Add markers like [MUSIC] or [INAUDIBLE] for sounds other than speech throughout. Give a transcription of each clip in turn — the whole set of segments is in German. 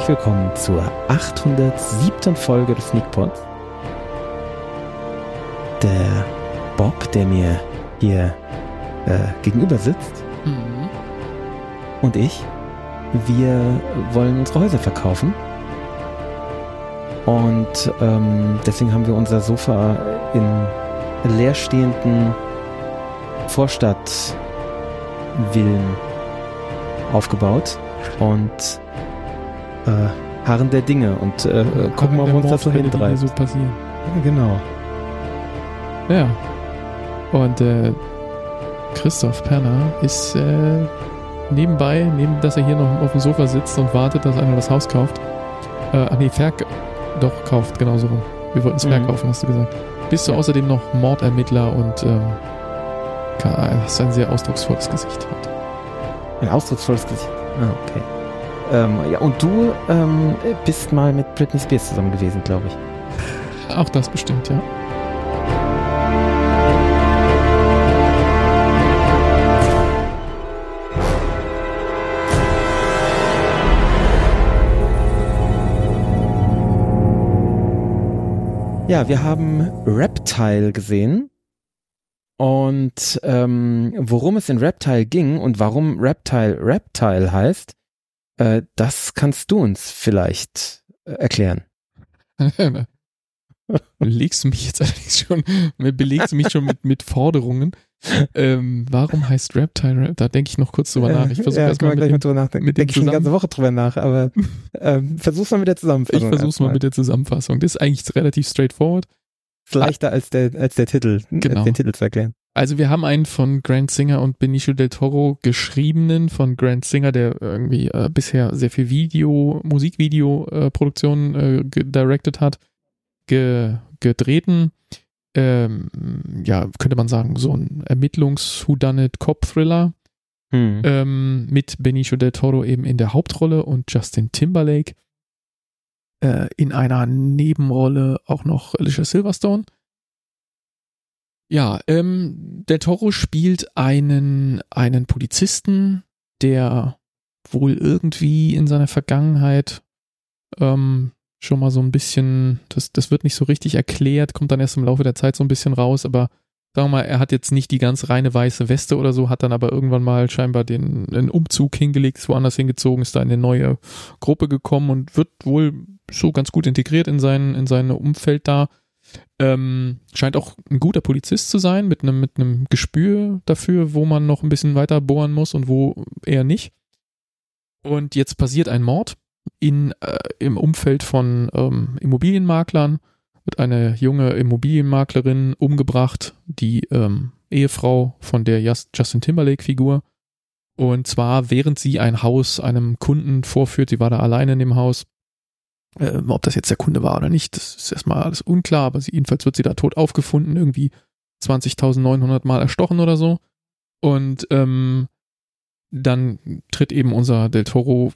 Herzlich willkommen zur 807. Folge des Sneakpods. Der Bob, der mir hier äh, gegenüber sitzt, Mhm. und ich, wir wollen unsere Häuser verkaufen. Und ähm, deswegen haben wir unser Sofa in leerstehenden Vorstadtvillen aufgebaut und äh, harren der Dinge und äh, gucken mal, wo uns das so hintreibt. so passieren. Genau. Ja. Und äh, Christoph Perner ist äh, nebenbei, neben dass er hier noch auf dem Sofa sitzt und wartet, dass einer das Haus kauft. Äh, ach nee, verk doch, kauft, genauso rum. Wir wollten es Mhm. verkaufen, hast du gesagt. Bist du außerdem noch Mordermittler und ähm, hast ein sehr ausdrucksvolles Gesicht heute. Ein ausdrucksvolles Gesicht. Ah, okay. Ähm, ja, und du ähm, bist mal mit Britney Spears zusammen gewesen, glaube ich. Auch das bestimmt, ja. Ja, wir haben Reptile gesehen. Und ähm, worum es in Reptile ging und warum Reptile Reptile heißt, äh, das kannst du uns vielleicht äh, erklären. [LAUGHS] Belegst du mich jetzt allerdings schon, belegst du mich schon mit, mit Forderungen. Ähm, warum heißt Reptile Rap? Da denke ich noch kurz drüber nach. Ich versuche ja, erstmal gleich mit, drüber nachdenken. mit Denke ich schon die ganze Woche drüber nach, aber [LAUGHS] ähm, versuch's mal mit der ich Zusammenfassung. versuch's mal mit der Zusammenfassung. Das ist eigentlich relativ straightforward. Ist leichter als der, als der Titel, Genau. als den Titel zu erklären. Also wir haben einen von Grant Singer und Benicio del Toro geschriebenen von Grant Singer, der irgendwie äh, bisher sehr viel Video, Musikvideo-Produktionen äh, directed hat, ge gedrehten, ähm, ja, könnte man sagen, so ein Ermittlungs-Whodunit-Cop-Thriller Hm. ähm, mit Benicio del Toro eben in der Hauptrolle und Justin Timberlake äh, in einer Nebenrolle auch noch Alicia Silverstone. Ja, ähm, del Toro spielt einen, einen Polizisten, der wohl irgendwie in seiner Vergangenheit ähm, schon mal so ein bisschen, das, das wird nicht so richtig erklärt, kommt dann erst im Laufe der Zeit so ein bisschen raus, aber sagen wir mal, er hat jetzt nicht die ganz reine weiße Weste oder so, hat dann aber irgendwann mal scheinbar den einen Umzug hingelegt, ist woanders hingezogen, ist da in eine neue Gruppe gekommen und wird wohl so ganz gut integriert in sein, in sein Umfeld da. Ähm, scheint auch ein guter Polizist zu sein, mit einem, mit Gespür dafür, wo man noch ein bisschen weiter bohren muss und wo eher nicht. Und jetzt passiert ein Mord in, äh, im Umfeld von ähm, Immobilienmaklern wird eine junge Immobilienmaklerin umgebracht, die ähm, Ehefrau von der Justin Timberlake-Figur. Und zwar, während sie ein Haus einem Kunden vorführt, sie war da alleine in dem Haus. Äh, ob das jetzt der Kunde war oder nicht, das ist erstmal alles unklar, aber sie, jedenfalls wird sie da tot aufgefunden, irgendwie 20.900 Mal erstochen oder so. Und ähm, dann tritt eben unser Del Toro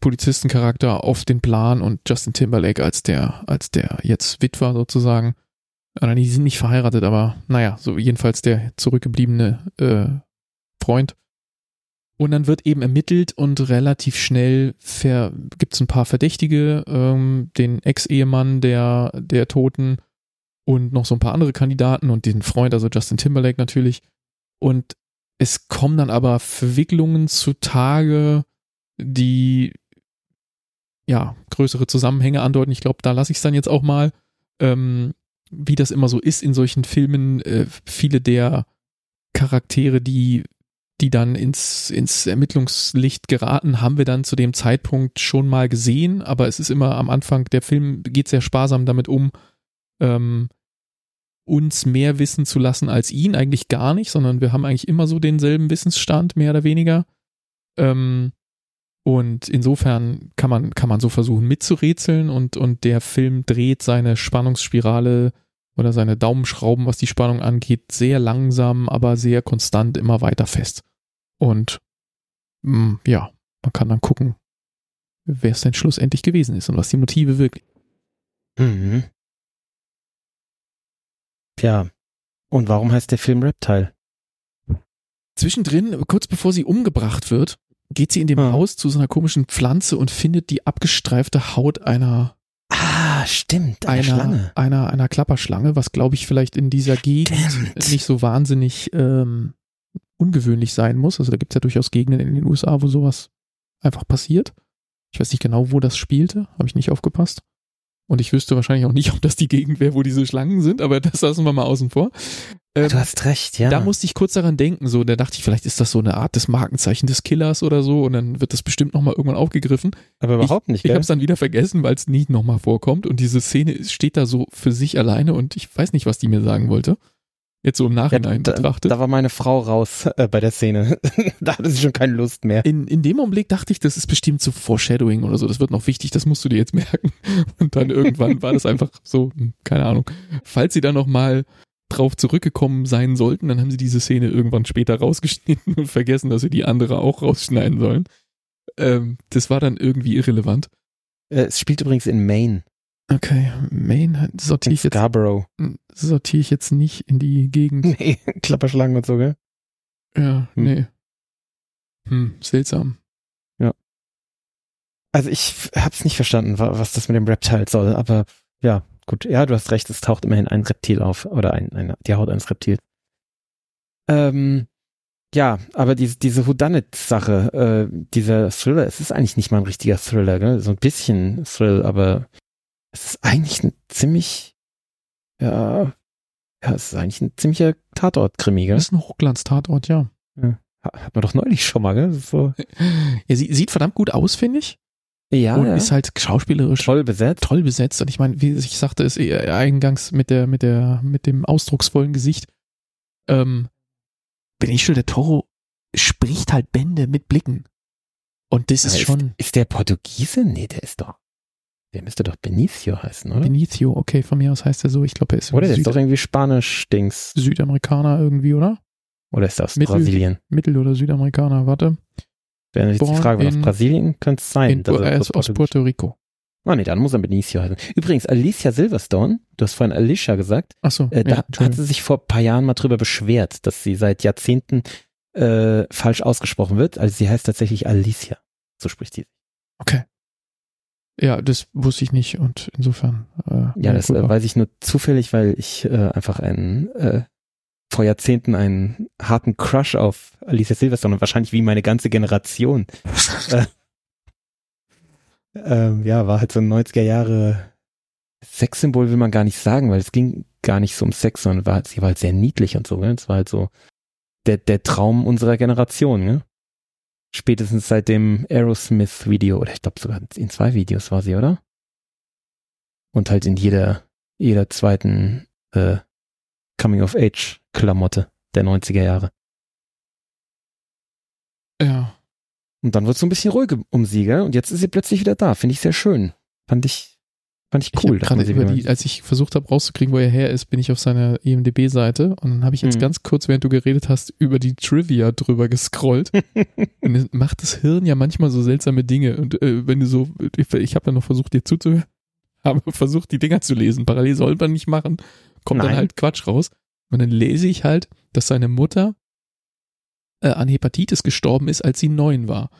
Polizistencharakter auf den Plan und Justin Timberlake als der, als der jetzt Witwer sozusagen. Oder die sind nicht verheiratet, aber naja, so jedenfalls der zurückgebliebene äh, Freund. Und dann wird eben ermittelt und relativ schnell gibt es ein paar Verdächtige, ähm, den Ex-Ehemann der, der Toten und noch so ein paar andere Kandidaten und den Freund, also Justin Timberlake natürlich. Und es kommen dann aber Verwicklungen zutage, die ja größere Zusammenhänge andeuten. Ich glaube, da lasse ich es dann jetzt auch mal. Ähm, wie das immer so ist in solchen Filmen, äh, viele der Charaktere, die die dann ins, ins Ermittlungslicht geraten, haben wir dann zu dem Zeitpunkt schon mal gesehen, aber es ist immer am Anfang, der Film geht sehr sparsam damit um, ähm, uns mehr wissen zu lassen als ihn, eigentlich gar nicht, sondern wir haben eigentlich immer so denselben Wissensstand, mehr oder weniger. Ähm, und insofern kann man, kann man so versuchen mitzurätseln und, und der Film dreht seine Spannungsspirale oder seine Daumenschrauben, was die Spannung angeht, sehr langsam, aber sehr konstant immer weiter fest. Und mh, ja, man kann dann gucken, wer es denn schlussendlich gewesen ist und was die Motive wirklich. Mhm. Tja. Und warum heißt der Film Reptile? Zwischendrin, kurz bevor sie umgebracht wird, geht sie in dem Ah. Haus zu so einer komischen Pflanze und findet die abgestreifte Haut einer Ah, stimmt. Eine einer, Schlange. einer einer Klapperschlange, was glaube ich vielleicht in dieser Gegend Stimmt. nicht so wahnsinnig ähm, ungewöhnlich sein muss. Also da gibt es ja durchaus Gegenden in den USA, wo sowas einfach passiert. Ich weiß nicht genau, wo das spielte, habe ich nicht aufgepasst. Und ich wüsste wahrscheinlich auch nicht, ob das die Gegend wäre, wo diese Schlangen sind, aber das lassen wir mal außen vor. Ähm, Du hast recht, ja. Da musste ich kurz daran denken, so, da dachte ich, vielleicht ist das so eine Art des Markenzeichen des Killers oder so und dann wird das bestimmt nochmal irgendwann aufgegriffen. aber überhaupt nicht, Ich gell? habe es dann wieder vergessen, weil es nie nochmal vorkommt und diese Szene steht da so für sich alleine und ich weiß nicht, was die mir sagen wollte. Jetzt so im ja, Nachhinein da, betrachtet. da war meine Frau raus äh, bei der Szene. [LAUGHS] da hatte sie schon keine Lust mehr. in, in dem Augenblick dachte ich, das ist bestimmt so Foreshadowing oder so. Das wird noch wichtig, das musst du dir jetzt [LAUGHS] merken. Und dann irgendwann war das einfach so, hm, keine Ahnung. Falls sie dann nochmal drauf zurückgekommen sein sollten, dann haben sie diese Szene irgendwann später rausgeschnitten und vergessen, dass sie die andere auch rausschneiden sollen. Ähm, das war dann irgendwie irrelevant. Äh, es spielt übrigens in Maine, Okay, Maine sortiere ich jetzt, Scarborough. sortiere ich jetzt nicht in die Gegend. [LAUGHS] Nee, Klapperschlangen und so, gell? Ja, Hm. nee. Hm, seltsam. Also ich hab's nicht verstanden, wa- was das mit dem Reptile soll, aber ja, gut. Ja, du hast recht, es taucht immerhin ein Reptil auf oder ein, ein, die Haut eines Reptils. Ähm, ja, aber diese, diese Whodunit-Sache, äh, dieser Thriller, es ist eigentlich nicht mal ein richtiger Thriller, gell? so ein bisschen Thrill, aber es ist eigentlich ein ziemlich, ja, ja, es ist eigentlich ein ziemlicher Tatort-Krimi, gell? Das ist ein Hochglanz-Tatort, ja. Ha- Hat man doch neulich schon mal, gell? Ist so, Ja, sie sieht verdammt gut aus, finde ich. ja, und ja. ist halt schauspielerisch toll besetzt. toll besetzt. Und ich meine, wie ich sagte, ist eher eingangs mit der, mit der, mit dem ausdrucksvollen Gesicht. Ähm, Benicio del Toro spricht halt Bände mit Blicken. Und das ist Aber schon Ist der Portugiese? Nee, der ist doch. Der müsste doch Benicio heißen, oder? Benicio, okay, von mir aus heißt er so. Ich glaube, er ist oder der ist doch irgendwie Spanisch-Dings. Südamerikaner irgendwie, oder? Oder ist er aus Mittel- Brasilien? Mittel- oder Südamerikaner, warte. Wäre jetzt die Frage, aus in- Brasilien könnte es sein. In, dass er ist aus Portugiesisch- Puerto Rico. Ah, nee, dann muss er Benicio heißen. Übrigens, Alicia Silverstone, du hast vorhin Alicia gesagt, Achso, äh, da ja, hat sie sich vor ein paar Jahren mal drüber beschwert, dass sie seit Jahrzehnten äh, falsch ausgesprochen wird. Also sie heißt tatsächlich Alicia. So spricht sie. Okay. Ja, das wusste ich nicht und insofern. Äh, Ja, das äh, weiß ich nur zufällig, weil ich äh, einfach einen äh, vor Jahrzehnten einen harten Crush auf Alicia Silverstone und wahrscheinlich wie meine ganze Generation. [LAUGHS] äh, ähm, ja, war halt so ein 90er Jahre Sexsymbol will man gar nicht sagen, weil es ging gar nicht so um Sex, sondern war, sie war halt sehr niedlich und so. Ne? Es war halt so der, der Traum unserer Generation. Ne? Spätestens seit dem Aerosmith-Video, oder ich glaube sogar in zwei Videos war sie, oder? Und halt in jeder, jeder zweiten äh, Coming-of-Age-Klamotte der 90er Jahre. ja. Und dann wird so ein bisschen ruhig um sie, gell? Und jetzt ist sie plötzlich wieder da. Finde ich sehr schön. Fand ich, fand ich Ich cool. dass gerade über die, als ich versucht habe rauszukriegen, wo er her ist, bin ich auf seiner E IMDb-Seite und dann habe ich jetzt Mhm. ganz kurz, während du geredet hast, über die Trivia drüber gescrollt. [LAUGHS] und es macht das Hirn ja manchmal so seltsame Dinge. Und äh, wenn du so, ich, ich habe dann noch versucht, dir zuzuhören, [LAUGHS] habe versucht, die Dinger zu lesen. Parallel soll man nicht machen. Kommt dann Nein. halt Quatsch raus. Und dann lese ich halt, dass seine Mutter äh, an Hepatitis gestorben ist, als sie neun war.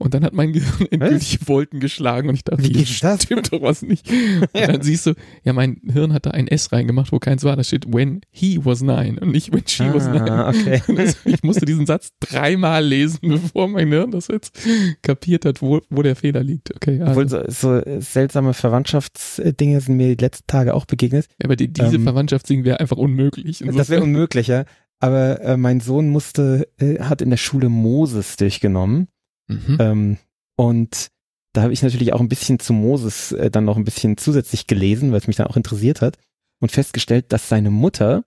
Und dann hat mein Gehirn endgültig Wolken geschlagen und ich dachte, Wie hier geht das? stimmt doch was nicht. [LAUGHS] Und dann siehst du, ja, mein Hirn hat da ein S reingemacht, wo keins war. Da steht, when he was nine und nicht when she was nine. Ah, okay. [LAUGHS] Das, ich musste diesen Satz dreimal lesen, [LAUGHS] bevor mein Hirn das jetzt kapiert hat, wo, wo der Fehler liegt. Okay, also, Obwohl so, so seltsame Verwandtschaftsdinge sind mir die letzten Tage auch begegnet. aber die, diese ähm, Verwandtschaftsding wäre einfach unmöglich. Das wäre unmöglicher. Aber äh, mein Sohn musste, äh, hat in der Schule Moses durchgenommen. Mhm. Ähm, und da habe ich natürlich auch ein bisschen zu Moses äh, dann noch ein bisschen zusätzlich gelesen, weil es mich dann auch interessiert hat. Und festgestellt, dass seine Mutter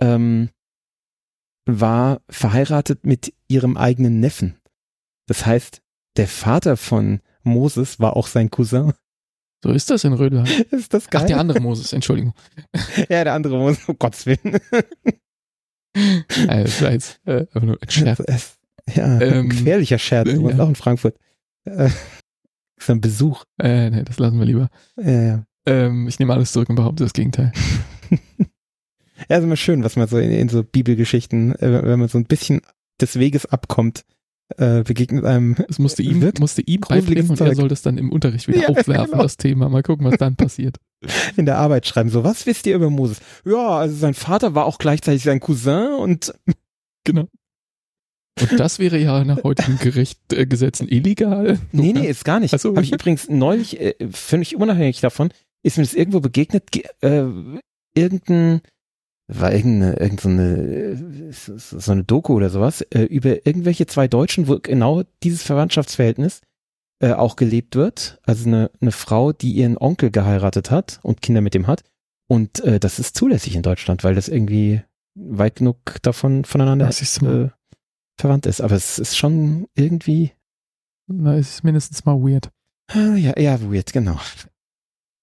ähm, war verheiratet mit ihrem eigenen Neffen. Das heißt, der Vater von Moses war auch sein Cousin. So ist das in Rödelheim. [LAUGHS] Ist das geil? Ach, der andere Moses, Entschuldigung. [LAUGHS] ja, der andere Moses, um Gottes Willen. [LAUGHS] Äh, das war jetzt äh, einfach nur ein Scherz. Ja, [LAUGHS] Ähm, gefährlicher Scherz. Du ja. auch in Frankfurt. Äh, [LAUGHS] ist ein Besuch. Äh, nee, das lassen wir lieber. Ja, ja. Ähm, ich nehme alles zurück und behaupte das Gegenteil. [LAUGHS] Ja, ist immer schön, was man so in, in so Bibelgeschichten, äh, wenn man so ein bisschen des Weges abkommt, äh, begegnet einem. Es musste ihm, musste ihm beibringen und er soll das dann im Unterricht wieder Ja, aufwerfen, genau. das Thema. Mal gucken, was dann passiert. in der Arbeit schreiben. So, was wisst ihr über Moses? Ja, also sein Vater war auch gleichzeitig sein Cousin und Genau. Und das wäre ja nach heutigen Gericht, äh, Gesetzen illegal. nee, nee, ist gar nicht. Ach so. Habe ich übrigens neulich, äh, völlig unabhängig davon, ist mir das irgendwo begegnet, ge- äh, irgendein, war irgendeine, irgendeine, so, so so eine Doku oder sowas, äh, über irgendwelche zwei Deutschen, wo genau dieses Verwandtschaftsverhältnis äh, auch gelebt wird. Also eine, eine Frau, die ihren Onkel geheiratet hat und Kinder mit dem hat. Und äh, das ist zulässig in Deutschland, weil das irgendwie weit genug davon voneinander Das ist äh, verwandt ist. Aber es ist schon irgendwie, na, es ist mindestens mal weird. ah, ja, ja, weird, genau.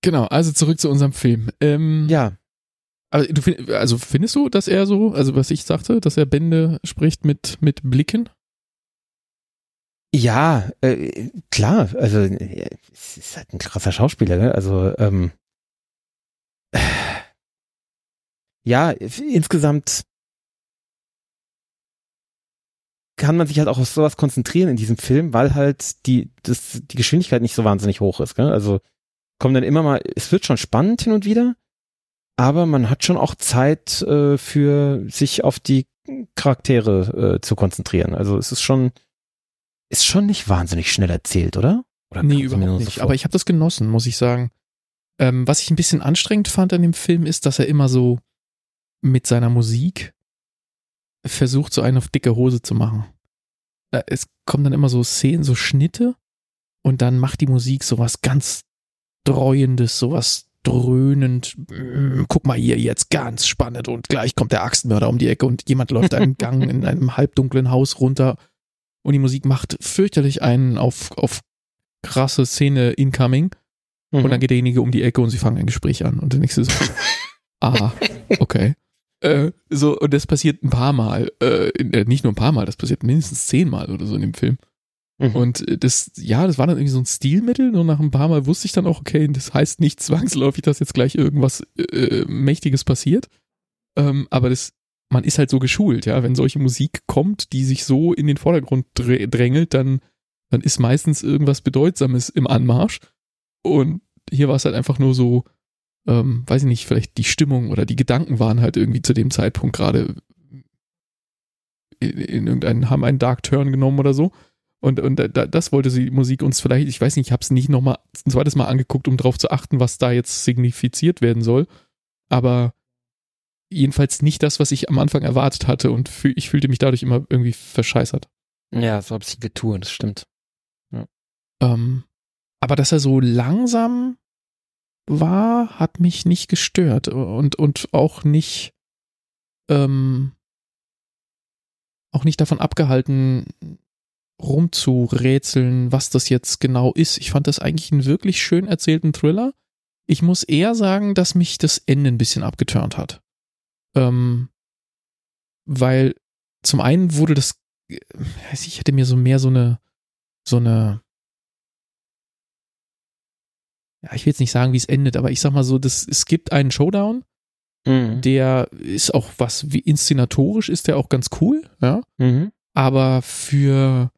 Genau, also zurück zu unserem Film. Ähm, Ja, Aber du find, also findest du, dass er so, also was ich sagte, dass er Bände spricht mit, mit Blicken? Ja, äh, klar, also äh, es ist halt ein krasser Schauspieler, ne? Also ähm, äh, [SIGHS] ja, insgesamt kann man sich halt auch auf sowas konzentrieren in diesem Film, weil halt die das die Geschwindigkeit nicht so wahnsinnig hoch ist, gell? Also kommen dann immer mal, es wird schon spannend hin und wieder, aber man hat schon auch Zeit äh, für sich auf die Charaktere äh, zu konzentrieren. Also es ist schon ist schon nicht wahnsinnig schnell erzählt, oder? oder nee, überhaupt so nicht. vor? Aber ich habe das genossen, muss ich sagen. Ähm, was ich ein bisschen anstrengend fand an dem Film ist, dass er immer so mit seiner Musik versucht, so einen auf dicke Hose zu machen. Es kommen dann immer so Szenen, so Schnitte und dann macht die Musik sowas ganz Dreuendes, sowas dröhnend. Mm, Guck mal hier, jetzt ganz spannend und gleich kommt der Axtmörder um die Ecke und jemand läuft einen [LAUGHS] Gang in einem halbdunklen Haus runter und die Musik macht fürchterlich einen auf, auf krasse Szene incoming Mhm. und dann geht derjenige um die Ecke und sie fangen ein Gespräch an und der nächste so, [LAUGHS] aha, okay. Äh, so, und das passiert ein paar Mal, äh, äh, nicht nur ein paar Mal, das passiert mindestens zehnmal oder so in dem Film. Mhm. Und äh, das, ja, das war dann irgendwie so ein Stilmittel. Nur nach ein paar Mal wusste ich dann auch, okay, das heißt nicht zwangsläufig, dass jetzt gleich irgendwas äh, Mächtiges passiert. Ähm, aber das, man ist halt so geschult, ja. Wenn solche Musik kommt, die sich so in den Vordergrund drä drängelt, dann, dann ist meistens irgendwas Bedeutsames im Anmarsch. Und hier war es halt einfach nur so, ähm, weiß ich nicht, vielleicht die Stimmung oder die Gedanken waren halt irgendwie zu dem Zeitpunkt gerade in, in irgendeinen, haben einen Dark Turn genommen oder so. Und, und da, das wollte die Musik uns vielleicht, ich weiß nicht, ich habe es nicht nochmal ein zweites Mal angeguckt, um darauf zu achten, was da jetzt signifiziert werden soll. Aber jedenfalls nicht das, was ich am Anfang erwartet hatte. Und fühl, ich fühlte mich dadurch immer irgendwie verscheißert. ja, so ein bisschen Getue, das stimmt. Ähm, aber dass er so langsam war, hat mich nicht gestört. Und, und auch nicht, ähm, auch nicht davon abgehalten, rumzurätseln, was das jetzt genau ist. Ich fand das eigentlich einen wirklich schön erzählten Thriller. Ich muss eher sagen, dass mich das Ende ein bisschen abgeturnt hat. Ähm, weil zum einen wurde das, äh, ich hätte mir so mehr so eine, so eine, ja, ich will jetzt nicht sagen, wie es endet, aber ich sag mal so, das, es gibt einen Showdown, Mhm. der ist auch was, wie inszenatorisch ist der auch ganz cool, ja Mhm. aber für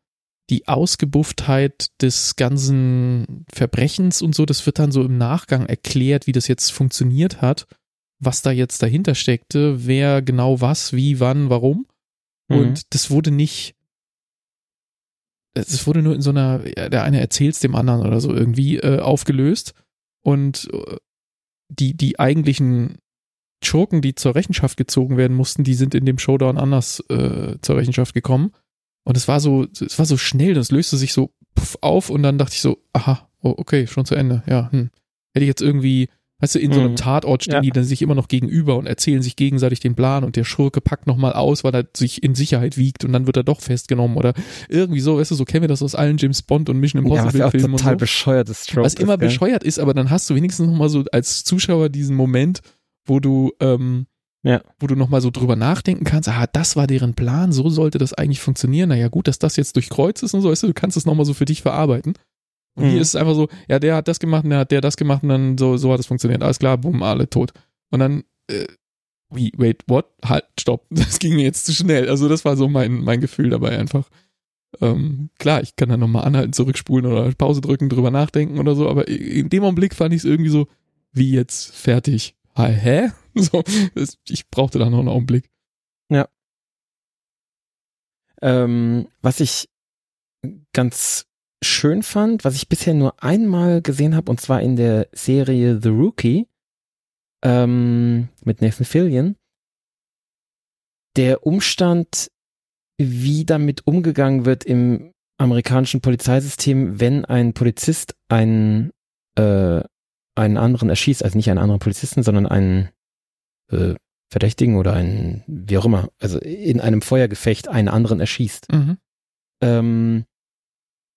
die Ausgebufftheit des ganzen Verbrechens und so, das wird dann so im Nachgang erklärt, wie das jetzt funktioniert hat, was da jetzt dahinter steckte, wer genau was, wie, wann, warum. Mhm. Und das wurde nicht, es wurde nur in so einer, der eine erzählt es dem anderen oder so irgendwie äh, aufgelöst. Und äh, die, die eigentlichen Schurken, die zur Rechenschaft gezogen werden mussten, die sind in dem Showdown anders äh, zur Rechenschaft gekommen. Und es war so, es war so schnell, das löste sich so auf und dann dachte ich so, aha, oh, okay, schon zu Ende. Ja, hm. Hätte ich jetzt irgendwie, weißt du, in so einem Mhm. Tatort stehen Ja. die dann sich immer noch gegenüber und erzählen sich gegenseitig den Plan und der Schurke packt nochmal aus, weil er sich in Sicherheit wiegt und dann wird er doch festgenommen oder irgendwie so, weißt du, so kennen wir das aus allen James Bond und Mission Ja, Impossible ja auch Filmen und total so. bescheuertes Trope Was immer ist, gell? bescheuert ist, aber dann hast du wenigstens nochmal so als Zuschauer diesen Moment, wo du, ähm, Ja. wo du nochmal so drüber nachdenken kannst, ah, das war deren Plan, so sollte das eigentlich funktionieren. Naja, gut, dass das jetzt durchkreuzt ist und so, weißt du, du kannst es nochmal so für dich verarbeiten. Und Mhm. hier ist es einfach so, ja, der hat das gemacht und der hat der das gemacht und dann so, so hat es funktioniert. Alles klar, bumm, alle tot. Und dann, äh, wie, wait, what? Halt, stopp. [LAUGHS] Das ging mir jetzt zu schnell. Also das war so mein, mein Gefühl dabei einfach. Ähm, klar, ich kann dann nochmal anhalten, zurückspulen oder Pause drücken, drüber nachdenken oder so, aber in dem Augenblick fand ich es irgendwie so, wie jetzt fertig. Hä? [LAUGHS] So, das, ich brauchte da noch einen Augenblick. Ja. Ähm, was ich ganz schön fand, was ich bisher nur einmal gesehen habe, und zwar in der Serie The Rookie ähm, mit Nathan Fillion, der Umstand, wie damit umgegangen wird im amerikanischen Polizeisystem, wenn ein Polizist einen, äh, einen anderen erschießt, also nicht einen anderen Polizisten, sondern einen äh, Verdächtigen oder einen, wie auch immer, also in einem Feuergefecht einen anderen erschießt. Mhm. Ähm,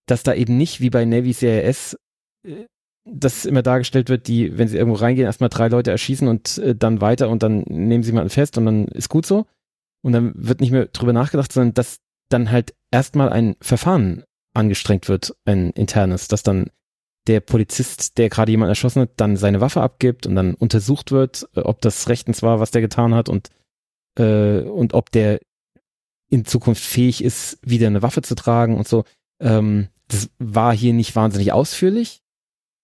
dass da eben nicht wie bei Navy CRS äh, das immer dargestellt wird, die, wenn sie irgendwo reingehen, erstmal drei Leute erschießen und äh, dann weiter und dann nehmen sie jemanden fest und dann ist gut so. Und dann wird nicht mehr drüber nachgedacht, sondern dass dann halt erstmal ein Verfahren angestrengt wird, ein internes, dass dann der Polizist, der gerade jemanden erschossen hat, dann seine Waffe abgibt und dann untersucht wird, äh, ob das rechtens war, was der getan hat und, äh, und ob der in Zukunft fähig ist, wieder eine Waffe zu tragen und so. Ähm, das war hier nicht wahnsinnig ausführlich.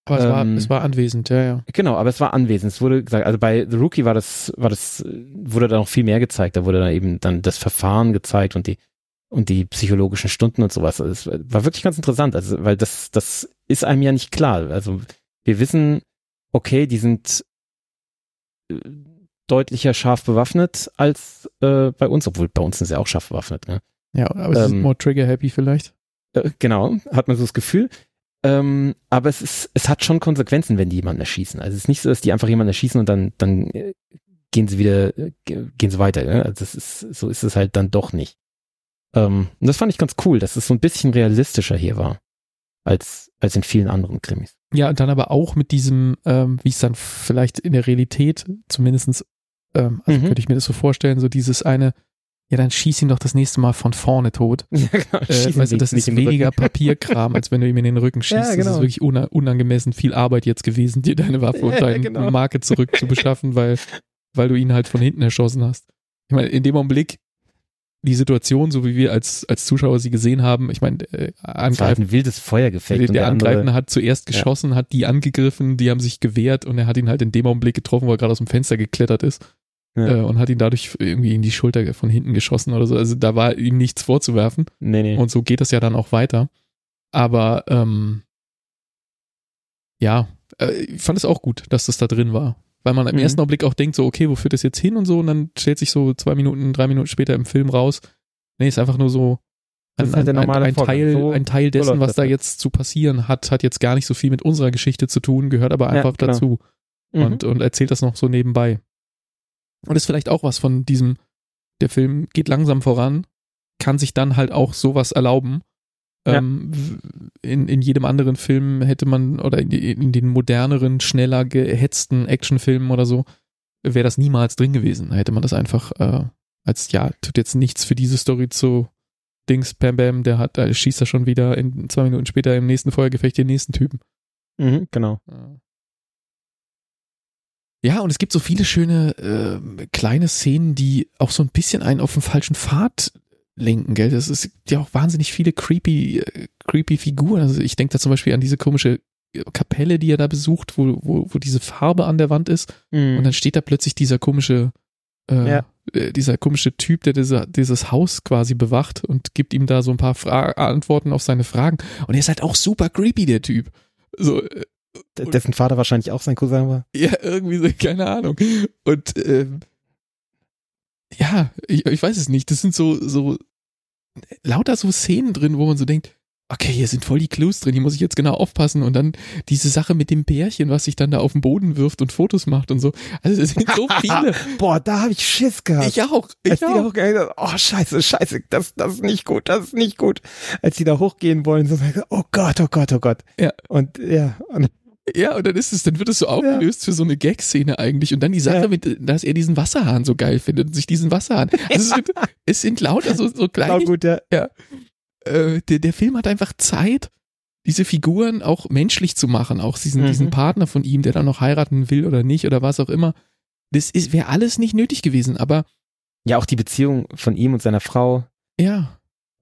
Aber es, Ähm, war, es war anwesend, ja, ja. Genau, aber es war anwesend. Es wurde gesagt, also bei The Rookie war das, war das, wurde da noch viel mehr gezeigt. Da wurde dann eben dann das Verfahren gezeigt und die und die psychologischen Stunden und sowas. Also Es war wirklich ganz interessant, also weil das, das ist einem ja nicht klar. Also wir wissen, okay, die sind äh, deutlicher scharf bewaffnet als äh, bei uns, obwohl bei uns sind sie auch scharf bewaffnet. Ne? Ja, aber es ist Ähm, more trigger-happy vielleicht. Äh, genau, hat man so das Gefühl. Ähm, aber es ist, es hat schon Konsequenzen, wenn die jemanden erschießen. Also es ist nicht so, dass die einfach jemanden erschießen und dann, dann äh, gehen sie wieder, äh, ge- gehen sie weiter. Ne? Also das ist, so ist es halt dann doch nicht. Ähm, und das fand ich ganz cool, dass es so ein bisschen realistischer hier war als, als in vielen anderen Krimis. Ja, und dann aber auch mit diesem, ähm, wie es dann vielleicht in der Realität zumindestens, ähm, also Mhm. könnte ich mir das so vorstellen, so dieses eine, ja, dann schieß ihn doch das nächste Mal von vorne tot. [LAUGHS] Ja, genau. Äh, weißt du, das ist weniger. Papierkram, als wenn du ihm in den Rücken [LAUGHS] schießt. Ja, Das genau. ist wirklich una unangemessen viel Arbeit jetzt gewesen, dir deine Waffe [LAUGHS] und Ja, deine genau. Marke zurückzubeschaffen, weil, weil du ihn halt von hinten erschossen hast. Ich meine, in dem Augenblick, die Situation, so wie wir als, als Zuschauer sie gesehen haben, ich meine, äh, halt Angreifen, ein wildes Feuergefecht. der, und der andere- Angreifende hat zuerst geschossen, hat die angegriffen, die haben sich gewehrt und er hat ihn halt in dem Augenblick getroffen, wo er gerade aus dem Fenster geklettert ist Ja. äh, und hat ihn dadurch irgendwie in die Schulter von hinten geschossen oder so. Also da war ihm nichts vorzuwerfen. Nee, nee. Und so geht das ja dann auch weiter. Aber ähm, ja, äh, ich fand es auch gut, dass das da drin war. Weil man im Mhm. ersten Augenblick auch denkt, so, okay, wo führt das jetzt hin und so, und dann stellt sich so zwei Minuten, drei Minuten später im Film raus, nee, ist einfach nur so ein, halt ein, ein. Teil, So- ein Teil dessen, was da halt. jetzt zu passieren hat, hat jetzt gar nicht so viel mit unserer Geschichte zu tun, gehört aber Ja, einfach genau. dazu Mhm. und, und erzählt das noch so nebenbei. Und ist vielleicht auch was von diesem, der Film geht langsam voran, kann sich dann halt auch sowas erlauben. Ja. Ähm, in, in jedem anderen Film hätte man, oder in, in den moderneren, schneller gehetzten Actionfilmen oder so, wäre das niemals drin gewesen. Da hätte man das einfach äh, als, ja, tut jetzt nichts für diese Story zu Dings, Bam Bam, der hat, der schießt da schon wieder in zwei Minuten später im nächsten Feuergefecht den nächsten Typen. Mhm, genau. Ja, und es gibt so viele schöne äh, kleine Szenen, die auch so ein bisschen einen auf den falschen Pfad lenken, gell? Das ist ja auch wahnsinnig viele creepy, äh, creepy Figuren. Also ich denke da zum Beispiel an diese komische Kapelle, die er da besucht, wo, wo, wo diese Farbe an der Wand ist. Mhm. Und dann steht da plötzlich dieser komische, äh, Ja. äh, dieser komische Typ, der diese, dieses Haus quasi bewacht und gibt ihm da so ein paar Fra Antworten auf seine Fragen. Und er ist halt auch super creepy, der Typ. So, äh, D- dessen Vater wahrscheinlich auch sein Cousin war. ja, irgendwie so, keine Ahnung. Und ähm, ja, ich, ich weiß es nicht. Das sind so, so lauter so Szenen drin, wo man so denkt, okay, hier sind voll die Clues drin, hier muss ich jetzt genau aufpassen. Und dann diese Sache mit dem Pärchen, was sich dann da auf den Boden wirft und Fotos macht und so. Also es sind so [LAUGHS] viele. Boah, da habe ich Schiss gehabt. ich auch. Als Ich die da auch. hochgehen, oh scheiße, scheiße, das, das ist nicht gut, das ist nicht gut. Als die da hochgehen wollen, so, oh Gott, oh Gott, oh Gott. Ja. Und ja, und, Ja, und dann ist es, dann wird es so aufgelöst für so eine Gag-Szene eigentlich. Und dann die Sache Ja. mit, dass er diesen Wasserhahn so geil findet und sich diesen Wasserhahn. Also es, [LAUGHS] sind, es sind lauter so, so genau kleine gut, ja. Äh, der, der Film hat einfach Zeit, diese Figuren auch menschlich zu machen, auch diesen, Mhm. diesen Partner von ihm, der dann noch heiraten will oder nicht oder was auch immer. Das ist, wäre alles nicht nötig gewesen, aber Ja, auch die Beziehung von ihm und seiner Frau. ja,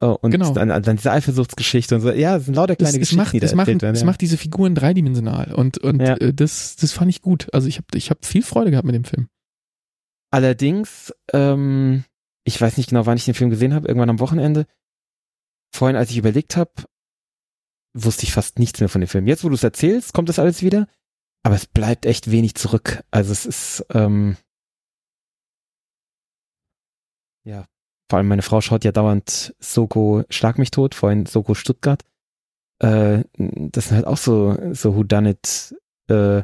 Oh, und Genau. dann, dann diese Eifersuchtsgeschichte und so. Ja, es sind lauter kleine es, Geschichten, macht, die da es, erzählt werden. ja. macht diese Figuren dreidimensional und, und Ja. äh, das, das fand ich gut. Also ich habe ich hab viel Freude gehabt mit dem Film. Allerdings, ähm, ich weiß nicht genau, wann ich den Film gesehen habe, irgendwann am Wochenende. Vorhin, als ich überlegt habe, wusste ich fast nichts mehr von dem Film. Jetzt, wo du es erzählst, kommt das alles wieder, aber es bleibt echt wenig zurück. Also es ist, ähm, ja, vor allem meine Frau schaut ja dauernd Soko Schlag mich tot, vorhin Soko Stuttgart. Äh, das sind halt auch so, so Whodunit, äh,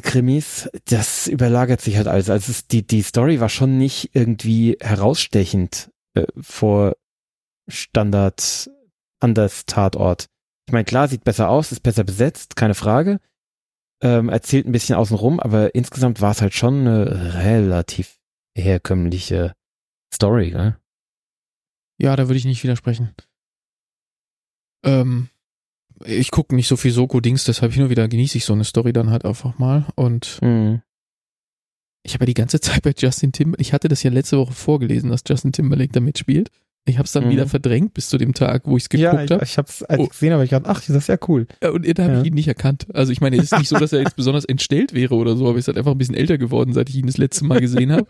Krimis, das überlagert sich halt alles. Also es, die, die Story war schon nicht irgendwie herausstechend äh, vor Standard anders Tatort. Ich meine, klar, sieht besser aus, ist besser besetzt, keine Frage. Ähm, erzählt ein bisschen außenrum, aber insgesamt war es halt schon eine relativ herkömmliche Story, gell? Ja, da würde ich nicht widersprechen. Ähm, ich gucke nicht so viel Soko-Dings, deshalb hin und wieder genieße ich so eine Story dann halt einfach mal. Und Mhm. Ich habe ja die ganze [LAUGHS] Zeit bei Justin Timberlake, ich hatte das ja letzte Woche vorgelesen, dass Justin Timberlake da mitspielt. Ich habe es dann Mhm. wieder verdrängt bis zu dem Tag, wo ich es Ja, geguckt ich, habe. ich hab's als Oh. gesehen, aber ich dachte, ach, das ist ja cool. Ja, und da habe Ja. ich ihn nicht erkannt. Also ich meine, es ist nicht so, dass er jetzt [LAUGHS] besonders entstellt wäre oder so, aber er ist halt einfach ein bisschen älter geworden, seit ich ihn das letzte Mal gesehen habe.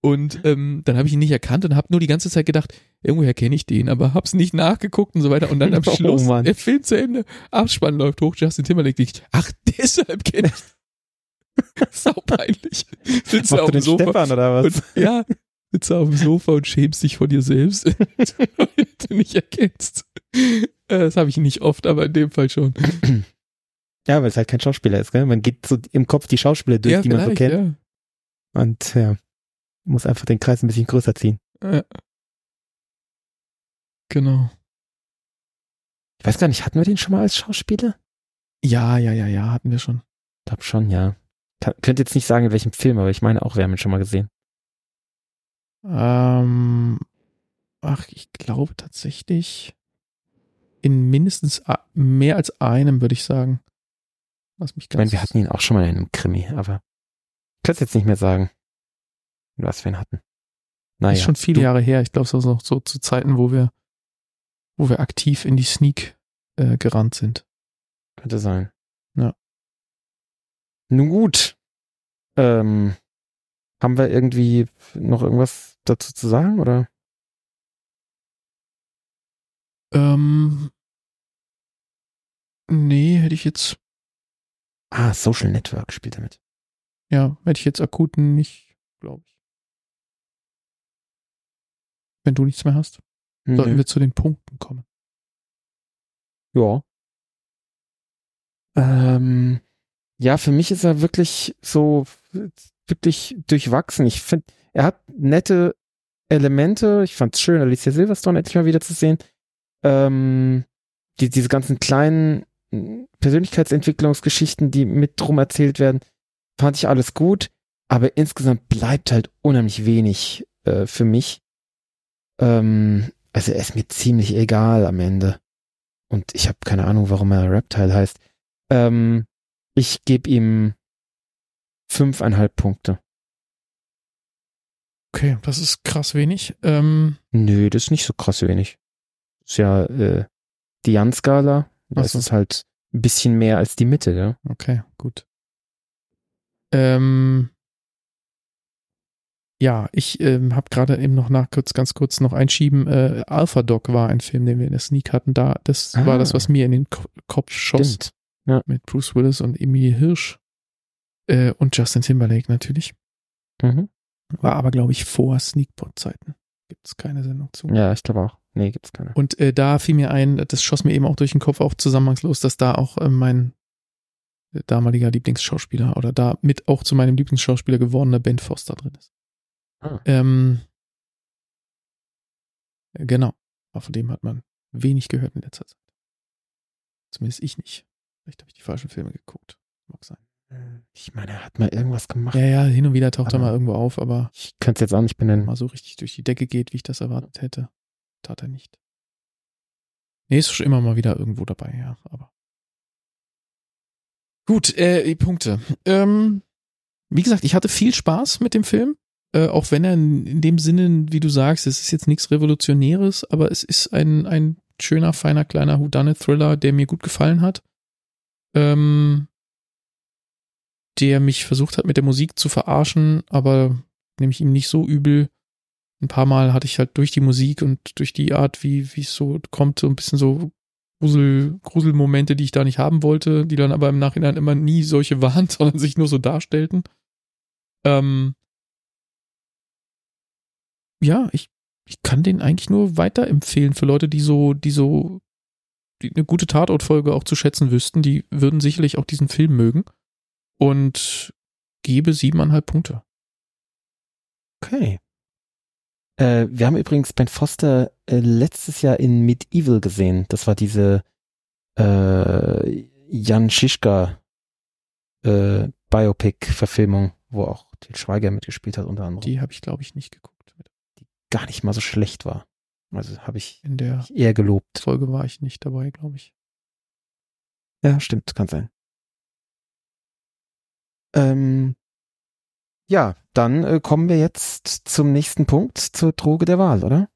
Und ähm, dann habe ich ihn nicht erkannt und habe nur die ganze Zeit gedacht, irgendwoher kenne ich den, aber hab's nicht nachgeguckt und so weiter. Und dann am [LAUGHS] Oh, Schluss, Mann. der Film zu Ende, Abspann läuft hoch, Justin Timberlake, ich, ach, deshalb kenne ich. [LAUGHS] Sau peinlich. Sitzt du auf dem Sofa Stefan oder was? und ja, sitzt er auf dem Sofa und schämst dich vor dir selbst, [LAUGHS] weil du nicht erkennst. Äh, Das habe ich nicht oft, aber in dem Fall schon. [CLEARS THROAT] Ja, weil es halt kein Schauspieler ist, gell? Man geht so im Kopf die Schauspieler durch, die man so kennt. ja. Und ja, muss einfach den Kreis ein bisschen größer ziehen. Ja. Genau. Ich weiß gar nicht, hatten wir den schon mal als Schauspieler? Ja, ja, ja, ja, hatten wir schon. Ich glaube schon, ja. Kann, könnte jetzt nicht sagen, in welchem Film, aber ich meine auch, wir haben ihn schon mal gesehen. Ähm, ach, ich glaube tatsächlich in mindestens mehr als einem, würde ich sagen. Lass mich Ich meine, ganz. wir hatten ihn auch schon mal in einem Krimi, aber ich kann es jetzt nicht mehr sagen, was wir ihn hatten. Naja, ist schon viele Jahre her. Ich glaube, es war noch so zu Zeiten, wo wir, wo wir aktiv in die Sneak äh, gerannt sind. Könnte sein. Ja. Nun gut. Ähm, haben wir irgendwie noch irgendwas dazu zu sagen, oder? Ähm, nee, hätte ich jetzt, Ah, Social Network spielt damit. ja, hätte ich jetzt akut nicht, glaube ich. Wenn du nichts mehr hast, sollten Nö. wir zu den Punkten kommen. Ja. Ähm, ja, für mich ist er wirklich so wirklich durchwachsen. Ich finde, er hat nette Elemente. Ich fand es schön, Alicia Silverstone endlich mal wieder zu sehen. Ähm, die, diese ganzen kleinen Persönlichkeitsentwicklungsgeschichten, die mit drum erzählt werden, fand ich alles gut. Aber insgesamt bleibt halt unheimlich wenig äh, für mich. Ähm, also er ist mir ziemlich egal am Ende. Und ich habe keine Ahnung, warum er Reptile heißt. Ähm, ich gebe ihm fünfeinhalb Punkte. Okay, das ist krass wenig. Ähm, Nö, das ist nicht so krass wenig. Ist ja äh, die Jan-Skala. Da ist so. es halt ein bisschen mehr als die Mitte, ja. Okay, gut. Ähm, ja, ich ähm, habe gerade eben noch nach kurz, ganz kurz noch einschieben. Äh, Alpha Dog war ein Film, den wir in der Sneak hatten. Da, das Ah. war das, was mir in den Ko Kopf schoss Stimmt. Mit Bruce Willis und Emilie Hirsch äh, und Justin Timberlake natürlich. Mhm. War aber glaube ich vor Sneakpot-Zeiten. Gibt es keine Sendung zu. Ja, ich glaube auch. Nee, gibt's keine. Und äh, da fiel mir ein, das schoss mir eben auch durch den Kopf auch zusammenhangslos, dass da auch äh, mein damaliger Lieblingsschauspieler oder da mit auch zu meinem Lieblingsschauspieler gewordener Ben Foster drin ist. Ah. Ähm, äh, genau. Aber von dem hat man wenig gehört in letzter Zeit. Zumindest ich nicht. Vielleicht habe ich die falschen Filme geguckt. Mag sein. Ich meine, er hat mal irgendwas gemacht. Ja, ja, hin und wieder taucht er mal irgendwo auf, aber Ich könnte es jetzt auch nicht benennen. mal so richtig durch die Decke geht, wie ich das erwartet hätte, tat er nicht. Nee, ist schon immer mal wieder irgendwo dabei, ja, aber. Gut, äh, Punkte. Ähm, wie gesagt, ich hatte viel Spaß mit dem Film. äh, auch wenn er in dem Sinne, wie du sagst, es ist jetzt nichts Revolutionäres, aber es ist ein, ein schöner, feiner, kleiner Whodunit-Thriller, der mir gut gefallen hat. Ähm, der mich versucht hat, mit der Musik zu verarschen, aber nehme ich ihm nicht so übel. Ein paar Mal hatte ich halt durch die Musik und durch die Art, wie wie es so kommt, so ein bisschen so Grusel, Gruselmomente, die ich da nicht haben wollte, die dann aber im Nachhinein immer nie solche [LAUGHS] waren, sondern sich nur so darstellten. Ähm, ja, ich, ich kann den eigentlich nur weiterempfehlen für Leute, die so, die so die eine gute Tatortfolge auch zu schätzen wüssten. Die würden sicherlich auch diesen Film mögen. Und gebe siebeneinhalb Punkte. Okay. Äh, wir haben übrigens Ben Foster äh, letztes Jahr in Medieval gesehen. Das war diese äh, Jan Schischka äh, Biopic-Verfilmung, wo auch Til Schweiger mitgespielt hat unter anderem. Die habe ich, glaube ich, nicht geguckt. Die gar nicht mal so schlecht war. Also habe ich In der eher gelobt. Folge war ich nicht dabei, glaube ich. Ja, stimmt, kann sein. Ähm, ja, dann äh, kommen wir jetzt zum nächsten Punkt, zur Droge der Wahl, oder?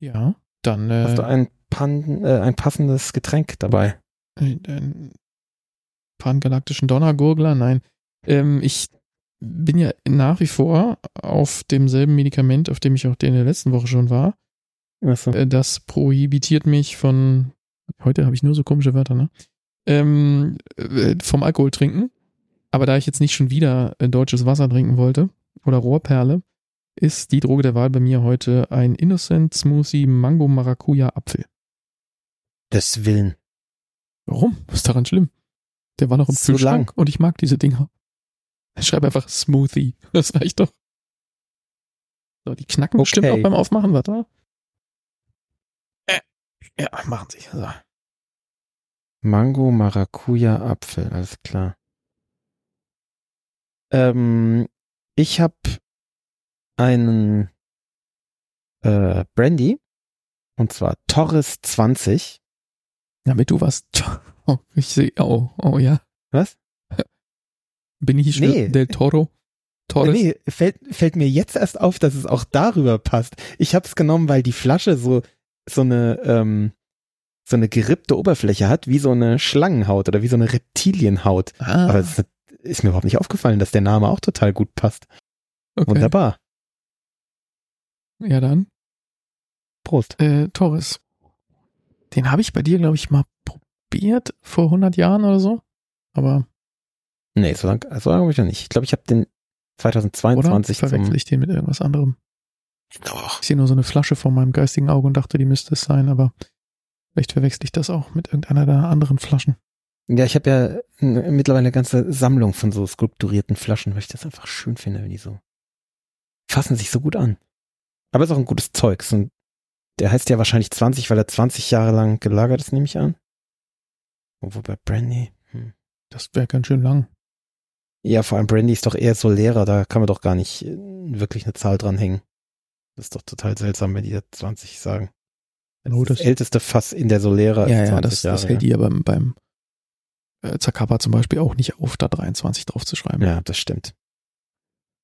Ja, dann äh, Hast du ein, Pan, äh, ein passendes Getränk dabei? ein, ein pangalaktischen Donnergurgler? Nein. Ähm, ich bin ja nach wie vor auf demselben Medikament, auf dem ich auch in der letzten Woche schon war. Achso. Äh, Das prohibitiert mich von, heute habe ich nur so komische Wörter, ne? Ähm, äh, vom Alkohol trinken. Aber da ich jetzt nicht schon wieder äh, deutsches Wasser trinken wollte oder Rohrperle, ist die Droge der Wahl bei mir heute ein Innocent Smoothie Mango Maracuja Apfel. Des Willen. Warum? Was ist daran schlimm? Der war noch im Zu Kühlschrank und ich mag diese Dinger. Ich schreibe einfach Smoothie. [LAUGHS] Das reicht doch. So, die knacken bestimmt Okay. auch beim Aufmachen, warte. Ja, machen sie. So. Mango, Maracuja, Apfel, alles klar. Ähm, ich habe einen äh, Brandy und zwar Torres 20. Damit du was. [LAUGHS] Oh, ich sehe. Oh, oh ja. Was? [LAUGHS] Bin ich schon Nee. Del Toro? Torres? Nee, fällt, fällt mir jetzt erst auf, dass es auch darüber passt. Ich habe es genommen, weil die Flasche so so eine ähm, so eine gerippte Oberfläche hat, wie so eine Schlangenhaut oder wie so eine Reptilienhaut. Ah, Aber es ist mir überhaupt nicht aufgefallen, dass der Name auch total gut passt. okay. Wunderbar. Ja, dann. Prost. Äh, Torres. Den habe ich bei dir, glaube ich, mal probiert vor 100 Jahren oder so. Aber, Nee, so lange so lang habe ich noch nicht. Ich glaube, ich habe den oder? 2022 Verwechsel zum ich den mit irgendwas anderem. Ich sehe nur so eine Flasche vor meinem geistigen Auge und dachte, die müsste es sein, aber vielleicht verwechsel ich das auch mit irgendeiner der anderen Flaschen. Ja, ich habe ja mittlerweile eine ganze Sammlung von so skulpturierten Flaschen, weil ich das einfach schön finde, wenn die so fassen sich so gut an. Aber ist auch ein gutes Zeug. Ein, der heißt ja wahrscheinlich 20, weil er 20 Jahre lang gelagert ist, nehme ich an. Obwohl bei Brandy. Hm. Das wäre ganz schön lang. Ja, vor allem Brandy ist doch eher so leerer, da kann man doch gar nicht äh, wirklich eine Zahl dranhängen. Das ist doch total seltsam, wenn die da 20 sagen. Das, Oh, das das- älteste Fass in der Solera ist Ja, ja, 20 das, Jahre. das hält die ja beim, beim äh, Zacapa zum Beispiel auch nicht auf, da 23 draufzuschreiben. Ja, das stimmt.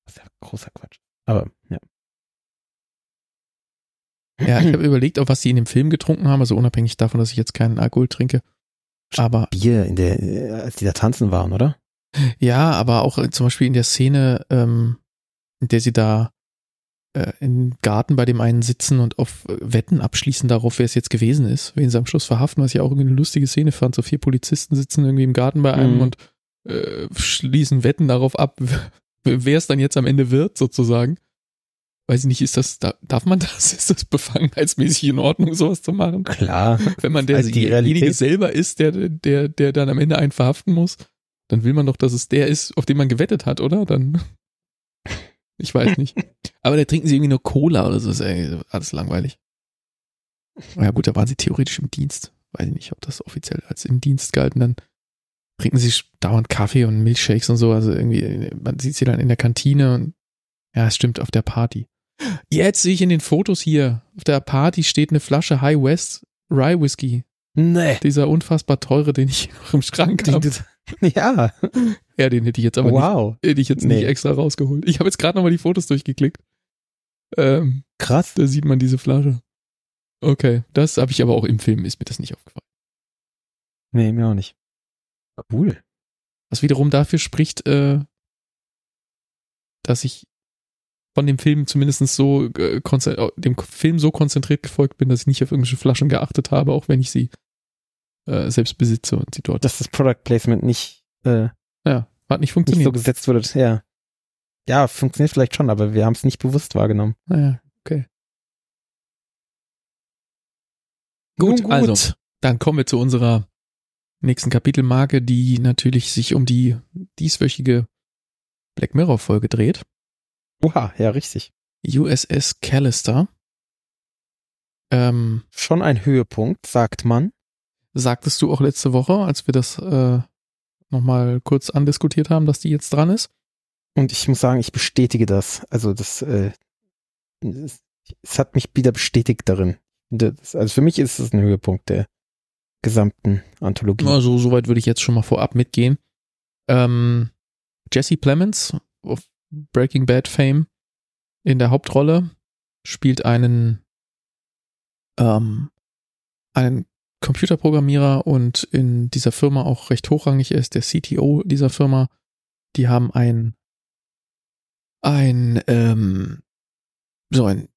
Das ist ja großer Quatsch. Aber, ja. Ja, ich habe überlegt, auch was die in dem Film getrunken haben, also unabhängig davon, dass ich jetzt keinen Alkohol trinke. Aber Bier in der, äh, als die da tanzen waren, oder? ja, aber auch äh, zum Beispiel in der Szene, ähm, in der sie da äh, im Garten bei dem einen sitzen und auf äh, Wetten abschließen darauf, wer es jetzt gewesen ist, wen sie am Schluss verhaften, was ich auch irgendwie eine lustige Szene fand. So vier Polizisten sitzen irgendwie im Garten bei einem Mhm. und äh, schließen Wetten darauf ab, [LAUGHS] wer es dann jetzt am Ende wird, sozusagen. Weiß ich nicht, ist das, da- darf man das? [LAUGHS] Ist das befangenheitsmäßig in Ordnung, sowas zu machen? Klar. Wenn man Also die derjenige selber ist, der, der, der dann am Ende einen verhaften muss, dann will man doch, dass es der ist, auf den man gewettet hat, oder? Dann. [LAUGHS] Ich weiß nicht. Aber da trinken sie irgendwie nur Cola oder so, ist ey, alles langweilig. Ja gut, da waren sie theoretisch im Dienst. Weiß ich nicht, ob das offiziell als im Dienst galten. Dann trinken sie dauernd Kaffee und Milchshakes und so. Also irgendwie, man sieht sie dann in der Kantine und ja, es stimmt, auf der Party. Jetzt sehe ich in den Fotos hier, auf der Party steht eine Flasche High West Rye Whisky. Nee. Dieser unfassbar teure, den ich noch im Schrank habe. [LAUGHS] Ja. Ja, den hätte ich jetzt aber wow. nicht, hätte ich jetzt Nee. nicht extra rausgeholt. Ich habe jetzt gerade nochmal die Fotos durchgeklickt. Ähm, Krass. da sieht man diese Flasche. Okay, das habe ich aber auch im Film, ist mir das nicht aufgefallen. Nee, mir auch nicht. Cool. Was wiederum dafür spricht, äh, dass ich von dem Film zumindest so äh, äh, dem Film so konzentriert gefolgt bin, dass ich nicht auf irgendwelche Flaschen geachtet habe, auch wenn ich sie äh, selbst besitze und sie dort. Dass das Product Placement nicht, äh, ja, hat nicht nicht funktioniert. so gesetzt wurde. Ja. Ja, funktioniert vielleicht schon, aber wir haben es nicht bewusst wahrgenommen. naja, okay. Nun Gut, gut. also, dann kommen wir zu unserer nächsten Kapitelmarke, die natürlich sich um die dieswöchige Black Mirror Folge dreht. Oha, ja, richtig. USS Callister. Ähm, Schon ein Höhepunkt, sagt man. sagtest du auch letzte Woche, als wir das äh, nochmal kurz andiskutiert haben, dass die jetzt dran ist? Und ich muss sagen, ich bestätige das. Also das, äh, es, es hat mich wieder bestätigt darin. Das, also für mich ist es ein Höhepunkt der gesamten Anthologie. Also, soweit würde ich jetzt schon mal vorab mitgehen. Ähm, Jesse Plemons auf Breaking Bad Fame in der Hauptrolle spielt einen, ähm, einen Computerprogrammierer und in dieser Firma auch recht hochrangig ist, der CTO dieser Firma. Die haben ein, ein, ähm, so ein,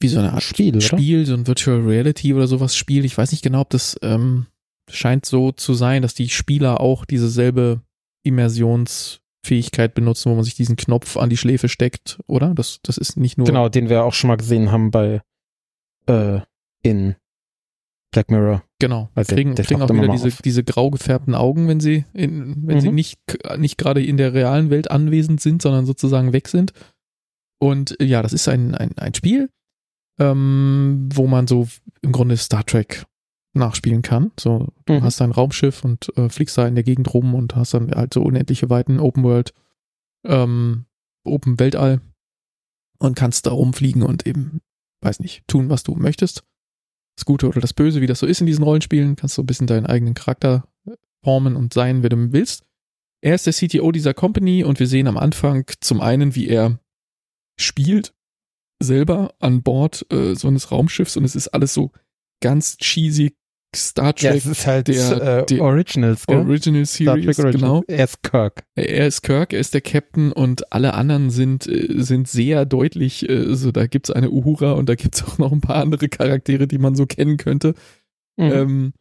wie so eine Art Spiel? Spiel, so ein Virtual Reality oder sowas Spiel. Ich weiß nicht genau, ob das ähm, scheint so zu sein, dass die Spieler auch dieselbe Immersionsfähigkeit benutzen, wo man sich diesen Knopf an die Schläfe steckt, oder? Das, das ist nicht nur. Genau, den wir auch schon mal gesehen haben bei äh, in Black Mirror. Genau. Der- kriegen, der kriegen auch wieder diese, auf. diese grau gefärbten Augen, wenn sie in, wenn sie Mhm. nicht, nicht gerade in der realen Welt anwesend sind, sondern sozusagen weg sind. Und äh, ja, das ist ein, ein, ein Spiel, ähm, wo man so im Grunde Star Trek nachspielen kann. So, du Mhm. hast ein Raumschiff und äh, fliegst da in der Gegend rum und hast dann halt so unendliche Weiten Open World, ähm, Open Weltall und kannst da rumfliegen und eben, weiß nicht, tun, was du möchtest. Das Gute oder das Böse, wie das so ist in diesen Rollenspielen, kannst du ein bisschen deinen eigenen Charakter formen und sein, wer du willst. Er ist der CTO dieser Company und wir sehen am Anfang zum einen, wie er spielt, selber an Bord äh, so eines Raumschiffs und es ist alles so ganz cheesy Star Ja, Trek es ist halt der- äh, Originals, gell? Original Star Series, Trek Originals. genau. Er ist Kirk. Er ist Kirk, er ist der Captain und alle anderen sind, äh, sind sehr deutlich, äh, so da gibt's eine Uhura und da gibt's [LAUGHS] auch noch ein paar andere Charaktere, die man so kennen könnte. Mhm. Ähm,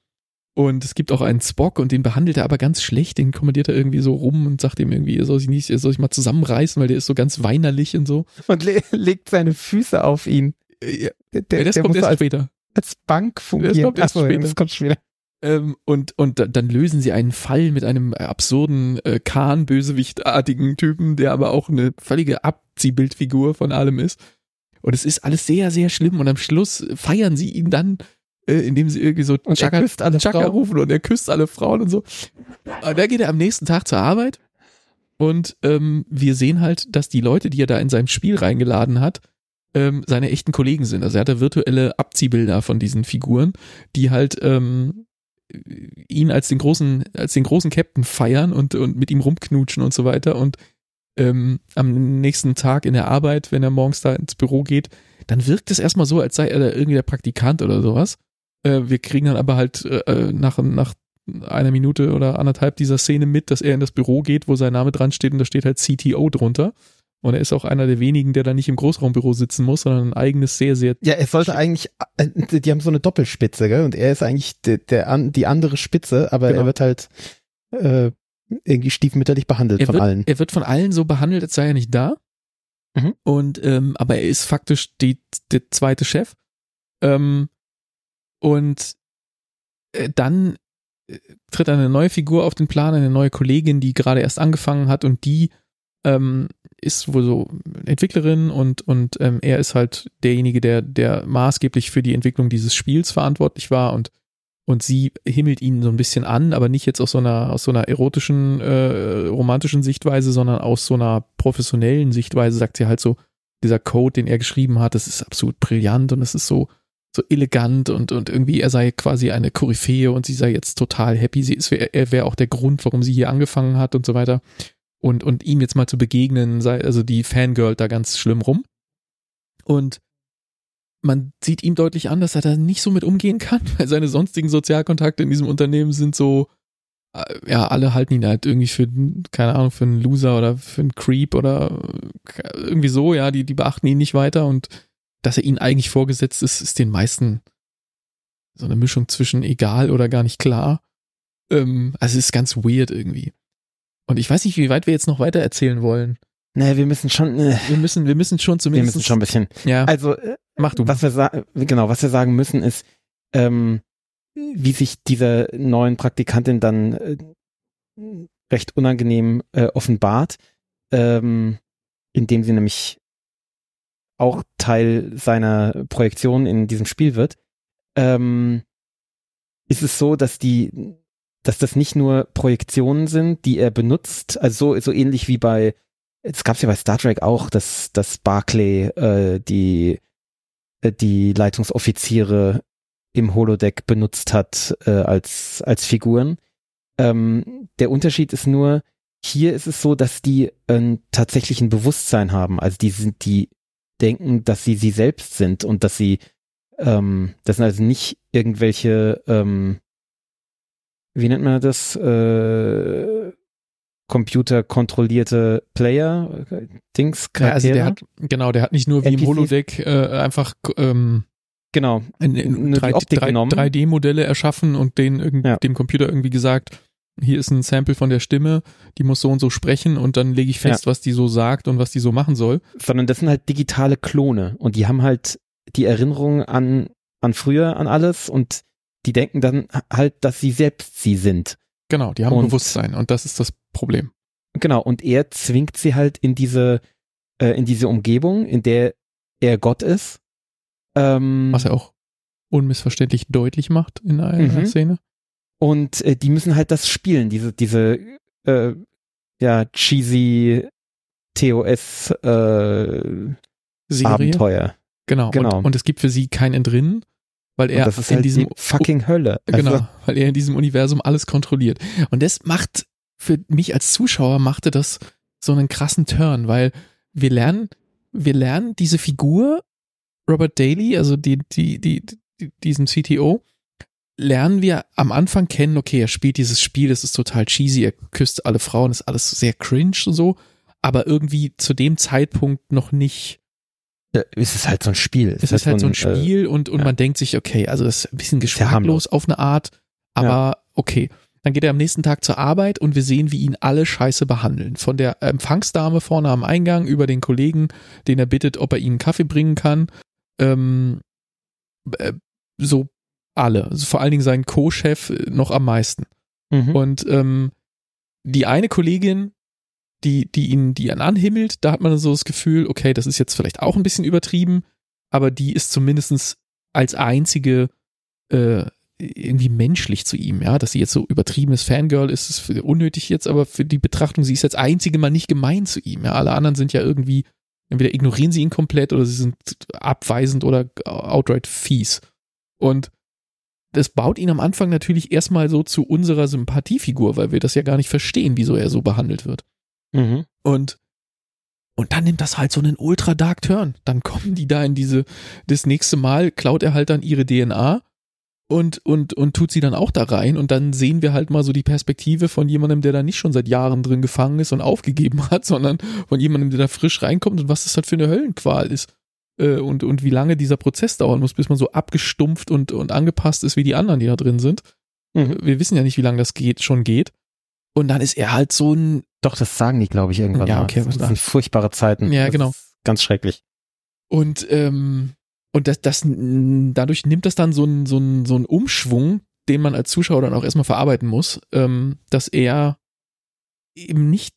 und es gibt auch einen Spock und den behandelt er aber ganz schlecht, den kommandiert er irgendwie so rum und sagt ihm irgendwie, er soll sich nicht, er soll sich mal zusammenreißen, weil der ist so ganz weinerlich und so. Und le [LAUGHS] legt seine Füße auf ihn. Ja, Der, ja, das der kommt erst später. Als Bank fungieren. kommt erst Ach so, später. das kommt später. Ähm, und, und da- dann lösen sie einen Fall mit einem absurden äh, Khan-Bösewichtartigen Typen, der aber auch eine völlige Abziehbildfigur von allem ist. Und es ist alles sehr, sehr schlimm. Und am Schluss feiern sie ihn dann, äh, indem sie irgendwie so Und Chaka, alle Chaka rufen und er küsst alle Frauen und so. Und dann geht er am nächsten Tag zur Arbeit. Und ähm, wir sehen halt, dass die Leute, die er da in seinem Spiel reingeladen hat, ähm, seine echten Kollegen sind. Also er hat da virtuelle Abziehbilder von diesen Figuren, die halt ähm, ihn als den großen, als den großen Captain feiern und, und mit ihm rumknutschen und so weiter. Und ähm, am nächsten Tag in der Arbeit, wenn er morgens da ins Büro geht, dann wirkt es erstmal so, als sei er da irgendwie der Praktikant oder sowas. Äh, wir kriegen dann aber halt äh, nach, nach einer Minute oder anderthalb dieser Szene mit, dass er in das Büro geht, wo sein Name dran steht und da steht halt CTO drunter. Und er ist auch einer der wenigen, der da nicht im Großraumbüro sitzen muss, sondern ein eigenes, sehr, sehr Ja, er sollte eigentlich, äh, die haben so eine Doppelspitze, gell? Und er ist eigentlich der, der die andere Spitze, aber Genau. er wird halt äh, irgendwie stiefmütterlich behandelt er von wird, allen. Er wird von allen so behandelt, als sei er nicht da. Mhm. Und ähm, aber er ist faktisch die, der zweite Chef. Ähm, und äh, dann äh, tritt eine neue Figur auf den Plan, eine neue Kollegin, die gerade erst angefangen hat und die ähm, ist wohl so Entwicklerin und und ähm, er ist halt derjenige, der der maßgeblich für die Entwicklung dieses Spiels verantwortlich war und und sie himmelt ihn so ein bisschen an, aber nicht jetzt aus so einer aus so einer erotischen äh, romantischen Sichtweise, sondern aus so einer professionellen Sichtweise sagt sie halt so dieser Code, den er geschrieben hat, das ist absolut brillant und es ist so so elegant und und irgendwie er sei quasi eine Koryphäe und sie sei jetzt total happy, sie ist er wäre auch der Grund, warum sie hier angefangen hat und so weiter. Und, und ihm jetzt mal zu begegnen, sei, also die Fangirl da ganz schlimm rum. Und man sieht ihm deutlich an, dass er da nicht so mit umgehen kann, [LAUGHS] weil seine sonstigen Sozialkontakte in diesem Unternehmen sind so, äh, ja, alle halten ihn halt irgendwie für, keine Ahnung, für einen Loser oder für einen Creep oder äh, irgendwie so, ja, die, die beachten ihn nicht weiter und dass er ihnen eigentlich vorgesetzt ist, ist den meisten so eine Mischung zwischen egal oder gar nicht klar. Ähm, also es ist ganz weird irgendwie. Und ich weiß nicht, wie weit wir jetzt noch weiter erzählen wollen. Naja, wir müssen schon. Äh, wir müssen, wir müssen schon zumindest. Wir müssen schon ein bisschen. Ja. Also, äh, mach du. Was wir genau, was wir sagen müssen ist, ähm, wie sich dieser neuen Praktikantin dann äh, recht unangenehm äh, offenbart, ähm, indem sie nämlich auch Teil seiner Projektion in diesem Spiel wird, ähm, ist es so, dass die, dass das nicht nur Projektionen sind, die er benutzt, also so, so ähnlich wie bei, es gab ja bei Star Trek auch, dass, dass Barclay äh, die, äh, die Leitungsoffiziere im Holodeck benutzt hat äh, als, als Figuren. Ähm, der Unterschied ist nur, hier ist es so, dass die ein tatsächlichen Bewusstsein haben. Also die sind, die denken, dass sie sie selbst sind und dass sie, ähm, das sind also nicht irgendwelche, ähm, wie nennt man das, äh, computerkontrollierte Player, Dings, Charaktere. Ja, also der hat, genau, der hat nicht nur wie NPCs. im Holodeck äh, einfach ähm, genau in, in 3, 3D-Modelle erschaffen und den, ja. dem Computer irgendwie gesagt, hier ist ein Sample von der Stimme, die muss so und so sprechen und dann lege ich fest, ja. was die so sagt und was die so machen soll. Sondern das sind halt digitale Klone und die haben halt die Erinnerung an, an früher, an alles und die denken dann halt, dass sie selbst sie sind. Genau, die haben und, Bewusstsein und das ist das Problem. Genau, und er zwingt sie halt in diese, äh, in diese Umgebung, in der er Gott ist. Ähm, was er auch unmissverständlich deutlich macht in einer mhm. Szene. Und äh, die müssen halt das spielen, diese, diese äh, ja, cheesy TOS äh, Abenteuer. Genau. genau. Und, und, es gibt für sie kein Entrinnen, weil er in halt diesem fucking Hölle. Genau, also. weil er in diesem Universum alles kontrolliert. Und das macht für mich als Zuschauer machte das so einen krassen Turn, weil wir lernen, wir lernen diese Figur Robert Daly, also die, die, die, die diesen CTO, lernen wir am Anfang kennen, okay, er spielt dieses Spiel, es ist total cheesy, er küsst alle Frauen, ist alles sehr cringe und so, aber irgendwie zu dem Zeitpunkt noch nicht. Ja, es ist halt so ein Spiel. Es, es ist halt so ein, so ein äh, Spiel äh, und, und ja. man denkt sich, okay, also das ist ein bisschen geschmacklos auf eine Art, aber ja. okay. Dann geht er am nächsten Tag zur Arbeit und wir sehen, wie ihn alle scheiße behandeln. Von der Empfangsdame vorne am Eingang über den Kollegen, den er bittet, ob er ihm einen Kaffee bringen kann. Ähm, äh, so alle. Also vor allen Dingen sein Co-Chef noch am meisten. Mhm. Und ähm, die eine Kollegin, die, die ihn, die ihn anhimmelt, da hat man so das Gefühl, okay, das ist jetzt vielleicht auch ein bisschen übertrieben, aber die ist zumindest als einzige äh, irgendwie menschlich zu ihm, ja, dass sie jetzt so übertriebenes Fangirl ist, ist unnötig jetzt, aber für die Betrachtung, sie ist als einzige mal nicht gemein zu ihm, ja, alle anderen sind ja irgendwie, entweder ignorieren sie ihn komplett oder sie sind abweisend oder outright fies. Und das baut ihn am Anfang natürlich erstmal so zu unserer Sympathiefigur, weil wir das ja gar nicht verstehen, wieso er so behandelt wird. Mhm. Und und dann nimmt das halt so einen ultra dark Turn. Dann kommen die da in diese, das nächste Mal klaut er halt dann ihre DNA und, und, und tut sie dann auch da rein und dann sehen wir halt mal so die Perspektive von jemandem, der da nicht schon seit Jahren drin gefangen ist und aufgegeben [LAUGHS] hat, sondern von jemandem, der da frisch reinkommt und was das halt für eine Höllenqual ist äh, und, und wie lange dieser Prozess dauern muss, bis man so abgestumpft und, und angepasst ist wie die anderen, die da drin sind. Mhm. Wir wissen ja nicht, wie lange das geht, schon geht. Und dann ist er halt so ein. Doch, das sagen die, glaube ich, irgendwann. Ja, okay. Das sind furchtbare Zeiten. Ja, das genau. Ganz schrecklich. Und, ähm, und das, das, dadurch nimmt das dann so ein, so so ein Umschwung, den man als Zuschauer dann auch erstmal verarbeiten muss, ähm, dass er eben nicht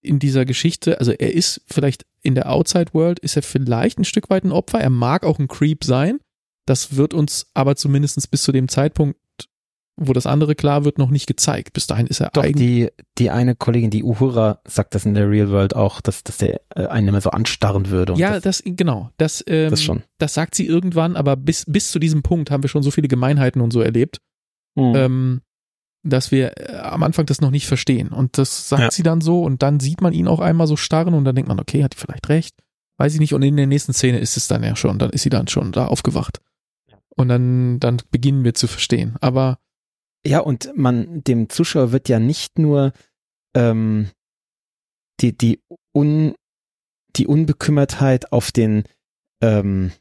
in dieser Geschichte, also er ist vielleicht in der Outside World, ist er vielleicht ein Stück weit ein Opfer. Er mag auch ein Creep sein. Das wird uns aber zumindest bis zu dem Zeitpunkt, wo das andere klar wird, noch nicht gezeigt. Bis dahin ist er Doch, die, die eine Kollegin, die Uhura, sagt das in der Real World auch, dass, dass der äh, einen immer so anstarren würde. ja, das, das, genau. Das, ähm, das schon. Das sagt sie irgendwann, aber bis, bis zu diesem Punkt haben wir schon so viele Gemeinheiten und so erlebt. Mhm. Ähm, dass wir äh, am Anfang das noch nicht verstehen. Und das sagt Ja. sie dann so und dann sieht man ihn auch einmal so starren und dann denkt man, okay, hat die vielleicht recht. Weiß ich nicht. Und in der nächsten Szene ist es dann ja schon, dann ist sie dann schon da aufgewacht. Und dann, dann beginnen wir zu verstehen. Aber Ja, und man, dem Zuschauer wird ja nicht nur ähm, die, die, un, die Unbekümmertheit auf den, ähm,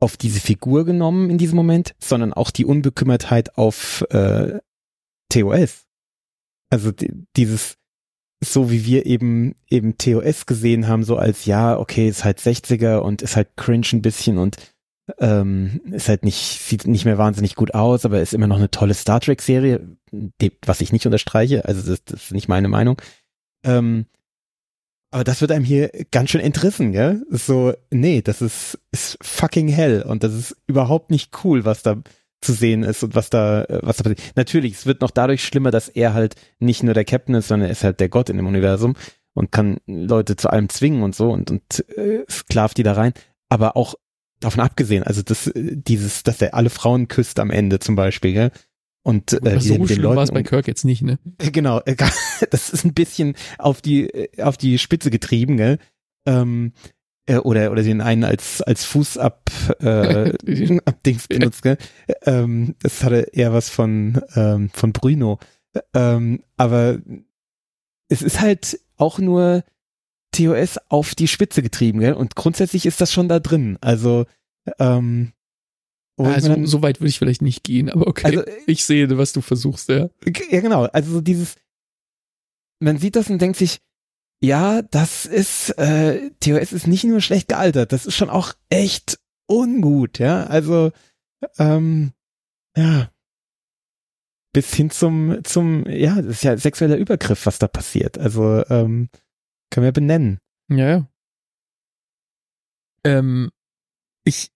auf diese Figur genommen in diesem Moment, sondern auch die Unbekümmertheit auf äh, TOS. Also die, dieses, so wie wir eben eben TOS gesehen haben, so als ja, okay, ist halt 60er und ist halt cringe ein bisschen und ähm, ist halt nicht, sieht nicht mehr wahnsinnig gut aus, aber ist immer noch eine tolle Star Trek-Serie, die- was ich nicht unterstreiche, also das, das ist nicht meine Meinung. Ähm, aber das wird einem hier ganz schön entrissen, gell? So, nee, das ist, ist fucking hell und das ist überhaupt nicht cool, was da zu sehen ist und was da, äh, was da passiert. Natürlich, es wird noch dadurch schlimmer, dass er halt nicht nur der Captain ist, sondern er ist halt der Gott in dem Universum und kann Leute zu allem zwingen und so und, und äh, sklavt die da rein. Aber auch davon abgesehen, also das, äh, dieses, dass er alle Frauen küsst am Ende zum Beispiel, gell? Und äh, so den schlimm war es bei Kirk jetzt nicht, ne? Genau, äh, [LAUGHS] das ist ein bisschen auf die äh, auf die Spitze getrieben, gell? Ähm, äh, oder oder den einen als als Fuß ab [LAUGHS] äh, [LAUGHS] ab Dings benutzt, gell? Ähm, das hatte eher was von ähm, von Bruno. Ähm, aber es ist halt auch nur TOS auf die Spitze getrieben, gell? Und grundsätzlich ist das schon da drin. Also ähm, Also, dann- so weit würde ich vielleicht nicht gehen, aber okay. Also, ich sehe, was du versuchst, ja. Ja, genau. Also so dieses, man sieht das und denkt sich, ja, das ist, äh, TOS ist nicht nur schlecht gealtert, das ist schon auch echt ungut, ja. Also, ähm, ja. Bis hin zum, zum, ja, das ist ja sexueller Übergriff, was da passiert. Also, ähm, können wir benennen. Ja, ja. Ähm, ich,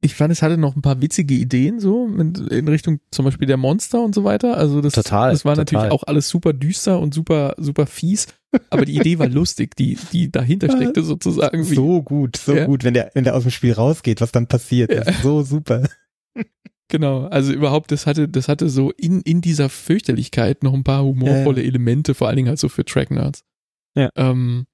ich fand, es hatte noch ein paar witzige Ideen so in Richtung zum Beispiel der Monster und so weiter. Also das, Total, das war total. natürlich auch alles super düster und super, super fies. Aber die Idee war [LAUGHS] lustig, die, die dahinter steckte sozusagen. Wie, So gut, so Ja. gut, wenn der, wenn der aus dem Spiel rausgeht, was dann passiert. Ja. So super. [LAUGHS] Genau, also überhaupt, das hatte, das hatte so in, in dieser Fürchterlichkeit noch ein paar humorvolle Elemente, vor allen Dingen halt so für Track-Nerds. Ja. Ähm,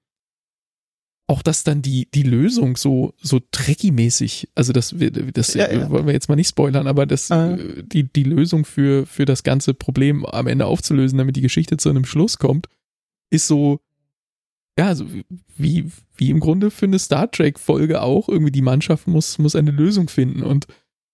auch dass dann die, die Lösung so, so Trekkie-mäßig, also das, das Ja, ja. wollen wir jetzt mal nicht spoilern, aber das, Ah. äh, die, die Lösung für, für das ganze Problem am Ende aufzulösen, damit die Geschichte zu einem Schluss kommt, ist so, ja, also wie, wie im Grunde für eine Star Trek-Folge auch, irgendwie die Mannschaft muss, muss eine Lösung finden und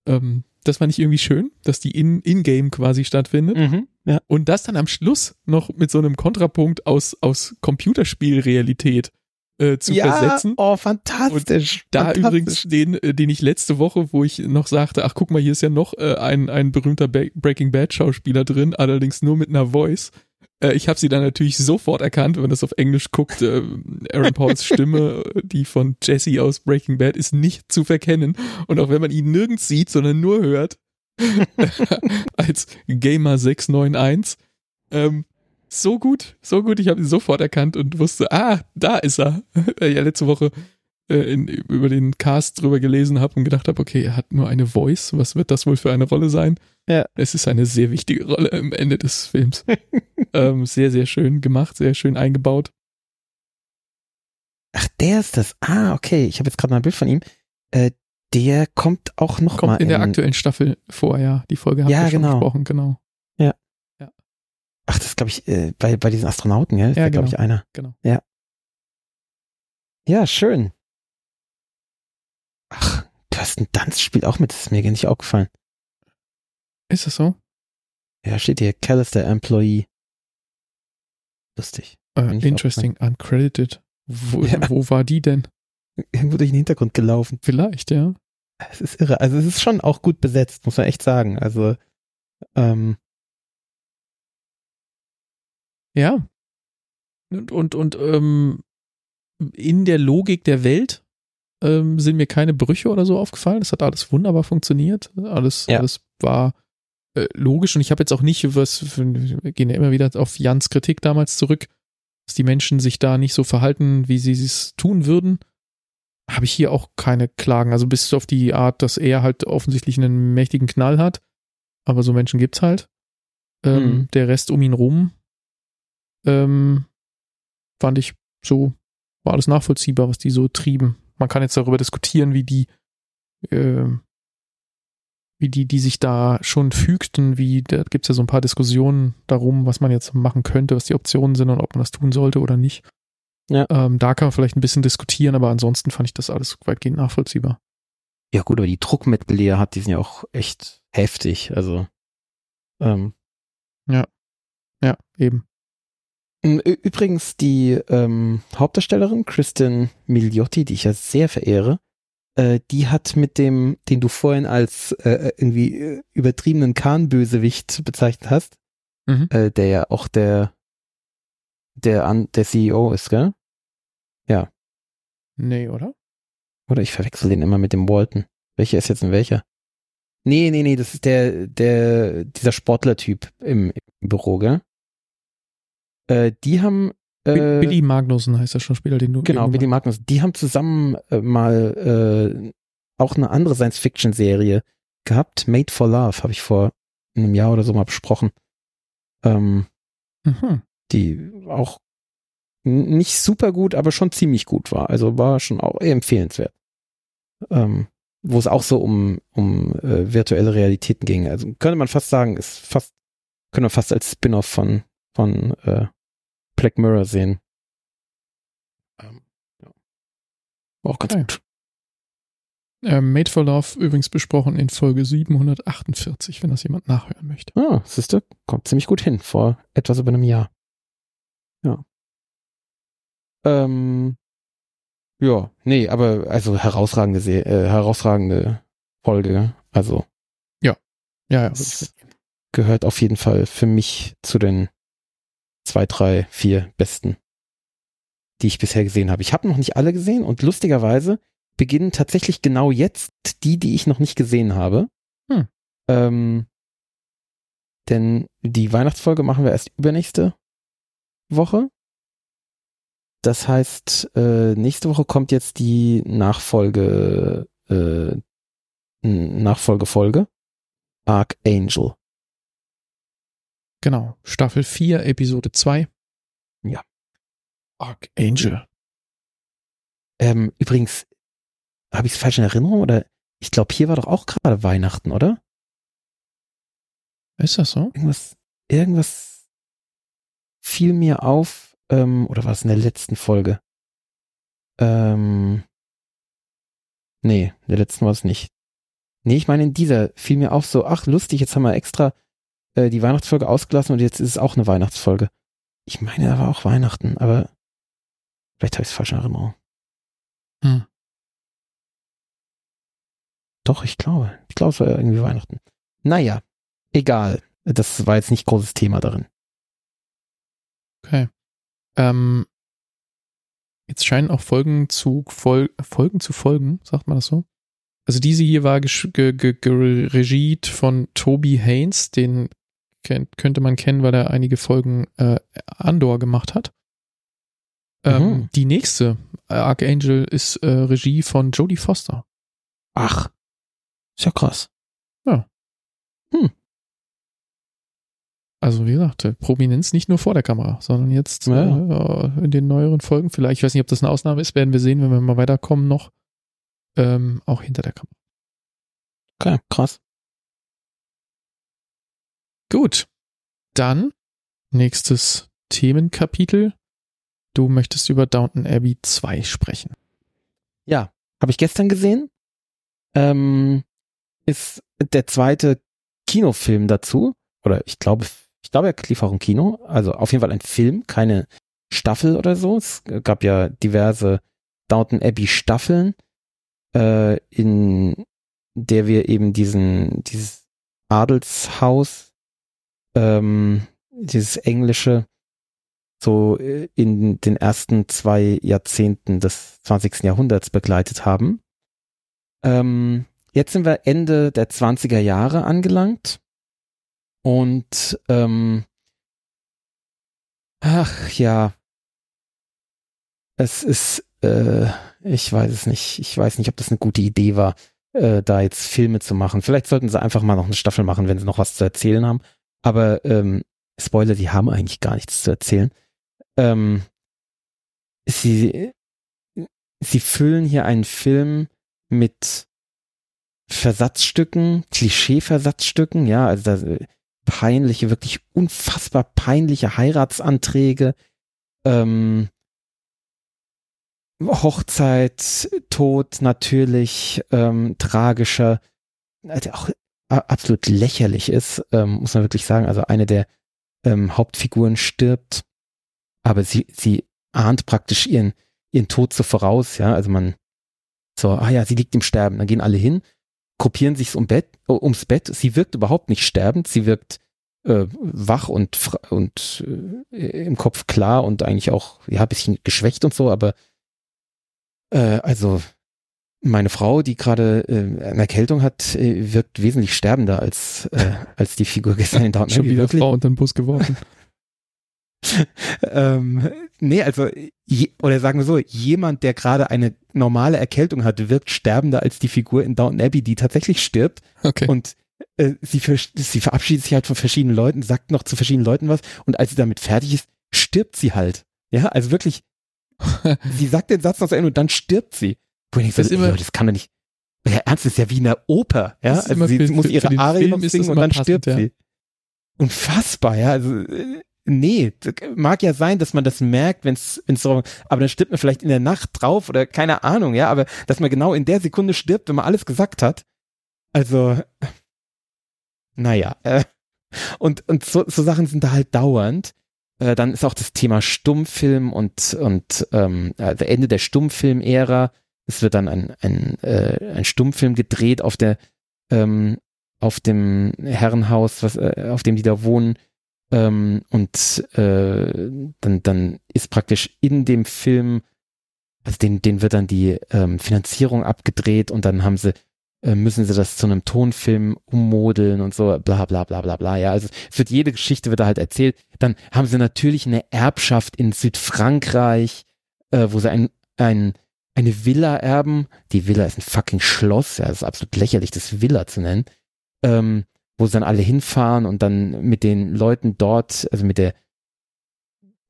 ähm, das fand ich irgendwie schön, dass die in, in-game quasi stattfindet. Mhm. Ja. Und das dann am Schluss noch mit so einem Kontrapunkt aus, aus Computerspielrealität äh, zu ja, versetzen. oh, fantastisch. Da fantastisch. übrigens den, äh, den ich letzte Woche, wo ich noch sagte, ach guck mal, hier ist ja noch äh, ein, ein berühmter Breaking Bad Schauspieler drin, allerdings nur mit einer Voice. Äh, ich habe sie dann natürlich sofort erkannt, wenn man das auf Englisch guckt. Äh, Aaron Pauls Stimme, [LAUGHS] die von Jesse aus Breaking Bad, ist nicht zu verkennen. Und auch wenn man ihn nirgends sieht, sondern nur hört, [LAUGHS] als Gamer 691, ähm, so gut, so gut, ich habe ihn sofort erkannt und wusste, ah, da ist er. [LAUGHS] Ja, letzte Woche äh, in, über den Cast drüber gelesen habe und gedacht habe, okay, er hat nur eine Voice, was wird das wohl für eine Rolle sein? Ja. Es ist eine sehr wichtige Rolle am Ende des Films. [LAUGHS] ähm, sehr, sehr schön gemacht, sehr schön eingebaut. Ach, der ist das. Ah, okay. Ich habe jetzt gerade mal ein Bild von ihm. Äh, der kommt auch noch Kommt mal in der aktuellen Staffel vor, ja. Die Folge haben Ja, wir schon genau. besprochen, genau. Ach, das glaube ich äh, bei bei diesen Astronauten, ja, ist Ja, der glaube genau. ich einer. Genau. Ja. Ja, schön. Ach, Kirsten Dunst spielt auch mit. Das ist mir gar nicht aufgefallen. Ist das so? Ja, steht hier Callister Employee. Lustig. Ich interesting, uncredited. Wo, [LAUGHS] Ja. wo war die denn? Irgendwo durch den Hintergrund gelaufen. Vielleicht, ja. Es ist irre. Also es ist schon auch gut besetzt, muss man echt sagen. Also ähm, Ja. Und, und, und ähm, in der Logik der Welt ähm, sind mir keine Brüche oder so aufgefallen. Das hat alles wunderbar funktioniert. Alles, Ja. alles war äh, logisch. Und ich habe jetzt auch nicht, was wir gehen ja immer wieder auf Jans Kritik damals zurück, dass die Menschen sich da nicht so verhalten, wie sie es tun würden. Habe ich hier auch keine Klagen. Also bis auf die Art, dass er halt offensichtlich einen mächtigen Knall hat. Aber so Menschen gibt's halt. Ähm, Mhm. Der Rest um ihn rum ähm, fand ich so, war alles nachvollziehbar, was die so trieben. Man kann jetzt darüber diskutieren, wie die, ähm, wie die, die sich da schon fügten, wie, da gibt es ja so ein paar Diskussionen darum, was man jetzt machen könnte, was die Optionen sind und ob man das tun sollte oder nicht. Ja. Ähm, da kann man vielleicht ein bisschen diskutieren, aber ansonsten fand ich das alles weitgehend nachvollziehbar. Ja gut, aber die Druckmittel, die er hat, die sind ja auch echt heftig. Also ähm, Ja, eben. Übrigens die ähm, Hauptdarstellerin Kristen Milioti, die ich ja sehr verehre, äh, die hat mit dem, den du vorhin als äh, irgendwie äh, übertriebenen Kahn-Bösewicht bezeichnet hast, Mhm. äh, der ja auch der der an der CEO ist, gell? Nee, oder? Oder ich verwechsel den immer mit dem Walton. Welcher ist jetzt denn welcher? Nee, nee, nee, das ist der, der, dieser Sportler-Typ im, im Büro, gell? Äh, die haben, äh, Billy Magnussen heißt der Schauspieler, den du. genau, Billy Magnus, die haben zusammen äh, mal äh, auch eine andere Science-Fiction-Serie gehabt. Made for Love, habe ich vor einem Jahr oder so mal besprochen. Ähm, Mhm. die auch nicht super gut, aber schon ziemlich gut war. Also war schon auch empfehlenswert. Ähm, wo es auch so um, um äh, virtuelle Realitäten ging. Also könnte man fast sagen, ist fast, könnte man fast als Spin-off von, von äh, Black Mirror sehen. Ähm, ja. Auch ganz Okay. gut. Ähm, Made for Love übrigens besprochen in Folge 748, wenn das jemand nachhören möchte. Ah, siehste, kommt ziemlich gut hin, vor etwas über einem Jahr. Ja. Ähm, ja, nee, aber also herausragende, Se äh, herausragende Folge. Also Ja, ja. es gehört auf jeden Fall für mich zu den zwei, drei, vier besten, die ich bisher gesehen habe. Ich habe noch nicht alle gesehen und lustigerweise beginnen tatsächlich genau jetzt die, die ich noch nicht gesehen habe. Hm. Ähm, denn die Weihnachtsfolge machen wir erst übernächste Woche. Das heißt, äh, nächste Woche kommt jetzt die Nachfolge, äh, Nachfolgefolge. Archangel. Genau. Staffel 4, Episode 2. Ja. Archangel. Ähm, übrigens, habe ich es falsch in Erinnerung oder ich glaube, hier war doch auch gerade Weihnachten, oder? Ist das so? Irgendwas, irgendwas fiel mir auf, ähm, oder war es in der letzten Folge? Ähm, nee, in der letzten war es nicht. Nee, ich meine, in dieser fiel mir auf so, ach, lustig, jetzt haben wir extra äh, die Weihnachtsfolge ausgelassen und jetzt ist es auch eine Weihnachtsfolge. Ich meine, da war auch Weihnachten, aber vielleicht habe ich es falsch in Erinnerung. Hm. Doch, ich glaube. Ich glaube, es war irgendwie Weihnachten. Naja, egal. Das war jetzt nicht großes Thema darin. Okay. Ähm, jetzt scheinen auch Folgen zu Fol Folgen zu folgen, sagt man das so? Also diese hier war gesch- ge ge geregiet von Toby Haynes, den kennt, könnte man kennen, weil er einige Folgen äh, Andor gemacht hat. Ähm, Mhm. Die nächste, Archangel, ist äh, Regie von Jodie Foster. Ach, ist ja krass. Also wie gesagt, äh, Prominenz nicht nur vor der Kamera, sondern jetzt Ja. äh, in den neueren Folgen vielleicht, ich weiß nicht, ob das eine Ausnahme ist, werden wir sehen, wenn wir mal weiterkommen noch, ähm, auch hinter der Kamera. Okay, krass. Gut, dann nächstes Themenkapitel. Du möchtest über Downton Abbey 2 sprechen. Ja, habe ich gestern gesehen. Ähm, ist der zweite Kinofilm dazu. Oder ich glaube, ich glaube, er lief auch im Kino. Also auf jeden Fall ein Film, keine Staffel oder so. Es gab ja diverse Downton Abbey Staffeln, äh, in der wir eben diesen, dieses Adelshaus, ähm, dieses englische, so äh, in den ersten zwei Jahrzehnten des 20. Jahrhunderts begleitet haben. Ähm, jetzt sind wir Ende der 20er Jahre angelangt und ähm, ach ja, es ist, äh, ich weiß es nicht, ich weiß nicht, ob das eine gute Idee war, äh, da jetzt Filme zu machen. Vielleicht sollten sie einfach mal noch eine Staffel machen, wenn sie noch was zu erzählen haben. Aber ähm, Spoiler, die haben eigentlich gar nichts zu erzählen. Ähm, sie, sie füllen hier einen Film mit Versatzstücken, Klischee-Versatzstücken, ja, also da, äh, peinliche, wirklich unfassbar peinliche Heiratsanträge, ähm, Hochzeit, Tod natürlich, ähm, tragischer, also auch absolut lächerlich ist, ähm, muss man wirklich sagen. Also eine der ähm, Hauptfiguren stirbt, aber sie, sie ahnt praktisch ihren, ihren Tod so voraus, ja. Also man, so, ah ja, sie liegt im Sterben. Dann gehen alle hin, gruppieren sich um Bett, ums Bett. Sie wirkt überhaupt nicht sterbend, sie wirkt äh, wach und, und äh, im Kopf klar und eigentlich auch, ja, bisschen geschwächt und so, aber äh, also meine Frau, die gerade äh, eine Erkältung hat, äh, wirkt wesentlich sterbender als, äh, als die Figur gestern in Downton Schon wieder wirklich. Frau unter den Bus geworfen. [LAUGHS] ähm, nee, also, je, oder sagen wir so, jemand, der gerade eine normale Erkältung hat, wirkt sterbender als die Figur in Downton Abbey, die tatsächlich stirbt. Okay. Und äh, sie, sie verabschiedet sich halt von verschiedenen Leuten, sagt noch zu verschiedenen Leuten was und als sie damit fertig ist, stirbt sie halt. Ja, also wirklich, [LAUGHS] sie sagt den Satz noch zu Ende und dann stirbt sie. Wo ich das, so, immer, das kann doch nicht. Der Ernst ist ja wie eine Oper, ja. Also sie für, muss ihre Arie noch singen und dann passend, stirbt ja. sie. Unfassbar, ja. Also äh, nee, mag ja sein, dass man das merkt, wenn es so, aber dann stirbt man vielleicht in der Nacht drauf oder keine Ahnung, ja. Aber dass man genau in der Sekunde stirbt, wenn man alles gesagt hat. Also, naja. Äh, und und so, so Sachen sind da halt dauernd. Äh, dann ist auch das Thema Stummfilm und und ähm, also Ende der Stummfilm-Ära es wird dann ein, ein, äh, ein Stummfilm gedreht auf der ähm, auf dem Herrenhaus, was, äh, auf dem die da wohnen. Ähm, und äh, dann, dann ist praktisch in dem Film, also den, den wird dann die ähm, Finanzierung abgedreht und dann haben sie, äh, müssen sie das zu einem Tonfilm ummodeln und so, bla bla bla bla bla. Ja, also es wird jede Geschichte wird da halt erzählt. Dann haben sie natürlich eine Erbschaft in Südfrankreich, äh, wo sie ein, ein eine Villa erben. Die Villa ist ein fucking Schloss, ja, das ist absolut lächerlich, das Villa zu nennen. Ähm, wo sie dann alle hinfahren und dann mit den Leuten dort, also mit der,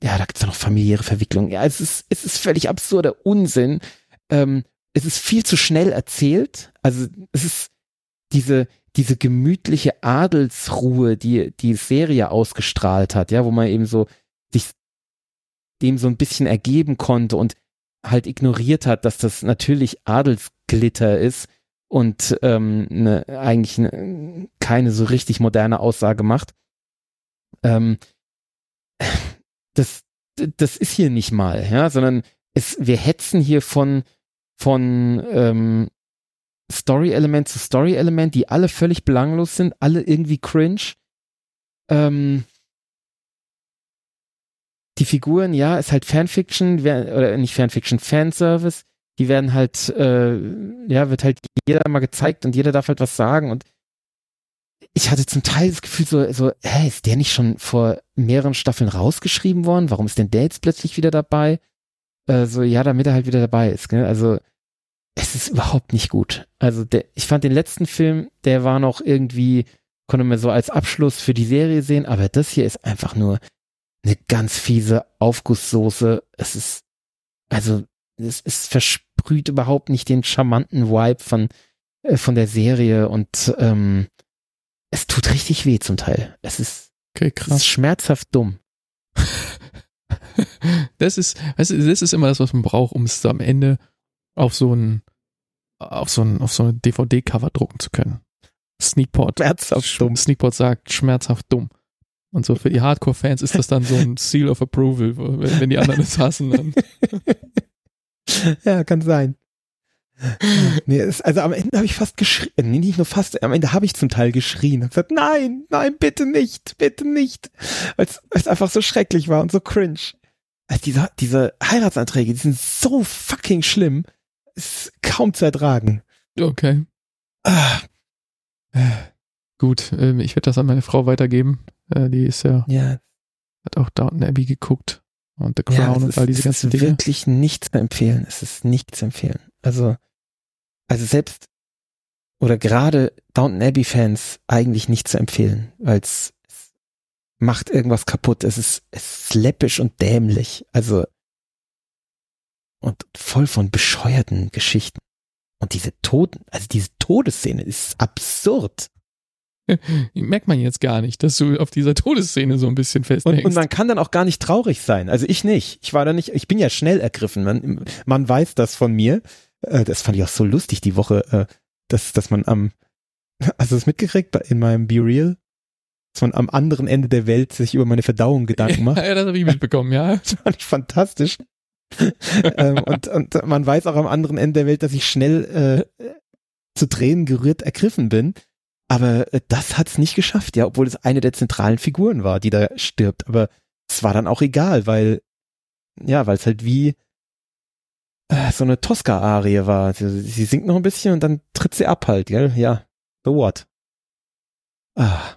ja, da gibt's ja noch familiäre Verwicklung. Ja, es ist, es ist völlig absurder Unsinn. Ähm, es ist viel zu schnell erzählt. Also es ist diese, diese gemütliche Adelsruhe, die die Serie ausgestrahlt hat, ja, wo man eben so sich dem so ein bisschen ergeben konnte und halt ignoriert hat, dass das natürlich Adelsglitter ist und ähm, ne, eigentlich ne, keine so richtig moderne Aussage macht. Ähm, das, das ist hier nicht mal, ja, sondern es, wir hetzen hier von, von ähm, Story-Element zu Story-Element, die alle völlig belanglos sind, alle irgendwie cringe. Ähm, die Figuren, ja, ist halt Fanfiction, oder nicht Fanfiction, Fanservice. Die werden halt, äh, ja, wird halt jeder mal gezeigt und jeder darf halt was sagen. Und ich hatte zum Teil das Gefühl so, so, hä, ist der nicht schon vor mehreren Staffeln rausgeschrieben worden? Warum ist denn der jetzt plötzlich wieder dabei? Äh, so, ja, damit er halt wieder dabei ist. Gell? Also, es ist überhaupt nicht gut. Also, der, ich fand den letzten Film, der war noch irgendwie, konnte man so als Abschluss für die Serie sehen, aber das hier ist einfach nur, eine ganz fiese Aufgusssoße. Es ist, also, es, es versprüht überhaupt nicht den charmanten Vibe von, äh, von der Serie und ähm, es tut richtig weh zum Teil. Es ist, okay, krass. Es ist schmerzhaft dumm. [LAUGHS] das ist, weißt du, das ist immer das, was man braucht, um es am Ende auf so ein, auf so ein, auf so ein DVD-Cover drucken zu können. Sneakpot. Schmerzhaft dumm. Sneakpot sagt schmerzhaft dumm. Und so für die Hardcore-Fans ist das dann so ein Seal of Approval, wenn die anderen es hassen. Dann. [LAUGHS] ja, kann sein. nee, es, also am Ende habe ich fast geschrien, äh, nee, nicht nur fast, am Ende habe ich zum Teil geschrien und gesagt, nein, nein, bitte nicht, bitte nicht, weil es einfach so schrecklich war und so cringe. Also diese, diese Heiratsanträge, die sind so fucking schlimm, ist kaum zu ertragen. Okay. Ah. Gut, ähm, ich werde das an meine Frau weitergeben. Äh, die ist ja, ja, hat auch Downton Abbey geguckt und The Crown ja, und ist, all diese ganzen Dinge. Es ist wirklich nicht zu empfehlen. Es ist nicht zu empfehlen. Also, also selbst oder gerade Downton Abbey Fans eigentlich nicht zu empfehlen, weil es macht irgendwas kaputt. Es ist, es ist läppisch und dämlich. Also, und voll von bescheuerten Geschichten. Und diese Toten, also diese Todesszene ist absurd. [LAUGHS] Merkt man jetzt gar nicht, dass du auf dieser Todesszene so ein bisschen festhängst. Und, und man kann dann auch gar nicht traurig sein. Also ich nicht. Ich war da nicht, ich bin ja schnell ergriffen. Man, man weiß das von mir. Äh, das fand ich auch so lustig die Woche, äh, dass, dass man am, hast du es mitgekriegt in meinem Be Real? Dass man am anderen Ende der Welt sich über meine Verdauung Gedanken macht. [LAUGHS] Ja, das habe ich mitbekommen, ja. Das fand ich fantastisch. [LAUGHS] ähm, und, und man weiß auch am anderen Ende der Welt, dass ich schnell äh, zu Tränen gerührt ergriffen bin. Aber äh, das hat's nicht geschafft, ja, obwohl es eine der zentralen Figuren war, die da stirbt. Aber es war dann auch egal, weil, ja, weil es halt wie äh, so eine Tosca-Arie war. Sie, sie singt noch ein bisschen und dann tritt sie ab halt, gell? Ja, so what? Ah,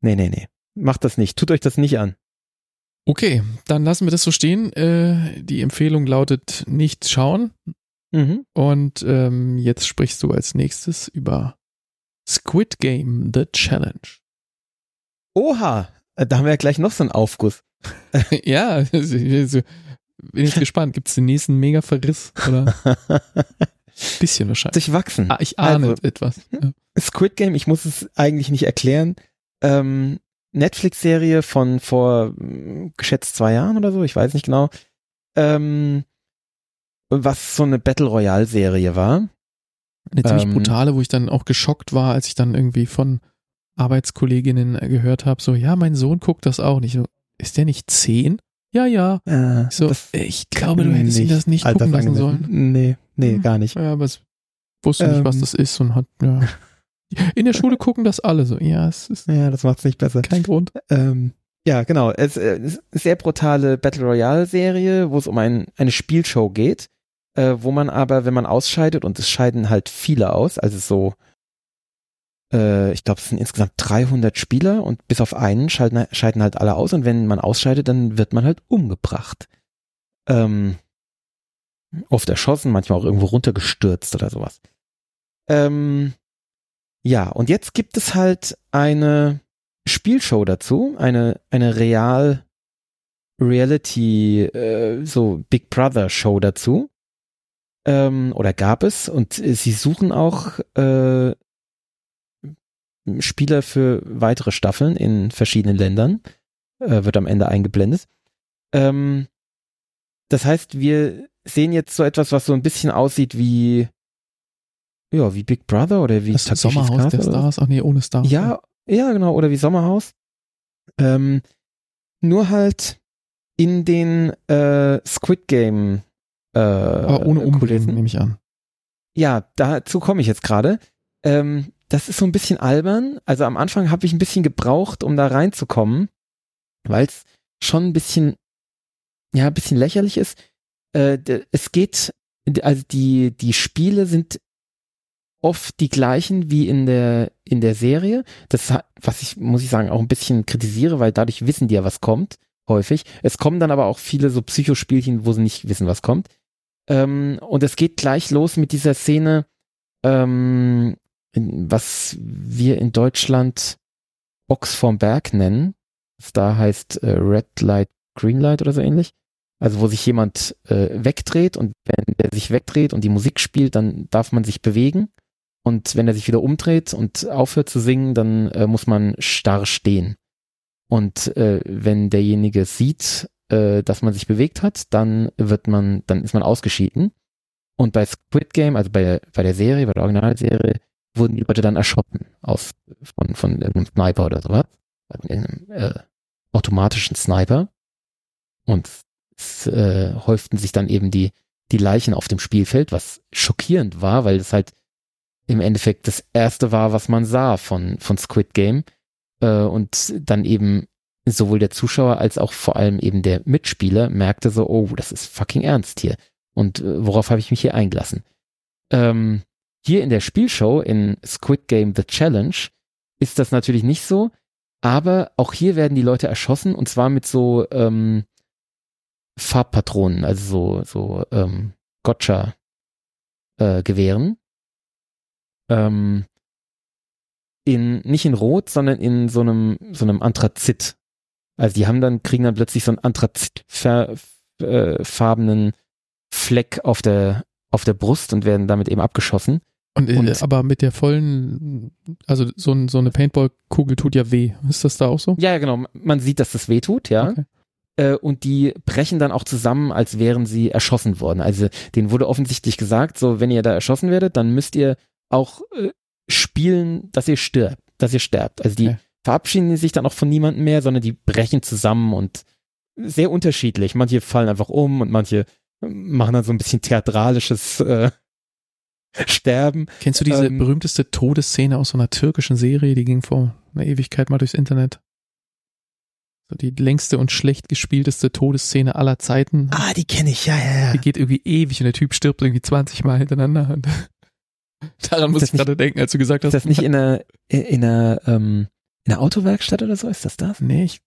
nee, nee, nee. Macht das nicht. Tut euch das nicht an. Okay, dann lassen wir das so stehen. Äh, die Empfehlung lautet nicht schauen. Mhm. Und ähm, jetzt sprichst du als nächstes über Squid Game The Challenge. Oha, äh, da haben wir ja gleich noch so einen Aufguss. [LAUGHS] ja, also, also, bin jetzt gespannt. Gibt es den nächsten Mega-Verriss? Oder? [LAUGHS] Bisschen wahrscheinlich. Sich wachsen. Ah, ich ahne also, etwas. Ja. Squid Game, ich muss es eigentlich nicht erklären. Ähm, Netflix-Serie von vor hm, geschätzt zwei Jahren oder so, ich weiß nicht genau. Ähm, was so eine Battle Royale-Serie war. Eine ziemlich ähm, brutale, wo ich dann auch geschockt war, als ich dann irgendwie von Arbeitskolleginnen gehört habe, so, ja, mein Sohn guckt das auch nicht. So, ist der nicht zehn? Ja, ja. Äh, so, ich glaube, du hättest ihn das nicht gucken lassen sollen. Nee, nee, hm. gar nicht. Ja, aber es wusste ähm, nicht, was ähm. das ist und hat, ja. In der Schule gucken das alle so. Ja, es ist. Ja, das macht's nicht besser. Kein Grund. Ähm, ja, genau. Es äh, ist eine sehr brutale Battle Royale Serie, wo es um ein, eine Spielshow geht, äh, wo man aber, wenn man ausscheidet, und es scheiden halt viele aus, also so, äh, ich glaube, es sind insgesamt 300 Spieler und bis auf einen scheiden, scheiden halt alle aus und wenn man ausscheidet, dann wird man halt umgebracht. Ähm, oft erschossen, manchmal auch irgendwo runtergestürzt oder sowas. Ähm, ja, und jetzt gibt es halt eine Spielshow dazu, eine, eine Real Reality, äh, so Big Brother Show dazu. Ähm, oder gab es. Und äh, sie suchen auch äh, Spieler für weitere Staffeln in verschiedenen Ländern. Äh, wird am Ende eingeblendet. Ähm, das heißt, wir sehen jetzt so etwas, was so ein bisschen aussieht wie ja, wie Big Brother oder wie das Sommerhaus Castle der Stars. Ach nee, ohne Stars. Ja, ja, genau, oder wie Sommerhaus. Ähm, nur halt in den äh, Squid Game äh, Aber ohne Umblenden, nehme ich an. Ja, dazu komme ich jetzt gerade. Ähm, das ist so ein bisschen albern. Also am Anfang habe ich ein bisschen gebraucht, um da reinzukommen, weil es schon ein bisschen, ja, ein bisschen lächerlich ist. Äh, es geht, also die, die Spiele sind oft die gleichen wie in der, in der Serie. Das, was ich, muss ich sagen, auch ein bisschen kritisiere, weil dadurch wissen die ja, was kommt, häufig. Es kommen dann aber auch viele so Psychospielchen, wo sie nicht wissen, was kommt. Ähm, und es geht gleich los mit dieser Szene, ähm, in, was wir in Deutschland Box vorm Berg nennen. Da heißt äh, Red Light, Green Light oder so ähnlich. Also wo sich jemand äh, wegdreht und wenn der sich wegdreht und die Musik spielt, dann darf man sich bewegen. Und wenn er sich wieder umdreht und aufhört zu singen, dann äh, muss man starr stehen. Und äh, wenn derjenige sieht, äh, dass man sich bewegt hat, dann wird man, dann ist man ausgeschieden. Und bei Squid Game, also bei, bei der Serie, bei der Originalserie, wurden die Leute dann erschossen aus, von, von irgendeinem Sniper oder sowas. Von irgendeinem äh, automatischen Sniper. Und es äh, häuften sich dann eben die, die Leichen auf dem Spielfeld, was schockierend war, weil es halt im Endeffekt das erste war, was man sah von, von Squid Game. Äh, und dann eben sowohl der Zuschauer als auch vor allem eben der Mitspieler merkte so, oh, das ist fucking ernst hier. Und äh, worauf habe ich mich hier eingelassen? Ähm, hier in der Spielshow in Squid Game The Challenge ist das natürlich nicht so, aber auch hier werden die Leute erschossen und zwar mit so ähm, Farbpatronen, also so, so ähm, Gotcha-Gewehren. Äh, ähm, in, nicht in Rot, sondern in so einem, so einem Anthrazit. Also die haben dann, kriegen dann plötzlich so einen anthrazitfarbenen Fleck auf der, auf der Brust und werden damit eben abgeschossen. Und, äh, Und- aber mit der vollen, also so, ein- so eine Paintball-Kugel tut ja weh. Ist das da auch so? Ja, ja, genau. Man sieht, dass das wehtut, ja. Okay. Äh, und die brechen dann auch zusammen, als wären sie erschossen worden. Also denen wurde offensichtlich gesagt, so wenn ihr da erschossen werdet, dann müsst ihr auch äh, spielen, dass ihr stirbt, dass ihr sterbt. Also die Okay. Verabschieden sich dann auch von niemandem mehr, sondern die brechen zusammen und sehr unterschiedlich. Manche fallen einfach um und manche machen dann so ein bisschen theatralisches äh, [LAUGHS] Sterben. Kennst du diese Ähm, berühmteste Todesszene aus so einer türkischen Serie, die ging vor einer Ewigkeit mal durchs Internet? So die längste und schlecht gespielteste Todesszene aller Zeiten. Ah, die kenne ich, ja, ja, Die geht irgendwie ewig und der Typ stirbt irgendwie 20 Mal hintereinander. [LAUGHS] Daran muss ich gerade denken, als du gesagt hast. Ist das nicht [LAUGHS] in einer, in einer, ähm, in einer Autowerkstatt oder so? Ist das das? Nee, ich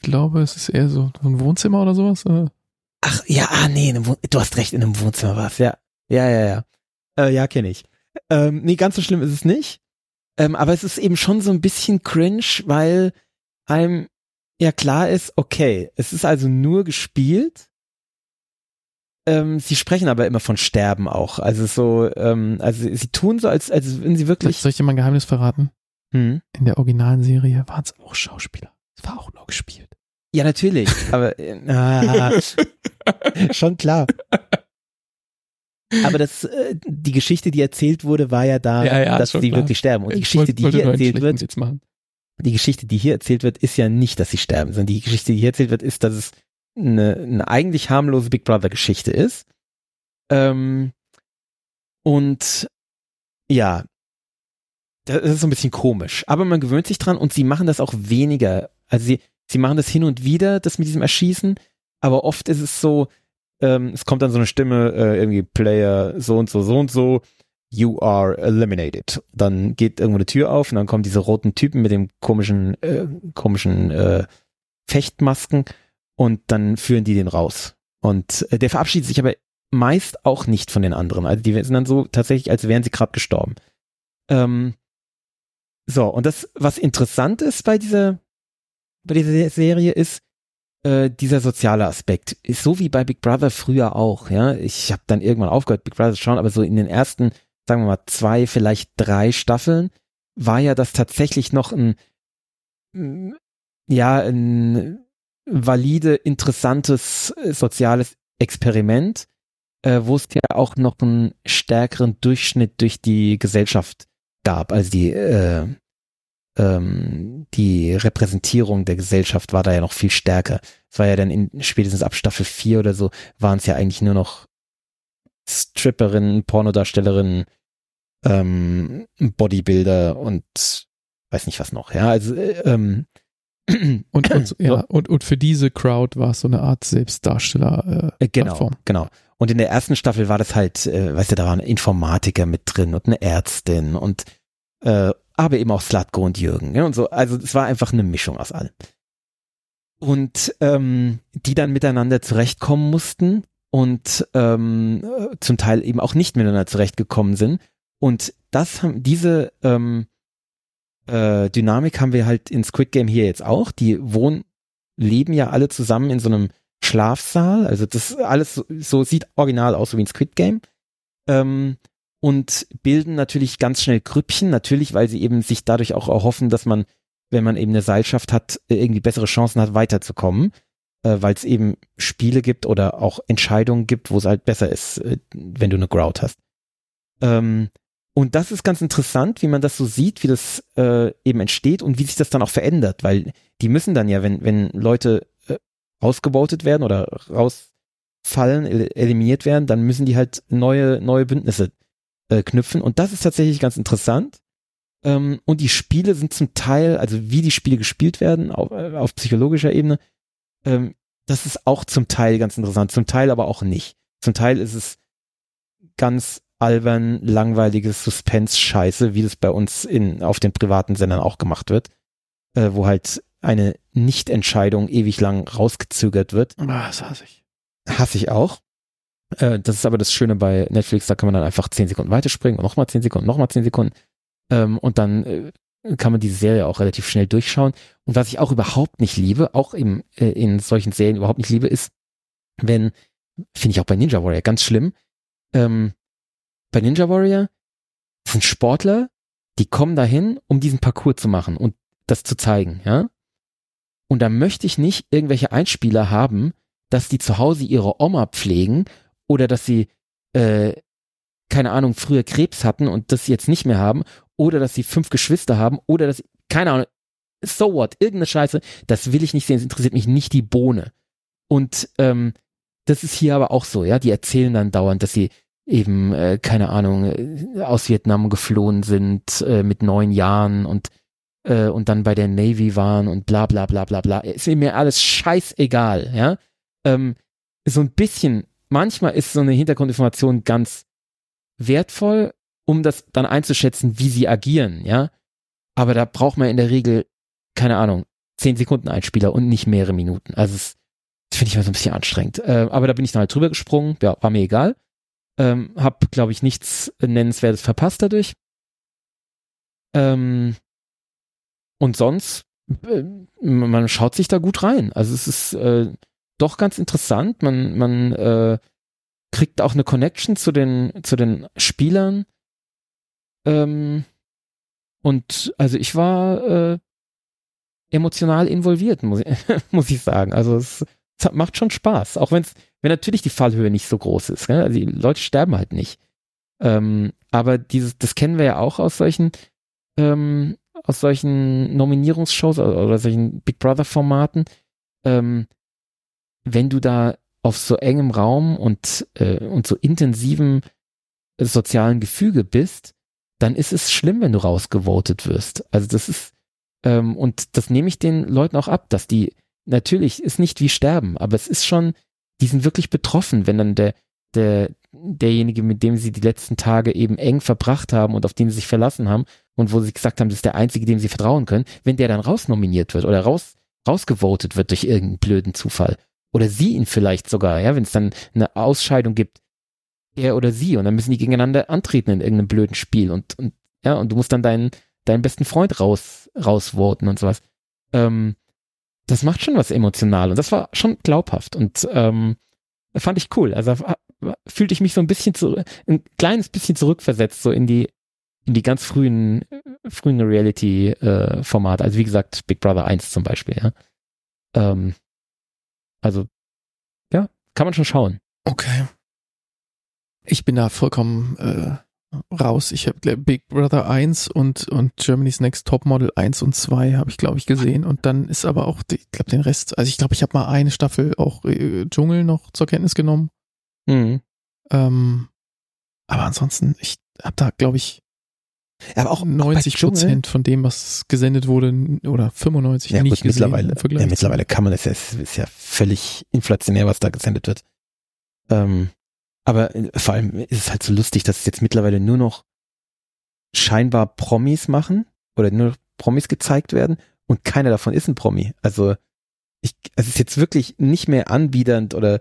glaube, es ist eher so, ein Wohnzimmer oder sowas. äh. Ach, ja, ah, nee, in einem Wohn du hast recht, in einem Wohnzimmer war's, ja. Ja, ja, ja. Äh, ja, kenne ich. Ähm, nee, ganz so schlimm ist es nicht. Ähm, aber es ist eben schon so ein bisschen cringe, weil einem ja klar ist, okay, es ist also nur gespielt. Ähm, sie sprechen aber immer von Sterben auch. Also so, ähm, also sie, sie tun so, als, als wenn sie wirklich. Soll ich dir mal ein Geheimnis verraten? Hm. In der originalen Serie waren es auch Schauspieler. Es war auch nur gespielt. Ja, natürlich. [LAUGHS] Aber äh, ah, schon klar. Aber das, äh, die Geschichte, die erzählt wurde, war ja da, Ja, ja, dass sie klar. wirklich sterben. Und die Ich Geschichte, die hier erzählt wird, die Geschichte, die hier erzählt wird, ist ja nicht, dass sie sterben, sondern die Geschichte, die hier erzählt wird, ist, dass es eine, eine eigentlich harmlose Big Brother Geschichte ist. Ähm, und ja, das ist so ein bisschen komisch. Aber man gewöhnt sich dran und sie machen das auch weniger. Also sie, sie machen das hin und wieder, das mit diesem Erschießen, aber oft ist es so, ähm, es kommt dann so eine Stimme, äh, irgendwie Player so und so, so und so, you are eliminated. Dann geht irgendwo eine Tür auf und dann kommen diese roten Typen mit dem komischen, äh, komischen äh, Fechtmasken und dann führen die den raus. Und äh, der verabschiedet sich aber meist auch nicht von den anderen. Also die sind dann so tatsächlich, als wären sie gerade gestorben. Ähm, so, und das, was interessant ist bei dieser, bei dieser Serie ist, äh, dieser soziale Aspekt. Ist so wie bei Big Brother früher auch, ja. Ich habe dann irgendwann aufgehört, Big Brother zu schauen, aber so in den ersten, sagen wir mal, zwei, vielleicht drei Staffeln war ja das tatsächlich noch ein, ja, ein valide, interessantes äh, soziales Experiment, äh, wo es ja auch noch einen stärkeren Durchschnitt durch die Gesellschaft gab. Also die, äh, ähm, die Repräsentierung der Gesellschaft war da ja noch viel stärker. Es war ja dann in spätestens ab Staffel 4 oder so, waren es ja eigentlich nur noch Stripperinnen, Pornodarstellerinnen, ähm, Bodybuilder und weiß nicht was noch, ja, also äh, ähm, [CLEARS THROAT] Und, und, ja, und, und für diese Crowd war es so eine Art Selbstdarsteller. Äh, Äh, Genau, Plattform. genau. Und in der ersten Staffel war das halt, äh, weißt du, da waren Informatiker mit drin und eine Ärztin und äh, aber eben auch Slatko und Jürgen ja, und so. Also es war einfach eine Mischung aus allem. Und ähm, die dann miteinander zurechtkommen mussten und ähm, äh, zum Teil eben auch nicht miteinander zurechtgekommen sind. Und das haben diese ähm, äh, Dynamik haben wir halt in Squid Game hier jetzt auch. Die wohnen, leben ja alle zusammen in so einem Schlafsaal. Also das alles so, so sieht original aus, so wie ein Squid Game. Ähm, und bilden natürlich ganz schnell Grüppchen, natürlich, weil sie eben sich dadurch auch erhoffen, dass man, wenn man eben eine Seilschaft hat, äh, irgendwie bessere Chancen hat, weiterzukommen. Äh, weil es eben Spiele gibt oder auch Entscheidungen gibt, wo es halt besser ist, äh, wenn du eine Grout hast. Ähm, und das ist ganz interessant, wie man das so sieht, wie das äh, eben entsteht und wie sich das dann auch verändert, weil die müssen dann ja, wenn, wenn Leute äh, ausgebeutet werden oder rausfallen, el eliminiert werden, dann müssen die halt neue, neue Bündnisse äh, knüpfen. Und das ist tatsächlich ganz interessant. Ähm, und die Spiele sind zum Teil, also wie die Spiele gespielt werden, auf, äh, auf psychologischer Ebene, ähm, das ist auch zum Teil ganz interessant, zum Teil aber auch nicht. Zum Teil ist es ganz albern, langweiliges Suspense-Scheiße, wie das bei uns in, auf den privaten Sendern auch gemacht wird, äh, wo halt eine Nichtentscheidung ewig lang rausgezögert wird. Ah, das hasse ich. Hasse ich auch. Äh, das ist aber das Schöne bei Netflix, da kann man dann einfach zehn Sekunden weiterspringen und nochmal zehn Sekunden, nochmal zehn Sekunden. Ähm, und dann äh, kann man diese Serie auch relativ schnell durchschauen. Und was ich auch überhaupt nicht liebe, auch im, äh, in solchen Serien überhaupt nicht liebe, ist, wenn, finde ich auch bei Ninja Warrior ganz schlimm, ähm, bei Ninja Warrior sind Sportler, die kommen dahin, um diesen Parcours zu machen und das zu zeigen, ja. Und da möchte ich nicht irgendwelche Einspieler haben, dass die zu Hause ihre Oma pflegen oder dass sie, äh, keine Ahnung, früher Krebs hatten und das jetzt nicht mehr haben oder dass sie fünf Geschwister haben oder dass, keine Ahnung, so what, irgendeine Scheiße, das will ich nicht sehen, es interessiert mich nicht die Bohne. Und ähm, das ist hier aber auch so, ja, die erzählen dann dauernd, dass sie eben, äh, keine Ahnung, äh, aus Vietnam geflohen sind äh, mit neun Jahren und äh, und dann bei der Navy waren und bla bla bla bla bla. Ist mir alles scheißegal, ja. Ähm, so ein bisschen, manchmal ist so eine Hintergrundinformation ganz wertvoll, um das dann einzuschätzen, wie sie agieren, ja. Aber da braucht man in der Regel, keine Ahnung, zehn Sekunden Einspieler und nicht mehrere Minuten. Also es finde ich immer so ein bisschen anstrengend. Äh, aber da bin ich dann halt drüber gesprungen, ja, war mir egal. Ähm, hab, glaube ich, nichts Nennenswertes verpasst dadurch. Ähm, und sonst, äh, man schaut sich da gut rein. Also es ist äh, doch ganz interessant. Man, man äh, kriegt auch eine Connection zu den, zu den Spielern. Ähm, und also ich war äh, emotional involviert, muss ich, [LAUGHS] muss ich sagen. Also es, es macht schon Spaß, auch wenn es, wenn natürlich die Fallhöhe nicht so groß ist. Gell? Also die Leute sterben halt nicht. Ähm, aber dieses, das kennen wir ja auch aus solchen ähm, aus solchen Nominierungsshows oder, oder solchen Big Brother Formaten, ähm, wenn du da auf so engem Raum und, äh, und so intensivem sozialen Gefüge bist, dann ist es schlimm, wenn du rausgevotet wirst. Also das ist, ähm, und das nehme ich den Leuten auch ab, dass die, natürlich ist nicht wie sterben, aber es ist schon, die sind wirklich betroffen, wenn dann der, der, derjenige, mit dem sie die letzten Tage eben eng verbracht haben und auf den sie sich verlassen haben und wo sie gesagt haben, das ist der einzige, dem sie vertrauen können, wenn der dann rausnominiert wird oder raus, rausgevotet wird durch irgendeinen blöden Zufall. Oder sie ihn vielleicht sogar, ja, wenn es dann eine Ausscheidung gibt, er oder sie, und dann müssen die gegeneinander antreten in irgendeinem blöden Spiel und, und ja, und du musst dann deinen, deinen besten Freund raus, rausvoten und sowas. Ähm, das macht schon was emotional und das war schon glaubhaft und ähm, fand ich cool. Also fühlte ich mich so ein bisschen zu, ein kleines bisschen zurückversetzt, so in die, in die ganz frühen, frühen Reality-Formate. Äh, also wie gesagt, Big Brother 1 zum Beispiel, ja. Ähm, also, ja, kann man schon schauen. Okay. Ich bin da vollkommen äh, raus. Ich habe Big Brother 1 und, und Germany's Next Topmodel 1 und 2 habe ich, glaube ich, gesehen. Und dann ist aber auch, ich glaube, den Rest, also ich glaube, ich habe mal eine Staffel auch äh, Dschungel noch zur Kenntnis genommen. Mhm. Ähm, aber ansonsten, ich habe da, glaube ich, aber auch 90 Prozent von dem, was gesendet wurde, oder 95 ja, nicht gut, gesehen. Mittlerweile, ja, mittlerweile kann man das ja, ist, ja völlig inflationär, was da gesendet wird. Ähm, aber äh, vor allem ist es halt so lustig, dass es jetzt mittlerweile nur noch scheinbar Promis machen oder nur Promis gezeigt werden und keiner davon ist ein Promi. Also ich, es ist jetzt wirklich nicht mehr anbiedernd oder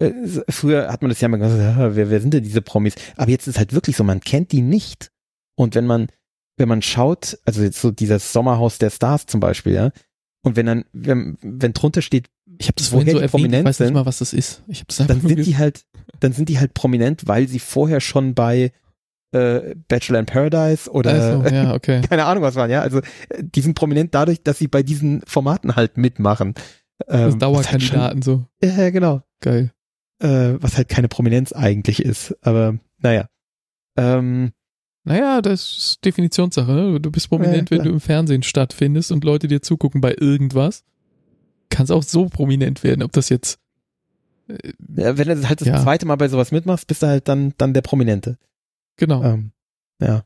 äh, früher hat man das ja mal gesagt, [LAUGHS] wer, wer sind denn diese Promis? Aber jetzt ist halt wirklich so, man kennt die nicht. Und wenn man, wenn man schaut, also jetzt so dieses Sommerhaus der Stars zum Beispiel, ja, und wenn dann, wenn, wenn drunter steht, ich habe das vorhin so erwähnt, ich weiß nicht mal, was das ist. Ich hab's dann sind die halt, dann sind die halt prominent, weil sie vorher schon bei äh, Bachelor in Paradise oder also, ja, okay. [LAUGHS] keine Ahnung was waren, ja. Also die sind prominent dadurch, dass sie bei diesen Formaten halt mitmachen. Ähm, das Dauerkandidaten halt schon, so. Ja, genau. Geil äh, was halt keine Prominenz eigentlich ist. Aber naja. Ähm, naja, das ist Definitionssache. Ne? Du bist prominent, ja, wenn du im Fernsehen stattfindest und Leute dir zugucken bei irgendwas. Kannst auch so prominent werden, ob das jetzt. Äh, ja, wenn du halt das ja. zweite Mal bei sowas mitmachst, bist du halt dann, dann der Prominente. Genau. Ähm, ja.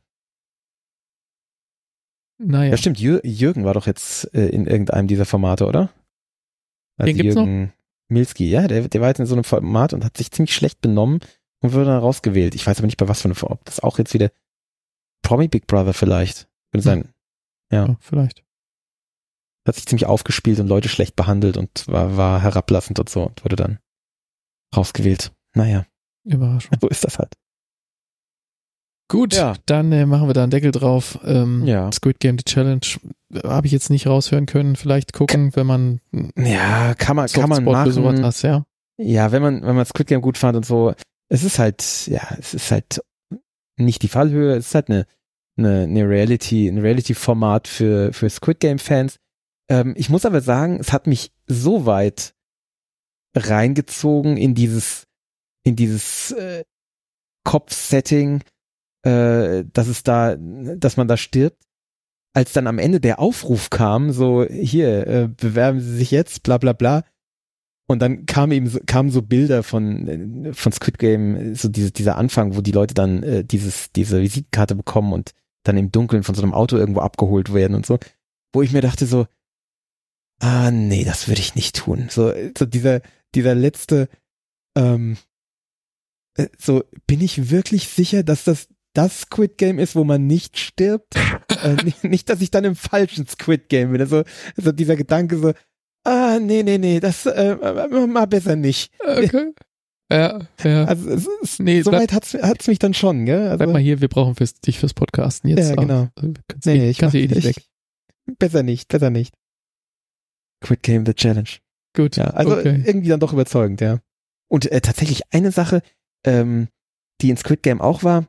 Naja. Ja, stimmt. Jürgen war doch jetzt äh, in irgendeinem dieser Formate, oder? Also Den gibt's Jürgen, noch? Milski, ja, der, der war jetzt in so einem Format und hat sich ziemlich schlecht benommen und wurde dann rausgewählt. Ich weiß aber nicht bei was für einem Format. Das auch jetzt wieder Promi Big Brother vielleicht. Könnte sein. Ja. ja. Vielleicht. Hat sich ziemlich aufgespielt und Leute schlecht behandelt und war, war herablassend und so und wurde dann rausgewählt. Naja. Überraschung. So ist das halt. Gut, Ja. dann äh, machen wir da einen Deckel drauf. Ähm, Ja. Squid Game, die Challenge, äh, habe ich jetzt nicht raushören können. Vielleicht gucken, wenn man Ja, kann man, kann man machen. hast, ja. Ja, wenn man, wenn man Squid Game gut fand und so, es ist halt, ja, es ist halt nicht die Fallhöhe, es ist halt eine, eine, eine Reality, ein Reality-Format für, für Squid Game-Fans. Ähm, ich muss aber sagen, es hat mich so weit reingezogen in dieses, in dieses äh, Kopf-Setting, äh, dass es da, dass man da stirbt. Als dann am Ende der Aufruf kam, so hier, äh, bewerben Sie sich jetzt, bla bla bla, und dann kam eben so, kamen so Bilder von äh, von Squid Game, so diese, dieser Anfang, wo die Leute dann äh, dieses diese Visitenkarte bekommen und dann im Dunkeln von so einem Auto irgendwo abgeholt werden und so, wo ich mir dachte so, ah nee, das würde ich nicht tun. So, so dieser dieser letzte, ähm, äh, so bin ich wirklich sicher, dass das das Squid Game ist, wo man nicht stirbt. äh, [LAUGHS] nicht, nicht, dass ich dann im falschen Squid Game bin. Also, also dieser Gedanke so, ah, nee, nee, nee, das äh, mal besser nicht. Okay. [LAUGHS] Ja, ja. Also es ist, Nee, soweit hat's, hat's mich dann schon, gell? Also, Bleib mal hier, wir brauchen fürs, dich fürs Podcasten jetzt. Ja, genau. Also, kannst nee, eh- nee, ich kannst mach, eh nicht ich, weg. Besser nicht, besser nicht. Squid Game The Challenge. Gut, Ja, also okay. irgendwie dann doch überzeugend, ja. Und äh, tatsächlich eine Sache, ähm, die in Squid Game auch war,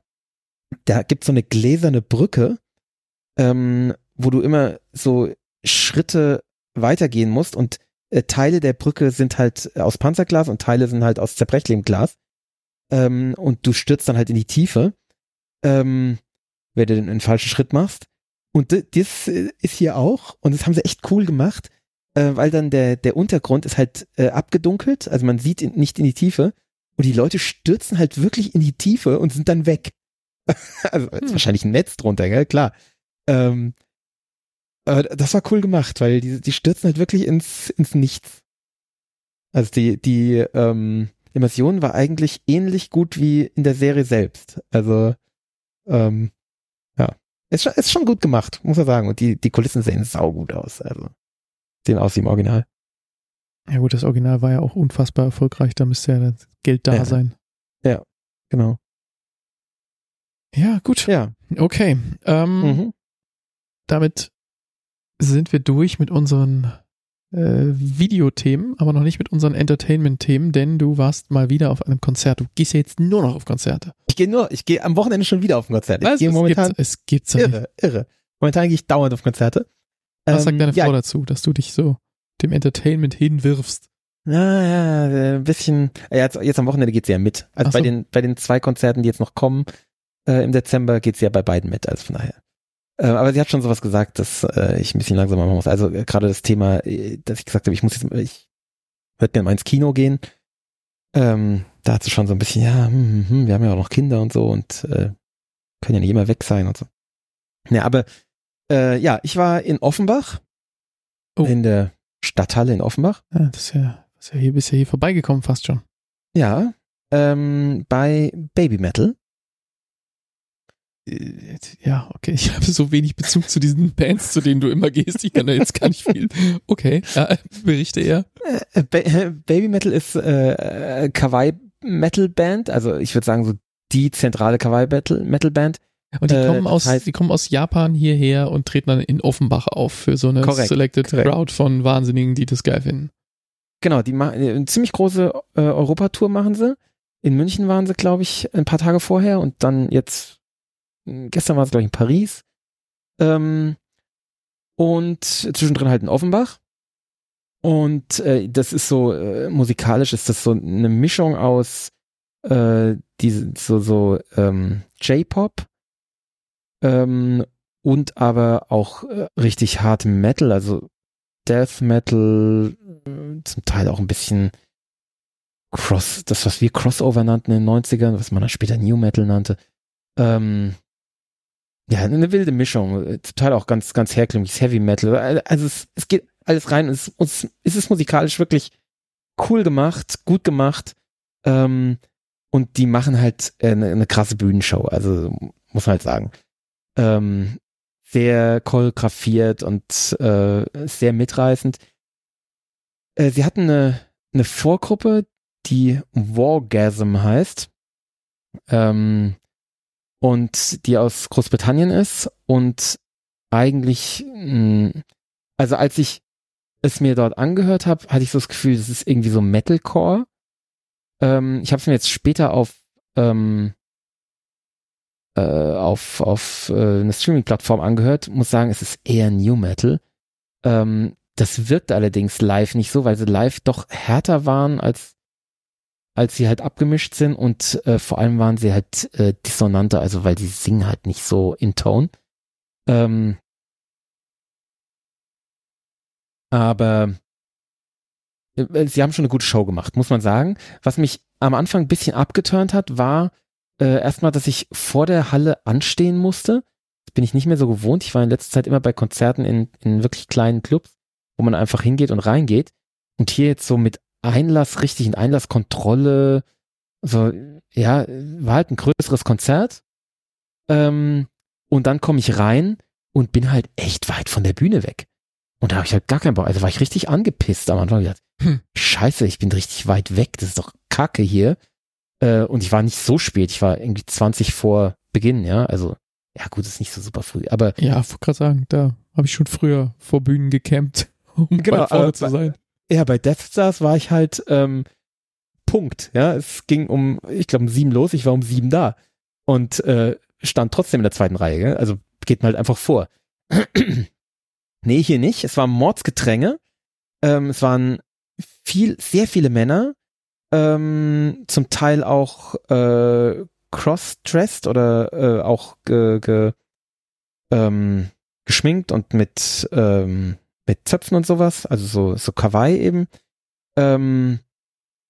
da gibt's so eine gläserne Brücke, ähm, wo du immer so Schritte weitergehen musst und äh, Teile der Brücke sind halt aus Panzerglas und Teile sind halt aus zerbrechlichem Glas. Ähm, und du stürzt dann halt in die Tiefe, ähm, wenn du den, einen falschen Schritt machst. Und das äh, ist hier auch, und das haben sie echt cool gemacht, äh, weil dann der, der Untergrund ist halt äh, abgedunkelt, also man sieht in, nicht in die Tiefe und die Leute stürzen halt wirklich in die Tiefe und sind dann weg. [LAUGHS] also ist Hm. wahrscheinlich ein Netz drunter, gell? klar. Ähm, aber das war cool gemacht, weil die, die stürzen halt wirklich ins, ins Nichts. Also die, die ähm, Immersion war eigentlich ähnlich gut wie in der Serie selbst. Also ähm, ja, ist schon, ist schon gut gemacht, muss man sagen. Und die, die Kulissen sehen saugut aus. Also sehen aus wie im Original. Ja gut, das Original war ja auch unfassbar erfolgreich, da müsste ja das Geld da Ja. sein. Genau. Ja, gut. Ja. Okay. Ähm, Mhm. Damit sind wir durch mit unseren äh, Videothemen, aber noch nicht mit unseren Entertainment-Themen, denn du warst mal wieder auf einem Konzert. Du gehst ja jetzt nur noch auf Konzerte. Ich gehe nur, ich gehe am Wochenende schon wieder auf ein Konzert. Ich gehe Es momentan gibt's, es gibt's ja nicht. irre, irre. Momentan gehe ich dauernd auf Konzerte. Was sagt Ähm, deine ja, Frau dazu, dass du dich so dem Entertainment hinwirfst? Ja, ja, äh, ein bisschen. Ja, jetzt, jetzt am Wochenende geht sie ja mit. Also Ach so. bei den bei den zwei Konzerten, die jetzt noch kommen äh, im Dezember, geht sie ja bei beiden mit. Also von daher. Äh, aber sie hat schon sowas gesagt, dass äh, ich ein bisschen langsamer machen muss. Also äh, gerade das Thema, äh, dass ich gesagt habe, ich muss jetzt, ich würde gerne mal ins Kino gehen. Ähm, da hat sie schon so ein bisschen, ja, hm, hm, hm, wir haben ja auch noch Kinder und so und äh, können ja nicht immer weg sein und so. Ja, aber äh, ja, ich war in Offenbach, Oh. in der Stadthalle in Offenbach. Ja, das ist ja, das ist ja hier, bist ja hier vorbeigekommen fast schon. Ja, ähm, bei Baby Metal. Äh, Ja, okay, [LAUGHS] ich habe so wenig Bezug zu diesen Bands, zu denen du immer gehst. Ich kann da jetzt gar nicht viel. Okay, ja, berichte eher. Äh, ba Baby Metal ist äh, äh, Kawaii Metal Band, also ich würde sagen so die zentrale Kawaii Metal Metal Band. Und die Äh, kommen das aus, heißt- die kommen aus Japan hierher und treten dann in Offenbach auf für so eine Korrekt, Selected korrekt. Crowd von Wahnsinnigen, die das geil finden. Genau, die machen eine ziemlich große äh, Europatour machen sie. In München waren sie, glaube ich, ein paar Tage vorher und dann jetzt gestern war es glaube ich in Paris. Ähm, und zwischendrin halt in Offenbach. Und äh, das ist so äh, musikalisch ist das so eine Mischung aus äh, diese so so ähm, J-Pop ähm, und aber auch äh, richtig hartem Metal, also Death Metal, äh, zum Teil auch ein bisschen Cross, das was wir Crossover nannten in den 90ern, was man dann später New Metal nannte. Ähm, ja, eine wilde Mischung, äh, Teil auch ganz, ganz herkömmliches Heavy Metal. Also es, es geht alles rein es, es, es ist musikalisch wirklich cool gemacht, gut gemacht. Ähm, und die machen halt äh, eine, eine krasse Bühnenshow, also muss man halt sagen. Ähm, sehr choreografiert und äh, sehr mitreißend. Äh, sie hatten eine, eine Vorgruppe, die Wargasm heißt. Ähm, und die aus Großbritannien ist und eigentlich, mh, hm, also als ich es mir dort angehört habe, hatte ich so das Gefühl, das ist irgendwie so Metalcore. Ähm, ich habe es mir jetzt später auf ähm, äh, auf auf äh, eine Streaming-Plattform angehört. Muss sagen, es ist eher New Metal. Ähm, das wirkt allerdings live nicht so, weil sie live doch härter waren als als sie halt abgemischt sind und äh, vor allem waren sie halt äh, dissonanter, also weil sie singen halt nicht so in Tone. Ähm, aber äh, sie haben schon eine gute Show gemacht, muss man sagen. Was mich am Anfang ein bisschen abgeturnt hat, war äh, erstmal, dass ich vor der Halle anstehen musste. Das bin ich nicht mehr so gewohnt. Ich war in letzter Zeit immer bei Konzerten in, in wirklich kleinen Clubs, wo man einfach hingeht und reingeht. Und hier jetzt so mit Einlass, richtigen Einlasskontrolle, so, ja, war halt ein größeres Konzert. Ähm, und dann komme ich rein und bin halt echt weit von der Bühne weg. Und da habe ich halt gar keinen Bock. Also war ich richtig angepisst am Anfang. Ich dachte, hm. Scheiße, ich bin richtig weit weg. Das ist doch Kacke hier. Äh, und ich war nicht so spät. Ich war irgendwie 20 vor Beginn, ja. Also, ja gut, ist nicht so super früh. Aber. Ja, ich wollte gerade sagen, da habe ich schon früher vor Bühnen gecampt, [LAUGHS] um genau, vorne zu sein. Ja, bei Death Stars war ich halt ähm, Punkt. Ja, es ging um, ich glaube, um sieben los. Ich war um sieben da und äh, stand trotzdem in der zweiten Reihe. Gell? Also geht mir halt einfach vor. [CLEARS THROAT] nee, hier nicht. Es war Mordsgetränge. Ähm, es waren viel, sehr viele Männer. Ähm, zum Teil auch äh, cross-dressed oder äh, auch ge, ge, ähm, geschminkt und mit ähm, mit Zöpfen und sowas, also so, so Kawaii eben. Ähm,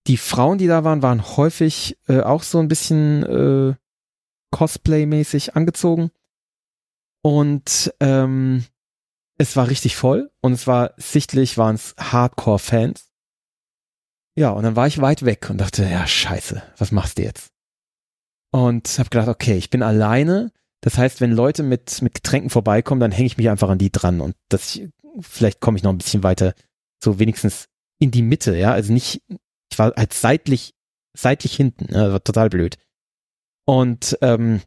die Frauen, die da waren, waren häufig äh, auch so ein bisschen äh, Cosplay-mäßig angezogen. Und ähm, es war richtig voll und es war sichtlich, waren es Hardcore-Fans. Ja, und dann war ich weit weg und dachte, ja, scheiße, was machst du jetzt? Und habe gedacht, okay, ich bin alleine. Das heißt, wenn Leute mit, mit Getränken vorbeikommen, dann hänge ich mich einfach an die dran und das vielleicht komme ich noch ein bisschen weiter, so wenigstens in die Mitte, ja, also nicht, ich war halt seitlich, seitlich hinten, ja, war total blöd. Und ähm,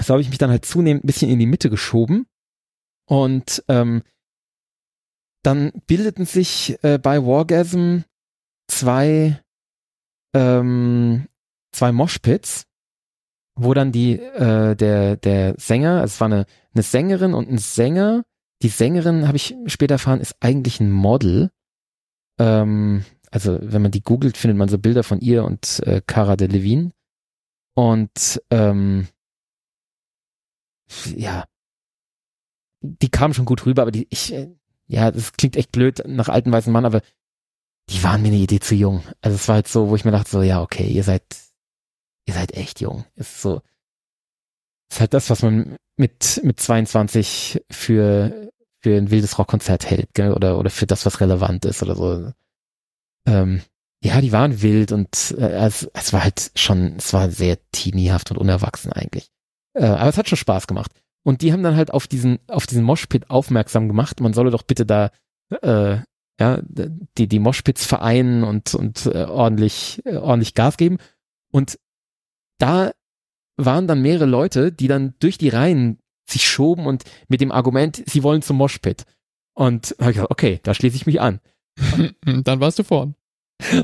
so habe ich mich dann halt zunehmend ein bisschen in die Mitte geschoben und ähm, dann bildeten sich äh, bei Wargasm zwei ähm, zwei Moshpits, wo dann die äh, der der Sänger, also es war eine eine Sängerin und ein Sänger, die Sängerin, habe ich später erfahren, ist eigentlich ein Model. Ähm, also wenn man die googelt, findet man so Bilder von ihr und äh, Cara Delevingne. Und ähm, ja, die kam schon gut rüber, aber die, ich, äh, ja, das klingt echt blöd nach alten weißen Mann, aber die waren mir eine Idee zu jung. Also es war halt so, wo ich mir dachte, so, ja, okay, ihr seid, ihr seid echt jung. Ist so, ist halt das, was man mit, mit 22 für, für ein wildes Rockkonzert hält, gell? oder, oder für das, was relevant ist oder so. Ähm, ja, die waren wild und äh, es, es war halt schon, es war sehr teeniehaft und unerwachsen eigentlich. Äh, aber es hat schon Spaß gemacht. Und die haben dann halt auf diesen, auf diesen Moshpit aufmerksam gemacht. Man solle doch bitte da, äh, ja, die, die Moshpits vereinen und, und äh, ordentlich, äh, ordentlich Gas geben. Und da waren dann mehrere Leute, die dann durch die Reihen sich schoben und mit dem Argument, sie wollen zum Moshpit. Und habe ich gesagt, okay, da schließe ich mich an. [LAUGHS] dann warst du vorn.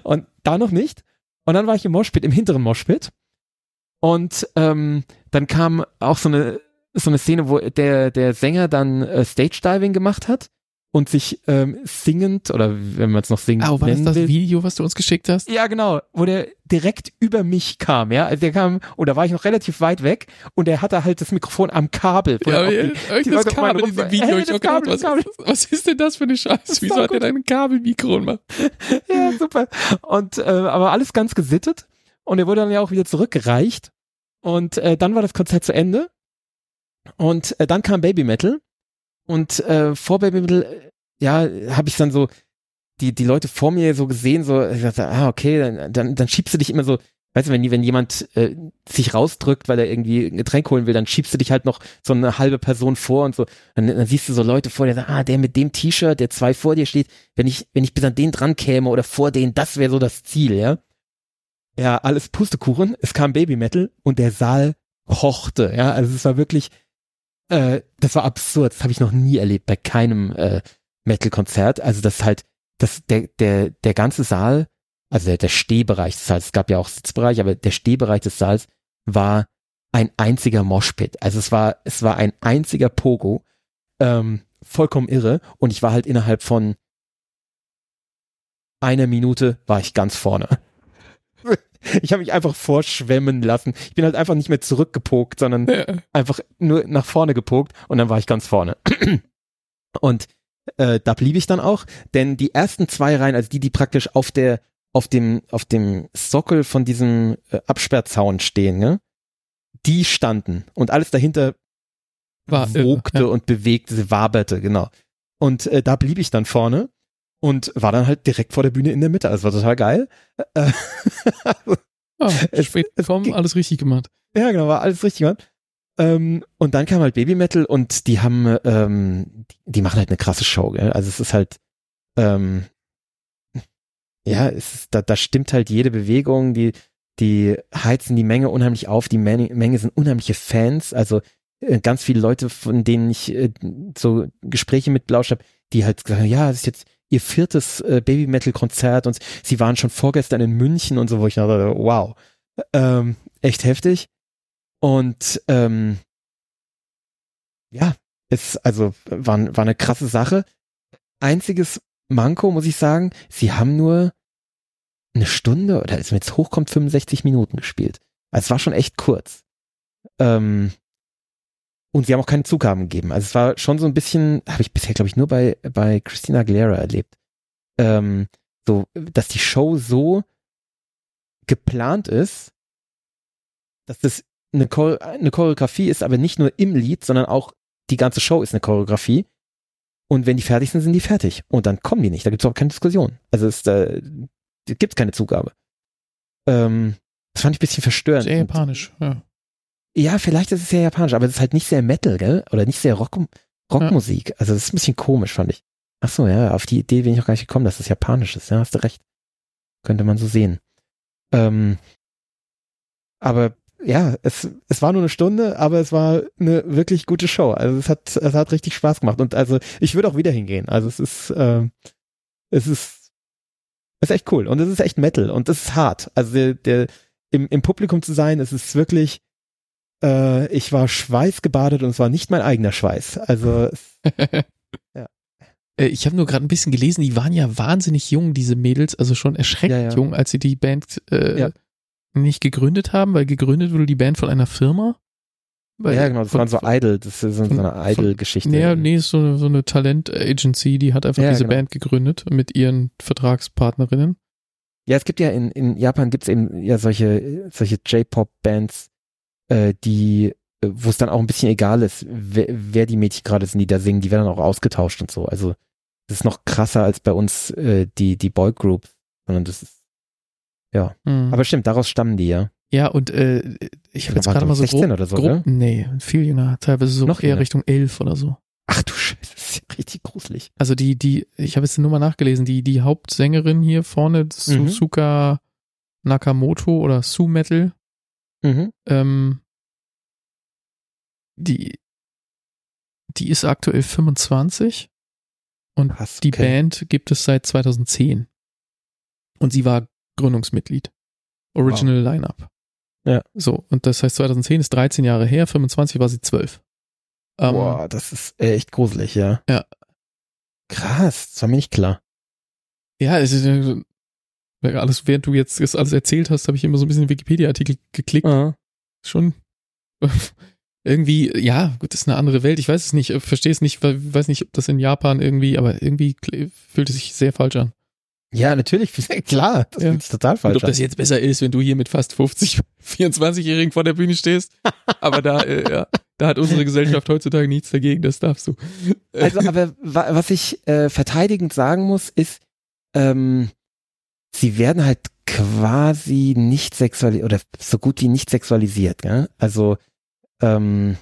Und da noch nicht. Und dann war ich im Moshpit, im hinteren Moshpit. Und ähm, dann kam auch so eine so eine Szene, wo der der Sänger dann äh, Stage Diving gemacht hat und sich ähm, singend oder wenn man es noch singt. Oh, war das das will. Video, was du uns geschickt hast? Ja, genau, wo der direkt über mich kam, ja. Also der kam, und da war ich noch relativ weit weg und der hatte halt das Mikrofon am Kabel. Ja, ja, die, das Kabel in dem Video. Hey, ich Kabel, gedacht, was, Kabel. Was, ist denn das für eine Scheiße? Wieso hat der ein Kabelmikro gemacht? [LAUGHS] ja, super. Und äh, aber alles ganz gesittet und er wurde dann ja auch wieder zurückgereicht und äh, dann war das Konzert zu Ende und äh, dann kam Baby Metal und äh, vor Baby Metal, äh, ja, habe ich dann so die, die Leute vor mir so gesehen, so, ich dachte, ah, okay, dann, dann, dann schiebst du dich immer so, weißt du, wenn, wenn jemand äh, sich rausdrückt, weil er irgendwie ein Getränk holen will, dann schiebst du dich halt noch so eine halbe Person vor und so. Dann, dann siehst du so Leute vor dir, sagen, ah, der mit dem T-Shirt, der zwei vor dir steht, wenn ich, wenn ich bis an den dran käme oder vor den, das wäre so das Ziel, ja. Ja, alles Pustekuchen, es kam Baby Metal und der Saal kochte. Ja, also es war wirklich, äh, das war absurd. Das habe ich noch nie erlebt bei keinem äh, Metal-Konzert. Also das halt, das der der der ganze Saal, also der, der Stehbereich des Saals, es gab ja auch Sitzbereich, aber der Stehbereich des Saals war ein einziger Moshpit. Also es war es war ein einziger Pogo, ähm, vollkommen irre. Und ich war halt innerhalb von einer Minute war ich ganz vorne. [LAUGHS] Ich habe mich einfach vorschwemmen lassen. Ich bin halt einfach nicht mehr zurückgepokt, sondern ja. einfach nur nach vorne gepokt und dann war ich ganz vorne. [CLEARS THROAT] Und äh, da blieb ich dann auch, denn die ersten zwei Reihen, also die, die praktisch auf der auf dem auf dem Sockel von diesem äh, Absperrzaun stehen, ne? Die standen und alles dahinter war wogte ja. und bewegte, waberte, genau. Und äh, da blieb ich dann vorne und war dann halt direkt vor der Bühne in der Mitte. Also war total geil. Äh, [LAUGHS] ah, spät kommen, alles richtig gemacht. Ja, genau, war alles richtig gemacht. Ähm, und dann kam halt Baby Metal und die haben, ähm, die machen halt eine krasse Show, gell? Also es ist halt, ähm, ja, es ist, da, da stimmt halt jede Bewegung, die, die heizen die Menge unheimlich auf, die Menge, Menge sind unheimliche Fans, also äh, ganz viele Leute, von denen ich äh, so Gespräche mit Blausch habe, die halt sagen, ja, es ist jetzt ihr viertes äh, Baby Metal Konzert und sie waren schon vorgestern in München und so, wo ich dachte, wow, ähm, echt heftig. Und ähm, ja, es also war, war eine krasse Sache. Einziges Manko muss ich sagen, sie haben nur eine Stunde oder als mir jetzt hochkommt 65 Minuten gespielt. Also es war schon echt kurz. Ähm, und sie haben auch keine Zugaben gegeben. Also es war schon so ein bisschen, habe ich bisher, glaube ich, nur bei, bei Christina Aguilera erlebt. Ähm, so, dass die Show so geplant ist, dass das eine, Chore eine Choreografie ist, aber nicht nur im Lied, sondern auch die ganze Show ist eine Choreografie. Und wenn die fertig sind, sind die fertig. Und dann kommen die nicht. Da gibt es auch keine Diskussion. Also es äh, gibt keine Zugabe. Ähm, das fand ich ein bisschen verstörend. Sehr japanisch, ja. Ja, vielleicht ist es sehr japanisch, aber es ist halt nicht sehr Metal, gell? Oder nicht sehr Rock, Rockmusik. Ja. Also das ist ein bisschen komisch, fand ich. Ach so, ja, auf die Idee bin ich auch gar nicht gekommen, dass es japanisch ist. Ja, hast du recht. Könnte man so sehen. Ähm, aber ja, es, es war nur eine Stunde, aber es war eine wirklich gute Show. Also es hat, es hat richtig Spaß gemacht. Und also ich würde auch wieder hingehen. Also es ist, äh, es ist, es ist echt cool. Und es ist echt Metal. Und es ist hart. Also der, der im, im Publikum zu sein, es ist wirklich, äh, ich war schweißgebadet und es war nicht mein eigener Schweiß. Also [LAUGHS] ja. Äh, ich habe nur gerade ein bisschen gelesen, die waren ja wahnsinnig jung, diese Mädels, also schon erschreckend ja, ja. jung, als sie die Band äh, ja. nicht gegründet haben, weil gegründet wurde die Band von einer Firma. Weil ja, genau, das von, waren so Idol, das ist so eine Idol-Geschichte. Nee, nee, ist so eine, so eine Talent-Agency, die hat einfach diese genau. Band gegründet mit ihren Vertragspartnerinnen. Ja, es gibt ja in, in Japan gibt's eben ja solche, solche J-Pop-Bands, äh, die, äh, wo es dann auch ein bisschen egal ist, wer, wer die Mädchen gerade sind, die da singen, die werden dann auch ausgetauscht und so. Also das ist noch krasser als bei uns äh, die, die Boygroup, sondern das ist, ja. Mhm. Aber stimmt, daraus stammen die ja. Ja, und äh, ich habe jetzt gerade mal so 16 grob, oder so, grob, Nee, viel jünger, teilweise so noch eher jünger. Richtung 11 oder so. Ach du Scheiße, das ist ja richtig gruselig. Also die, die, ich habe jetzt nur mal nachgelesen, die, die Hauptsängerin hier vorne, mhm. Suzuka Nakamoto oder Su Metal, Mhm. Ähm, die, die ist aktuell 25 und Krass, die Band gibt es seit 2010. Und sie war Gründungsmitglied. Original wow. Lineup. Ja. So, und das heißt 2010 ist 13 Jahre her, 25 war sie 12. Ähm, Boah, das ist echt gruselig, ja. Ja. Krass, das war mir nicht klar. Ja, es ist, alles, während du jetzt das alles erzählt hast, habe ich immer so ein bisschen Wikipedia-Artikel geklickt. Aha. Schon [LAUGHS] irgendwie, ja, gut, das ist eine andere Welt. Ich weiß es nicht, verstehe es nicht, weiß nicht, ob das in Japan irgendwie, aber irgendwie fühlt es sich sehr falsch an. Ja, natürlich, [LAUGHS] klar, das ja. fühlt sich total falsch Und ob das jetzt besser ist, wenn du hier mit fast 50, 24-Jährigen [LAUGHS] vor der Bühne stehst. aber da, äh, ja, da hat unsere Gesellschaft heutzutage nichts dagegen, das darfst du. Also, aber was ich äh, verteidigend sagen muss, ist, ähm, sie werden halt quasi nicht sexualisiert oder so gut wie nicht sexualisiert, gell? Also ähm,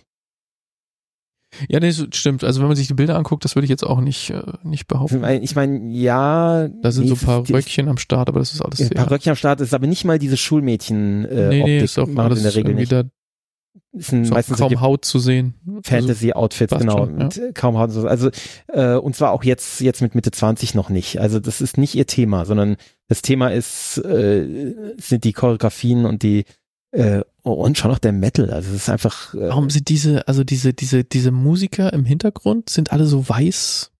ja, das stimmt. Also wenn man sich die Bilder anguckt, das würde ich jetzt auch nicht, äh, nicht behaupten. Ich meine, ja. Da sind nee, so ein paar Röckchen am Start, aber das ist alles. Ein paar Röckchen am Start ist aber nicht mal diese Schulmädchen. Äh, nee, nee, Optik ist auch in der Regel nicht. Da Ist auch meistens kaum so Haut zu sehen. Fantasy-Outfits, passt genau. schon, ja. und, äh, kaum Haut. Also, äh, und zwar auch jetzt, jetzt mit Mitte 20 noch nicht. Also das ist nicht ihr Thema, sondern das Thema ist, äh, sind die Choreografien und die äh, und schon auch der Metal. Also es ist einfach. Äh, Warum sind diese, also diese, diese, diese Musiker im Hintergrund, sind alle so weiß?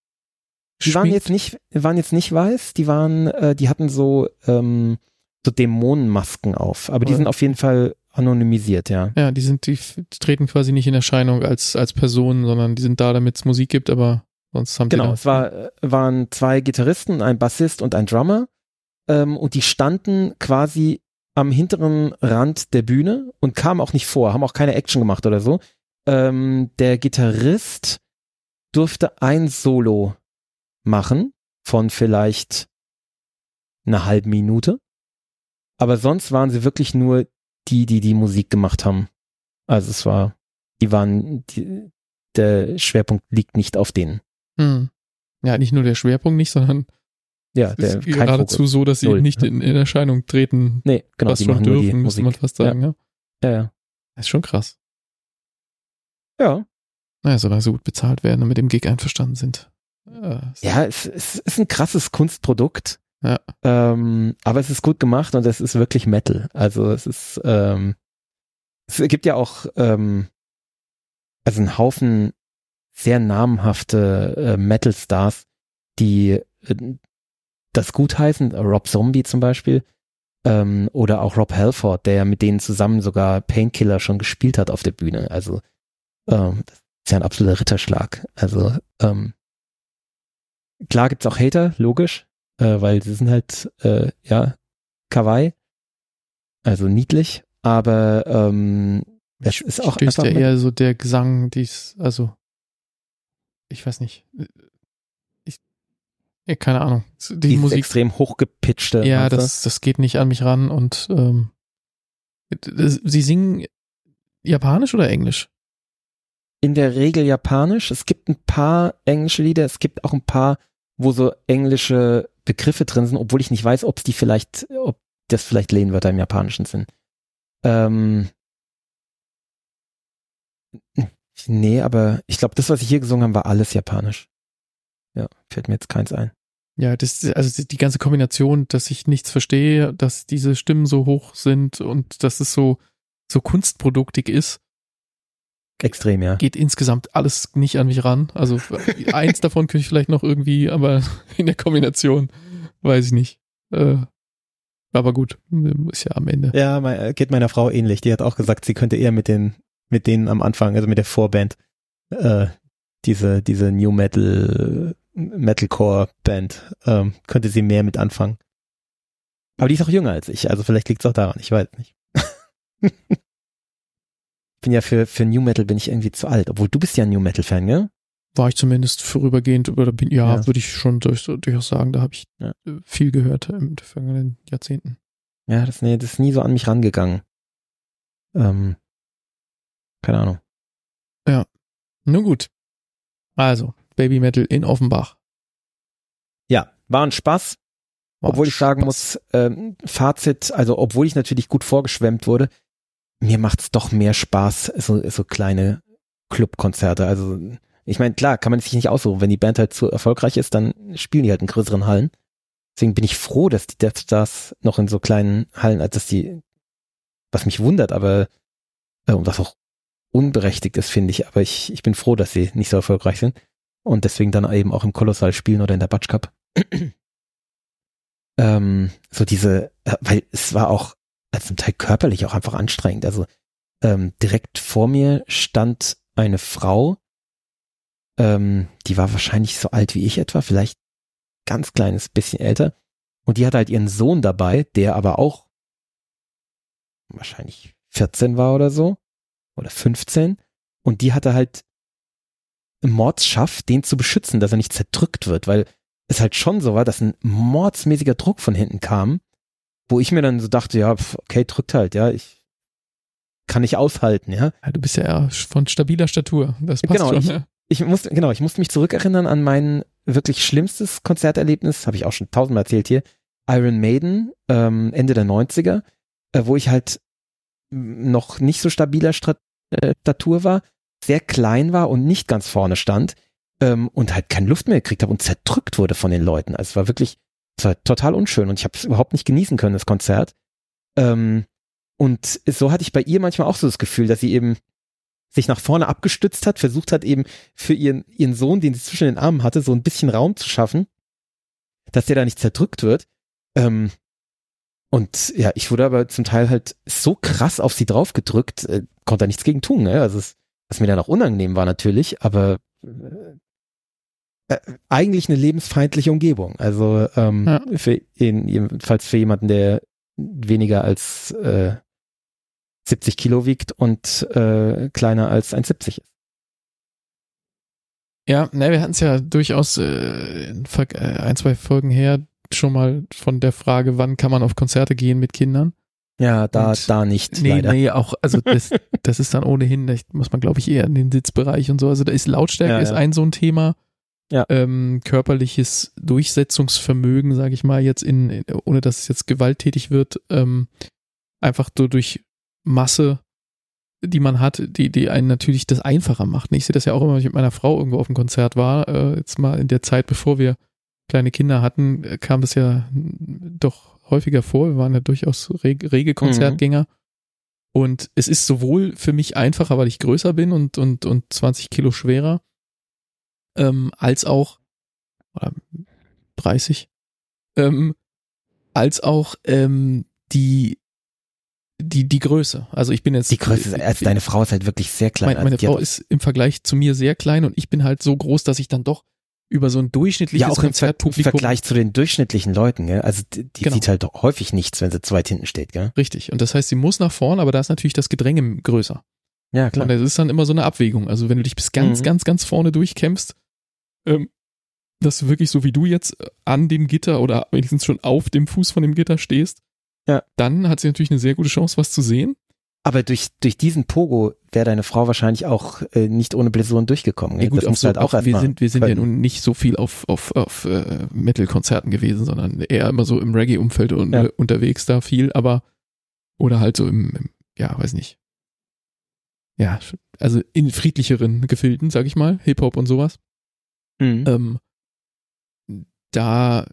Die waren jetzt nicht, waren jetzt nicht weiß, die waren, äh, die hatten so, ähm, so Dämonenmasken auf, aber die sind auf jeden Fall anonymisiert, ja. Ja, die sind, die treten quasi nicht in Erscheinung als, als Personen, sondern die sind da, damit es Musik gibt, aber sonst haben die Genau, es war, äh, waren zwei Gitarristen, ein Bassist und ein Drummer, ähm, und die standen quasi am hinteren Rand der Bühne und kamen auch nicht vor, haben auch keine Action gemacht oder so. Ähm, der Gitarrist durfte ein Solo machen von vielleicht einer halben Minute. Aber sonst waren sie wirklich nur die, die die Musik gemacht haben. Also es war, die waren, die, der Schwerpunkt liegt nicht auf denen. Hm. Ja, nicht nur der Schwerpunkt nicht, sondern Ja, der ist geradezu Fokus. so, dass sie Null. nicht in, in Erscheinung treten, Nee, genau, was die schon dürfen, müsste man fast sagen, ja. Ja, ja. Das ist schon krass. Ja, Naja, solange sie gut bezahlt werden und mit dem Gig einverstanden sind. Äh, ja es, es ist ein krasses Kunstprodukt. Ähm, aber es ist gut gemacht und es ist wirklich Metal. Also es ist, ähm, es gibt ja auch ähm, also einen Haufen sehr namhafte äh, Metal-Stars, die äh, das gut heißen, Rob Zombie zum Beispiel, ähm, oder auch Rob Halford, der ja mit denen zusammen sogar Painkiller schon gespielt hat auf der Bühne. Also ähm, das ist ja ein absoluter Ritterschlag. Also ähm, klar gibt's auch Hater, logisch, äh, weil sie sind halt äh, ja kawaii, also niedlich, aber ähm, es ist auch einfach ja eher so der Gesang, dies, also ich weiß nicht. Ich, keine Ahnung. Die dieses Musik, extrem hochgepitchte. ja, das, das geht nicht an mich ran und ähm, sie singen Japanisch oder Englisch? in der Regel japanisch. Es gibt ein paar englische Lieder, es gibt auch ein paar, wo so englische Begriffe drin sind, obwohl ich nicht weiß, ob die vielleicht, ob das vielleicht Lehnwörter im Japanischen sind. Ähm, nee, aber ich glaube, das, was ich hier gesungen habe, war alles japanisch. Ja, fällt mir jetzt keins ein. Ja, das, also die ganze Kombination, dass ich nichts verstehe, dass diese Stimmen so hoch sind und dass es so, so kunstproduktig ist, Extrem, ja. geht insgesamt alles nicht an mich ran. Also [LAUGHS] eins davon könnte ich vielleicht noch irgendwie, aber [LAUGHS] in der Kombination weiß ich nicht. Äh, aber gut, ist ja am Ende. Ja, mein, geht meiner Frau ähnlich. Die hat auch gesagt, sie könnte eher mit den, mit denen am Anfang, also mit der Vorband, äh, diese, diese New Metal, Metalcore Band, ähm, könnte sie mehr mit anfangen. Aber die ist auch jünger als ich, also vielleicht liegt es auch daran, ich weiß nicht. [LAUGHS] bin ja für, für New Metal bin ich irgendwie zu alt, obwohl du bist ja ein New Metal Fan, gell? War ich zumindest vorübergehend, oder bin, ja, Ja. würde ich schon durch, durchaus sagen, da habe ich Ja. äh, viel gehört in den vergangenen Jahrzehnten. Ja, das, nee, das ist nie so an mich rangegangen. Ähm, keine Ahnung. Nun gut. Also, Baby Metal in Offenbach. Ja, war ein Spaß. War obwohl ich sagen Spaß. muss, ähm, Fazit, also obwohl ich natürlich gut vorgeschwemmt wurde, mir macht's doch mehr Spaß, so, so kleine Clubkonzerte. Also ich meine, klar, kann man sich nicht aussuchen. Wenn die Band halt zu erfolgreich ist, dann spielen die halt in größeren Hallen. Deswegen bin ich froh, dass die Death Stars noch in so kleinen Hallen, als dass die, was mich wundert, aber äh, und was auch unberechtigt ist, finde ich. Aber ich, ich bin froh, dass sie nicht so erfolgreich sind und deswegen dann eben auch im Kolossal spielen oder in der Batsch Cup. [CLEARS THROAT] ähm, so diese, äh, weil es war auch äh, zum Teil körperlich auch einfach anstrengend. Also ähm, direkt vor mir stand eine Frau, ähm, die war wahrscheinlich so alt wie ich etwa, vielleicht ganz kleines bisschen älter. Und die hatte halt ihren Sohn dabei, der aber auch wahrscheinlich 14 war oder so. Oder 15. Und die hatte halt Mordschaff, den zu beschützen, dass er nicht zerdrückt wird, weil es halt schon so war, dass ein mordsmäßiger Druck von hinten kam, wo ich mir dann so dachte, ja, okay, drückt halt, ja, ich kann nicht aushalten, ja. Ja, du bist ja eher von stabiler Statur. Das passt Genau, schon. ich- ja. Ich musste, genau, ich musste mich zurückerinnern an mein wirklich schlimmstes Konzerterlebnis, habe ich auch schon tausendmal erzählt hier, Iron Maiden, ähm, Ende der 90er, äh, wo ich halt noch nicht so stabiler Stra äh, Statur war, sehr klein war und nicht ganz vorne stand ähm, und halt keine Luft mehr gekriegt habe und zerdrückt wurde von den Leuten. Also es war wirklich, es war total unschön und ich habe es überhaupt nicht genießen können, das Konzert. Ähm, und so hatte ich bei ihr manchmal auch so das Gefühl, dass sie eben sich nach vorne abgestützt hat, versucht hat eben für ihren, ihren Sohn, den sie zwischen den Armen hatte, so ein bisschen Raum zu schaffen, dass der da nicht zerdrückt wird. Ähm, und ja, ich wurde aber zum Teil halt so krass auf sie draufgedrückt, äh, konnte da nichts gegen tun. Ne? Also es, was mir dann auch unangenehm war natürlich, aber äh, äh, eigentlich eine lebensfeindliche Umgebung. Also ähm, ja. für ihn, jedenfalls für jemanden, der weniger als äh, 70 Kilo wiegt und äh, kleiner als 1,70 ist. Ja, ne, wir hatten es ja durchaus äh, äh, ein, zwei Folgen her schon mal von der Frage, wann kann man auf Konzerte gehen mit Kindern. Ja, da, und, da nicht. Nee, leider. nee, auch, also das, [LAUGHS] das ist dann ohnehin, da muss man, glaube ich, eher in den Sitzbereich und so. Also da ist Lautstärke ja, ist ein so ein Thema. Ja. Ähm, körperliches Durchsetzungsvermögen, sage ich mal, jetzt in, ohne dass es jetzt gewalttätig wird, ähm, einfach so durch Masse, die man hat, die, die einen natürlich das einfacher macht. Ich sehe das ja auch immer, wenn ich mit meiner Frau irgendwo auf dem Konzert war, äh, jetzt mal in der Zeit, bevor wir kleine Kinder hatten, äh, kam das ja doch häufiger vor. Wir waren ja durchaus rege, rege Konzertgänger. Mhm. Und es ist sowohl für mich einfacher, weil ich größer bin und, und, und 20 Kilo schwerer, ähm, als auch, oder 30, ähm, als auch ähm, die die, die Größe. Also ich bin jetzt. Die Größe, also deine Frau ist halt wirklich sehr klein. Meine, meine Frau ist im Vergleich zu mir sehr klein und ich bin halt so groß, dass ich dann doch über so ein durchschnittliches ja, auch Konzertpublikum. Im Vergleich zu den durchschnittlichen Leuten, gell? Also die, die genau. sieht halt häufig nichts, wenn sie zu weit hinten steht, gell? Richtig. Und das heißt, sie muss nach vorn, aber da ist natürlich das Gedränge größer. Ja, klar. Und das ist dann immer so eine Abwägung. Also wenn du dich bis ganz, mhm. ganz, ganz vorne durchkämpfst, ähm, dass du wirklich so wie du jetzt an dem Gitter oder wenigstens schon auf dem Fuß von dem Gitter stehst, ja. dann hat sie natürlich eine sehr gute Chance, was zu sehen. Aber durch, durch diesen Pogo wäre deine Frau wahrscheinlich auch äh, nicht ohne Blessuren durchgekommen. Ja, gut, das auch so, halt auch, auch wir sind, wir sind ja nun nicht so viel auf, auf, auf äh, Metal-Konzerten gewesen, sondern eher immer so im Reggae-Umfeld und, ja. äh, unterwegs da viel, aber oder halt so im, im, ja, weiß nicht. Ja, also in friedlicheren Gefilden, sag ich mal, Hip-Hop und sowas. Mhm. Ähm, da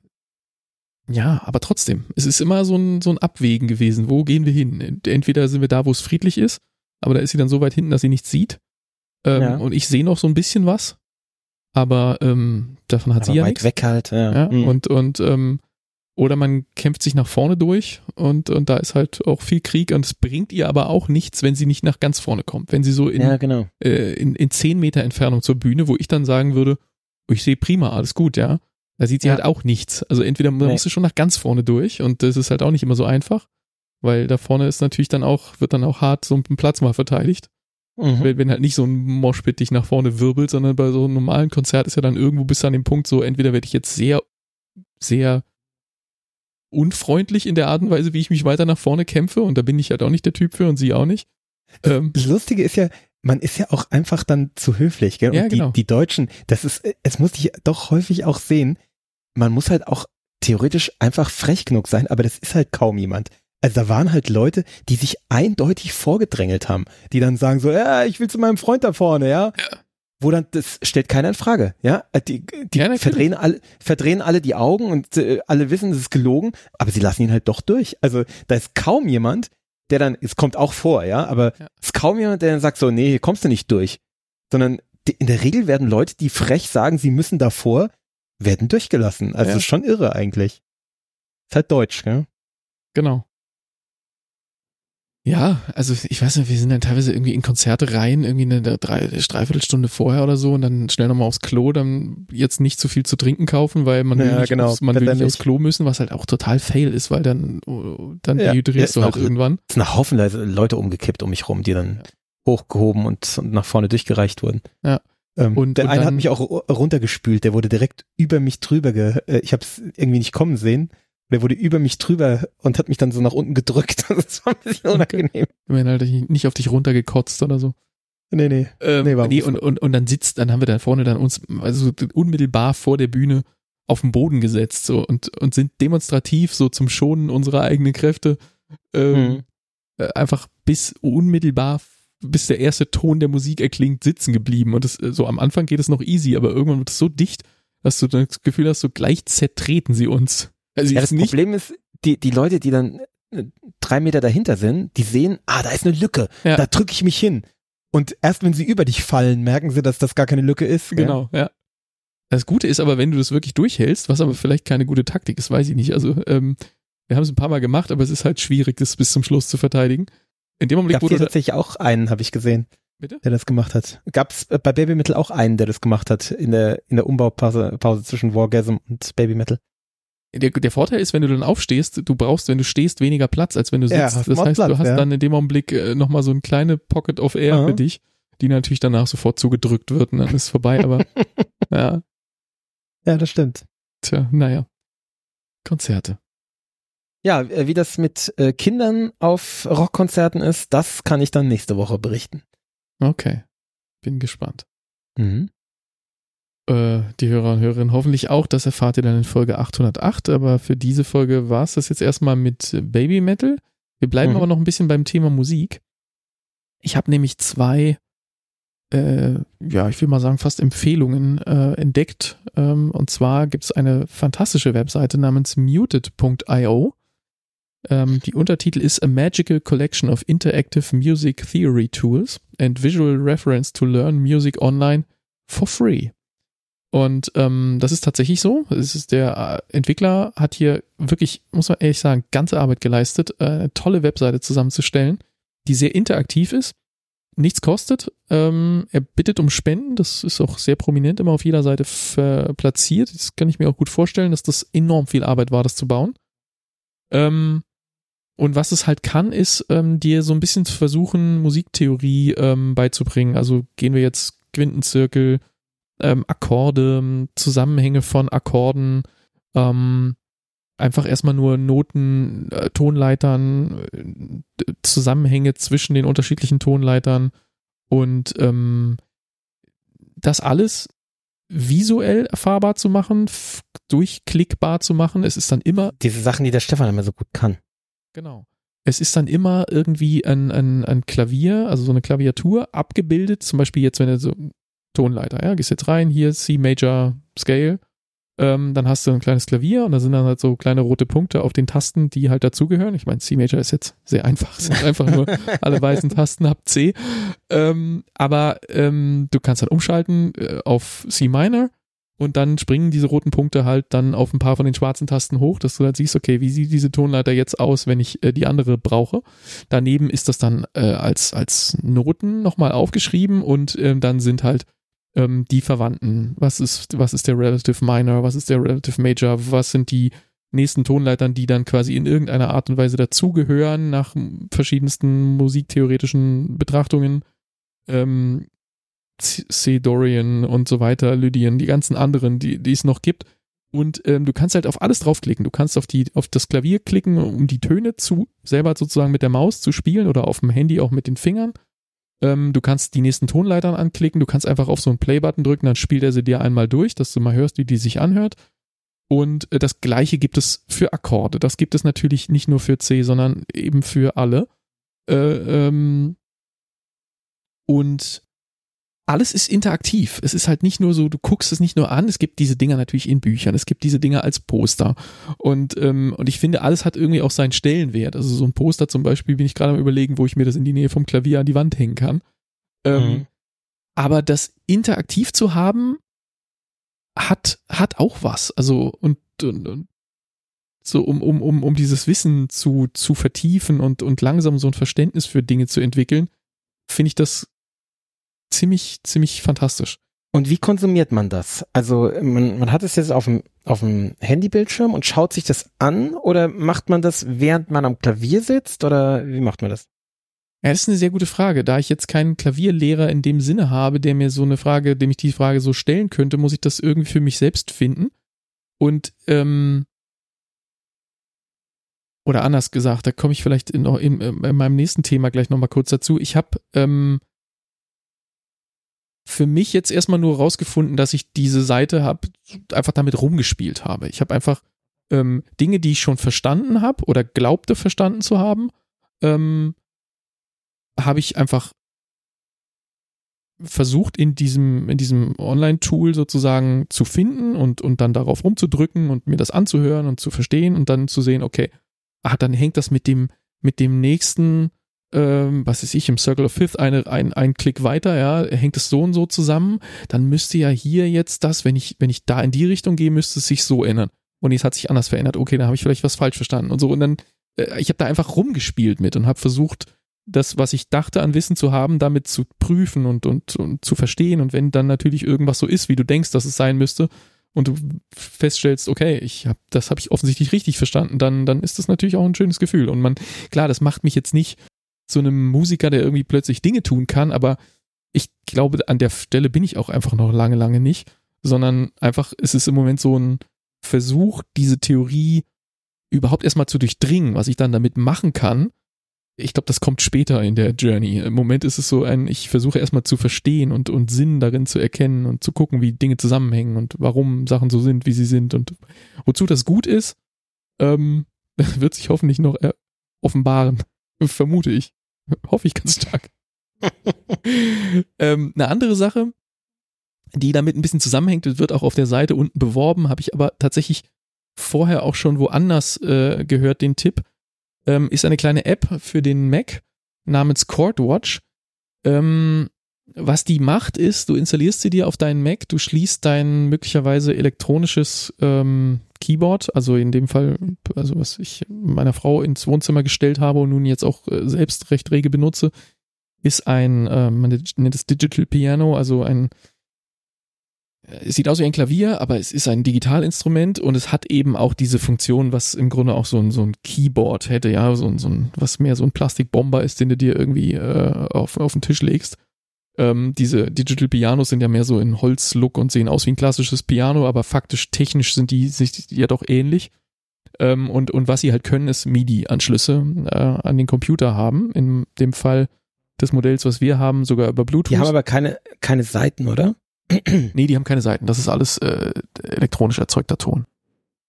ja, aber trotzdem, es ist immer so ein, so ein Abwägen gewesen. Wo gehen wir hin? Entweder sind wir da, wo es friedlich ist, aber da ist sie dann so weit hinten, dass sie nichts sieht. Ähm, ja. Und ich sehe noch so ein bisschen was, aber ähm, davon hat aber sie ja weit nichts. weg halt, ja. ja mhm. Und, und ähm, oder man kämpft sich nach vorne durch und, und da ist halt auch viel Krieg und es bringt ihr aber auch nichts, wenn sie nicht nach ganz vorne kommt. Wenn sie so in, ja, genau. äh, in, in zehn Meter Entfernung zur Bühne, wo ich dann sagen würde, ich sehe prima, alles gut, ja. Da sieht sie ja. halt auch nichts. Also entweder nee. musst du schon nach ganz vorne durch und das ist halt auch nicht immer so einfach, weil da vorne ist natürlich dann auch, wird dann auch hart so ein Platz mal verteidigt. Mhm. Wenn, wenn halt nicht so ein Moshpit dich nach vorne wirbelt, sondern bei so einem normalen Konzert ist ja dann irgendwo bis an dem Punkt so, entweder werde ich jetzt sehr, sehr unfreundlich in der Art und Weise, wie ich mich weiter nach vorne kämpfe und da bin ich halt auch nicht der Typ für und sie auch nicht. Ähm, das Lustige ist ja, man ist ja auch einfach dann zu höflich, gell? Und ja, genau. die, die Deutschen, das ist, es muss ich doch häufig auch sehen, man muss halt auch theoretisch einfach frech genug sein, aber das ist halt kaum jemand. Also da waren halt Leute, die sich eindeutig vorgedrängelt haben, die dann sagen so, ja, ich will zu meinem Freund da vorne, ja. ja. Wo dann, das stellt keiner in Frage, ja. Äh, die, die ja, verdrehen, alle, verdrehen alle die Augen und äh, alle wissen, es ist gelogen, aber sie lassen ihn halt doch durch. Also da ist kaum jemand, der dann, es kommt auch vor, ja, aber ja. es ist kaum jemand, der dann sagt so, nee, hier kommst du nicht durch. Sondern in der Regel werden Leute, die frech sagen, sie müssen davor, werden durchgelassen. Also ja. ist schon irre eigentlich. Ist halt deutsch, gell? Genau. Ja, also ich weiß nicht, wir sind dann teilweise irgendwie in Konzerte rein, irgendwie eine drei, Dreiviertelstunde vorher oder so und dann schnell nochmal aufs Klo, dann jetzt nicht zu viel zu trinken kaufen, weil man ja, will nicht, genau. aufs, man will nicht aufs Klo müssen, was halt auch total fail ist, weil dann, dann ja, dehydrierst du halt irgendwann. Es sind Haufen Leute umgekippt um mich rum, die dann ja. hochgehoben und, und nach vorne durchgereicht wurden. Ja. Ähm, und der und eine hat mich auch runtergespült, der wurde direkt über mich drüber, ge äh, ich habe es irgendwie nicht kommen sehen. Der wurde über mich drüber und hat mich dann so nach unten gedrückt. [LAUGHS] Das war ein bisschen unangenehm. Okay. Ich meine halt nicht auf dich runtergekotzt oder so. Nee, nee. Ähm, nee, war nee und, und, und dann sitzt, dann haben wir da vorne dann uns, also unmittelbar vor der Bühne auf den Boden gesetzt so und, und sind demonstrativ so zum Schonen unserer eigenen Kräfte ähm. Äh, einfach bis unmittelbar bis der erste Ton der Musik erklingt, sitzen geblieben. Und das, so am Anfang geht es noch easy, aber irgendwann wird es so dicht, dass du das Gefühl hast, so gleich zertreten sie uns. Also ja, das nicht Problem ist, die, die Leute, die dann äh, drei Meter dahinter sind, die sehen, ah, da ist eine Lücke, ja. da drücke ich mich hin. Und erst wenn sie über dich fallen, merken sie, dass das gar keine Lücke ist. Genau, ja. Das Gute ist aber, wenn du das wirklich durchhältst, was aber vielleicht keine gute Taktik ist, weiß ich nicht. Also ähm, wir haben es ein paar Mal gemacht, aber es ist halt schwierig, das bis zum Schluss zu verteidigen. In dem Augenblick, Gab's wo du tatsächlich auch einen, habe ich gesehen. Bitte? Der das gemacht hat. Gab es bei Babymetal auch einen, der das gemacht hat in der in der Umbaupause Pause zwischen Wargasm und Babymetal? Der, der Vorteil ist, wenn du dann aufstehst, du braust, wenn du stehst, weniger Platz, als wenn du sitzt. Ja, das heißt, Platz, du hast ja. dann in dem Augenblick äh, nochmal so eine kleine Pocket of Air Aha. für dich, die natürlich danach sofort zugedrückt wird und dann ist es vorbei, aber [LAUGHS] ja. Ja, das stimmt. Tja, naja. Konzerte. Ja, äh, wie das mit äh, Kindern auf Rockkonzerten ist, das kann ich dann nächste Woche berichten. Okay. Bin gespannt. Mhm äh, die Hörer und Hörerinnen hoffentlich auch. Das erfahrt ihr dann in Folge 808. Aber für diese Folge war es das jetzt erstmal mit Baby Metal. Wir bleiben mhm. aber noch ein bisschen beim Thema Musik. Ich habe nämlich zwei, äh, ja, ich will mal sagen, fast Empfehlungen äh, entdeckt. Ähm, und zwar gibt es eine fantastische Webseite namens muted.io. Ähm, die Untertitel ist A Magical Collection of Interactive Music Theory Tools and Visual Reference to Learn Music Online for Free. Und ähm, das ist tatsächlich so. Es ist der äh, Entwickler hat hier wirklich, muss man ehrlich sagen, ganze Arbeit geleistet, äh, eine tolle Webseite zusammenzustellen, die sehr interaktiv ist, nichts kostet. Ähm, er bittet um Spenden, das ist auch sehr prominent immer auf jeder Seite platziert. Das kann ich mir auch gut vorstellen, dass das enorm viel Arbeit war, das zu bauen. Ähm, und was es halt kann, ist, ähm, dir so ein bisschen zu versuchen, Musiktheorie ähm, beizubringen. Also gehen wir jetzt Quintenzirkel, ähm, Akkorde, Zusammenhänge von Akkorden, ähm, einfach erstmal nur Noten, äh, Tonleitern, äh, Zusammenhänge zwischen den unterschiedlichen Tonleitern und ähm, das alles visuell erfahrbar zu machen, durchklickbar zu machen. Es ist dann immer. Diese Sachen, die der Stefan immer so gut kann. Genau. Es ist dann immer irgendwie ein, ein, ein Klavier, also so eine Klaviatur abgebildet. Zum Beispiel jetzt, wenn er so Tonleiter. Ja, gehst jetzt rein, hier C Major Scale. Ähm, dann hast du ein kleines Klavier und da sind dann halt so kleine rote Punkte auf den Tasten, die halt dazugehören. Ich meine, C Major ist jetzt sehr einfach. Es sind [LAUGHS] einfach nur alle weißen Tasten ab C. Ähm, aber ähm, du kannst halt umschalten äh, auf C Minor und dann springen diese roten Punkte halt dann auf ein paar von den schwarzen Tasten hoch, dass du halt siehst, okay, wie sieht diese Tonleiter jetzt aus, wenn ich äh, die andere brauche. Daneben ist das dann äh, als, als Noten nochmal aufgeschrieben und äh, dann sind halt ähm, die Verwandten. Was ist, was ist der Relative Minor? Was ist der Relative Major? Was sind die nächsten Tonleitern, die dann quasi in irgendeiner Art und Weise dazugehören nach verschiedensten musiktheoretischen Betrachtungen? Ähm, C. Dorian und so weiter, Lydian, die ganzen anderen, die, die es noch gibt. Und ähm, du kannst halt auf alles draufklicken. Du kannst auf die, auf das Klavier klicken, um die Töne zu, selber sozusagen mit der Maus zu spielen oder auf dem Handy auch mit den Fingern. Ähm, du kannst die nächsten Tonleitern anklicken, du kannst einfach auf so einen Play-Button drücken, dann spielt er sie dir einmal durch, dass du mal hörst, wie die sich anhört. Und äh, das gleiche gibt es für Akkorde. Das gibt es natürlich nicht nur für C, sondern eben für alle. Äh, ähm, und alles ist interaktiv. Es ist halt nicht nur so, du guckst es nicht nur an, es gibt diese Dinger natürlich in Büchern, es gibt diese Dinger als Poster. Und, ähm, und ich finde, alles hat irgendwie auch seinen Stellenwert. Also so ein Poster zum Beispiel bin ich gerade am überlegen, wo ich mir das in die Nähe vom Klavier an die Wand hängen kann. Ähm, mhm. Aber das interaktiv zu haben, hat, hat auch was. Also, und, und, und so um, um, um, um dieses Wissen zu, zu vertiefen und, und langsam so ein Verständnis für Dinge zu entwickeln, finde ich das ziemlich, ziemlich fantastisch. Und wie konsumiert man das? Also man, man hat es jetzt auf dem, auf dem Handybildschirm und schaut sich das an oder macht man das, während man am Klavier sitzt oder wie macht man das? Ja, das ist eine sehr gute Frage. Da ich jetzt keinen Klavierlehrer in dem Sinne habe, der mir so eine Frage, dem ich die Frage so stellen könnte, muss ich das irgendwie für mich selbst finden. Und ähm, oder anders gesagt, da komme ich vielleicht in, in, in meinem nächsten Thema gleich nochmal kurz dazu. Ich habe ähm, für mich jetzt erstmal nur rausgefunden, dass ich diese Seite habe, einfach damit rumgespielt habe. Ich habe einfach ähm, Dinge, die ich schon verstanden habe oder glaubte verstanden zu haben, ähm, habe ich einfach versucht in diesem, in diesem Online-Tool sozusagen zu finden und, und dann darauf rumzudrücken und mir das anzuhören und zu verstehen und dann zu sehen, okay, ach, dann hängt das mit dem, mit dem nächsten, ähm, was weiß ich, im Circle of Fifth eine, ein, ein Klick weiter, ja, hängt es so und so zusammen, dann müsste ja hier jetzt das, wenn ich, wenn ich da in die Richtung gehe, müsste es sich so ändern. Und jetzt hat sich anders verändert. Okay, dann habe ich vielleicht was falsch verstanden und so. Und dann, äh, ich habe da einfach rumgespielt mit und habe versucht, das, was ich dachte an Wissen zu haben, damit zu prüfen und, und, und zu verstehen. Und wenn dann natürlich irgendwas so ist, wie du denkst, dass es sein müsste, und du feststellst, okay, ich hab, das habe ich offensichtlich richtig verstanden, dann, dann ist das natürlich auch ein schönes Gefühl. Und man, klar, das macht mich jetzt nicht zu einem Musiker, der irgendwie plötzlich Dinge tun kann, aber ich glaube, an der Stelle bin ich auch einfach noch lange, lange nicht, sondern einfach, es ist im Moment so ein Versuch, diese Theorie überhaupt erstmal zu durchdringen, was ich dann damit machen kann ich glaube, das kommt später in der Journey. Im Moment ist es so ein, ich versuche erstmal zu verstehen und, und Sinn darin zu erkennen und zu gucken, wie Dinge zusammenhängen und warum Sachen so sind, wie sie sind und wozu das gut ist, ähm, [LAUGHS] wird sich hoffentlich noch äh, offenbaren. Vermute ich. [LAUGHS] Hoffe ich ganz stark. ähm, eine andere Sache, die damit ein bisschen zusammenhängt, wird auch auf der Seite unten beworben, habe ich aber tatsächlich vorher auch schon woanders äh, gehört, den Tipp ähm, ist eine kleine App für den Mac namens CordWatch. Ähm, was die macht, ist, du installierst sie dir auf deinen Mac, du schließt dein möglicherweise elektronisches ähm, Keyboard, also in dem Fall, also was ich meiner Frau ins Wohnzimmer gestellt habe und nun jetzt auch äh, selbst recht rege benutze, ist ein, äh, man nennt es Digital Piano, also ein es sieht aus wie ein Klavier, aber es ist ein Digitalinstrument und es hat eben auch diese Funktion, was im Grunde auch so ein, so ein Keyboard hätte, ja, so ein, so ein, was mehr so ein Plastikbomber ist, den du dir irgendwie äh, auf, auf den Tisch legst. Ähm, diese Digital Pianos sind ja mehr so in Holzlook und sehen aus wie ein klassisches Piano, aber faktisch technisch sind die sich ja doch ähnlich. Ähm, und, und was sie halt können, ist MIDI-Anschlüsse äh, an den Computer haben. In dem Fall des Modells, was wir haben, sogar über Bluetooth. Die haben aber keine, keine Seiten, oder? [CLEARS THROAT] nee, die haben keine Seiten. Das ist alles äh, elektronisch erzeugter Ton.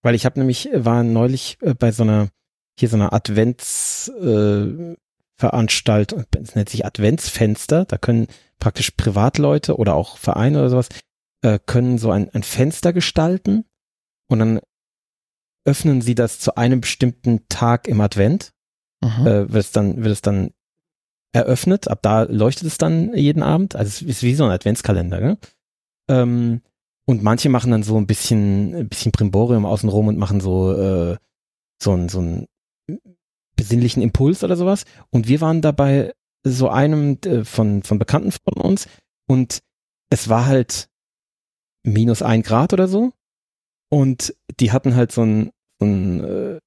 Weil ich habe nämlich, äh, war neulich äh, bei so einer, hier so einer Adventsveranstaltung, äh, es nennt sich Adventsfenster, da können praktisch Privatleute oder auch Vereine oder sowas, äh, können so ein, ein Fenster gestalten und dann öffnen sie das zu einem bestimmten Tag im Advent, äh, wird es dann, wird es dann eröffnet, ab da leuchtet es dann jeden Abend, also es ist wie so ein Adventskalender, gell? Ähm, und manche machen dann so ein bisschen, ein bisschen Primborium außenrum und machen so, äh, so ein, so ein besinnlichen Impuls oder sowas. Und wir waren dabei so einem äh, von, von Bekannten von uns und es war halt minus ein Grad oder so. Und die hatten halt so ein, so ein, äh,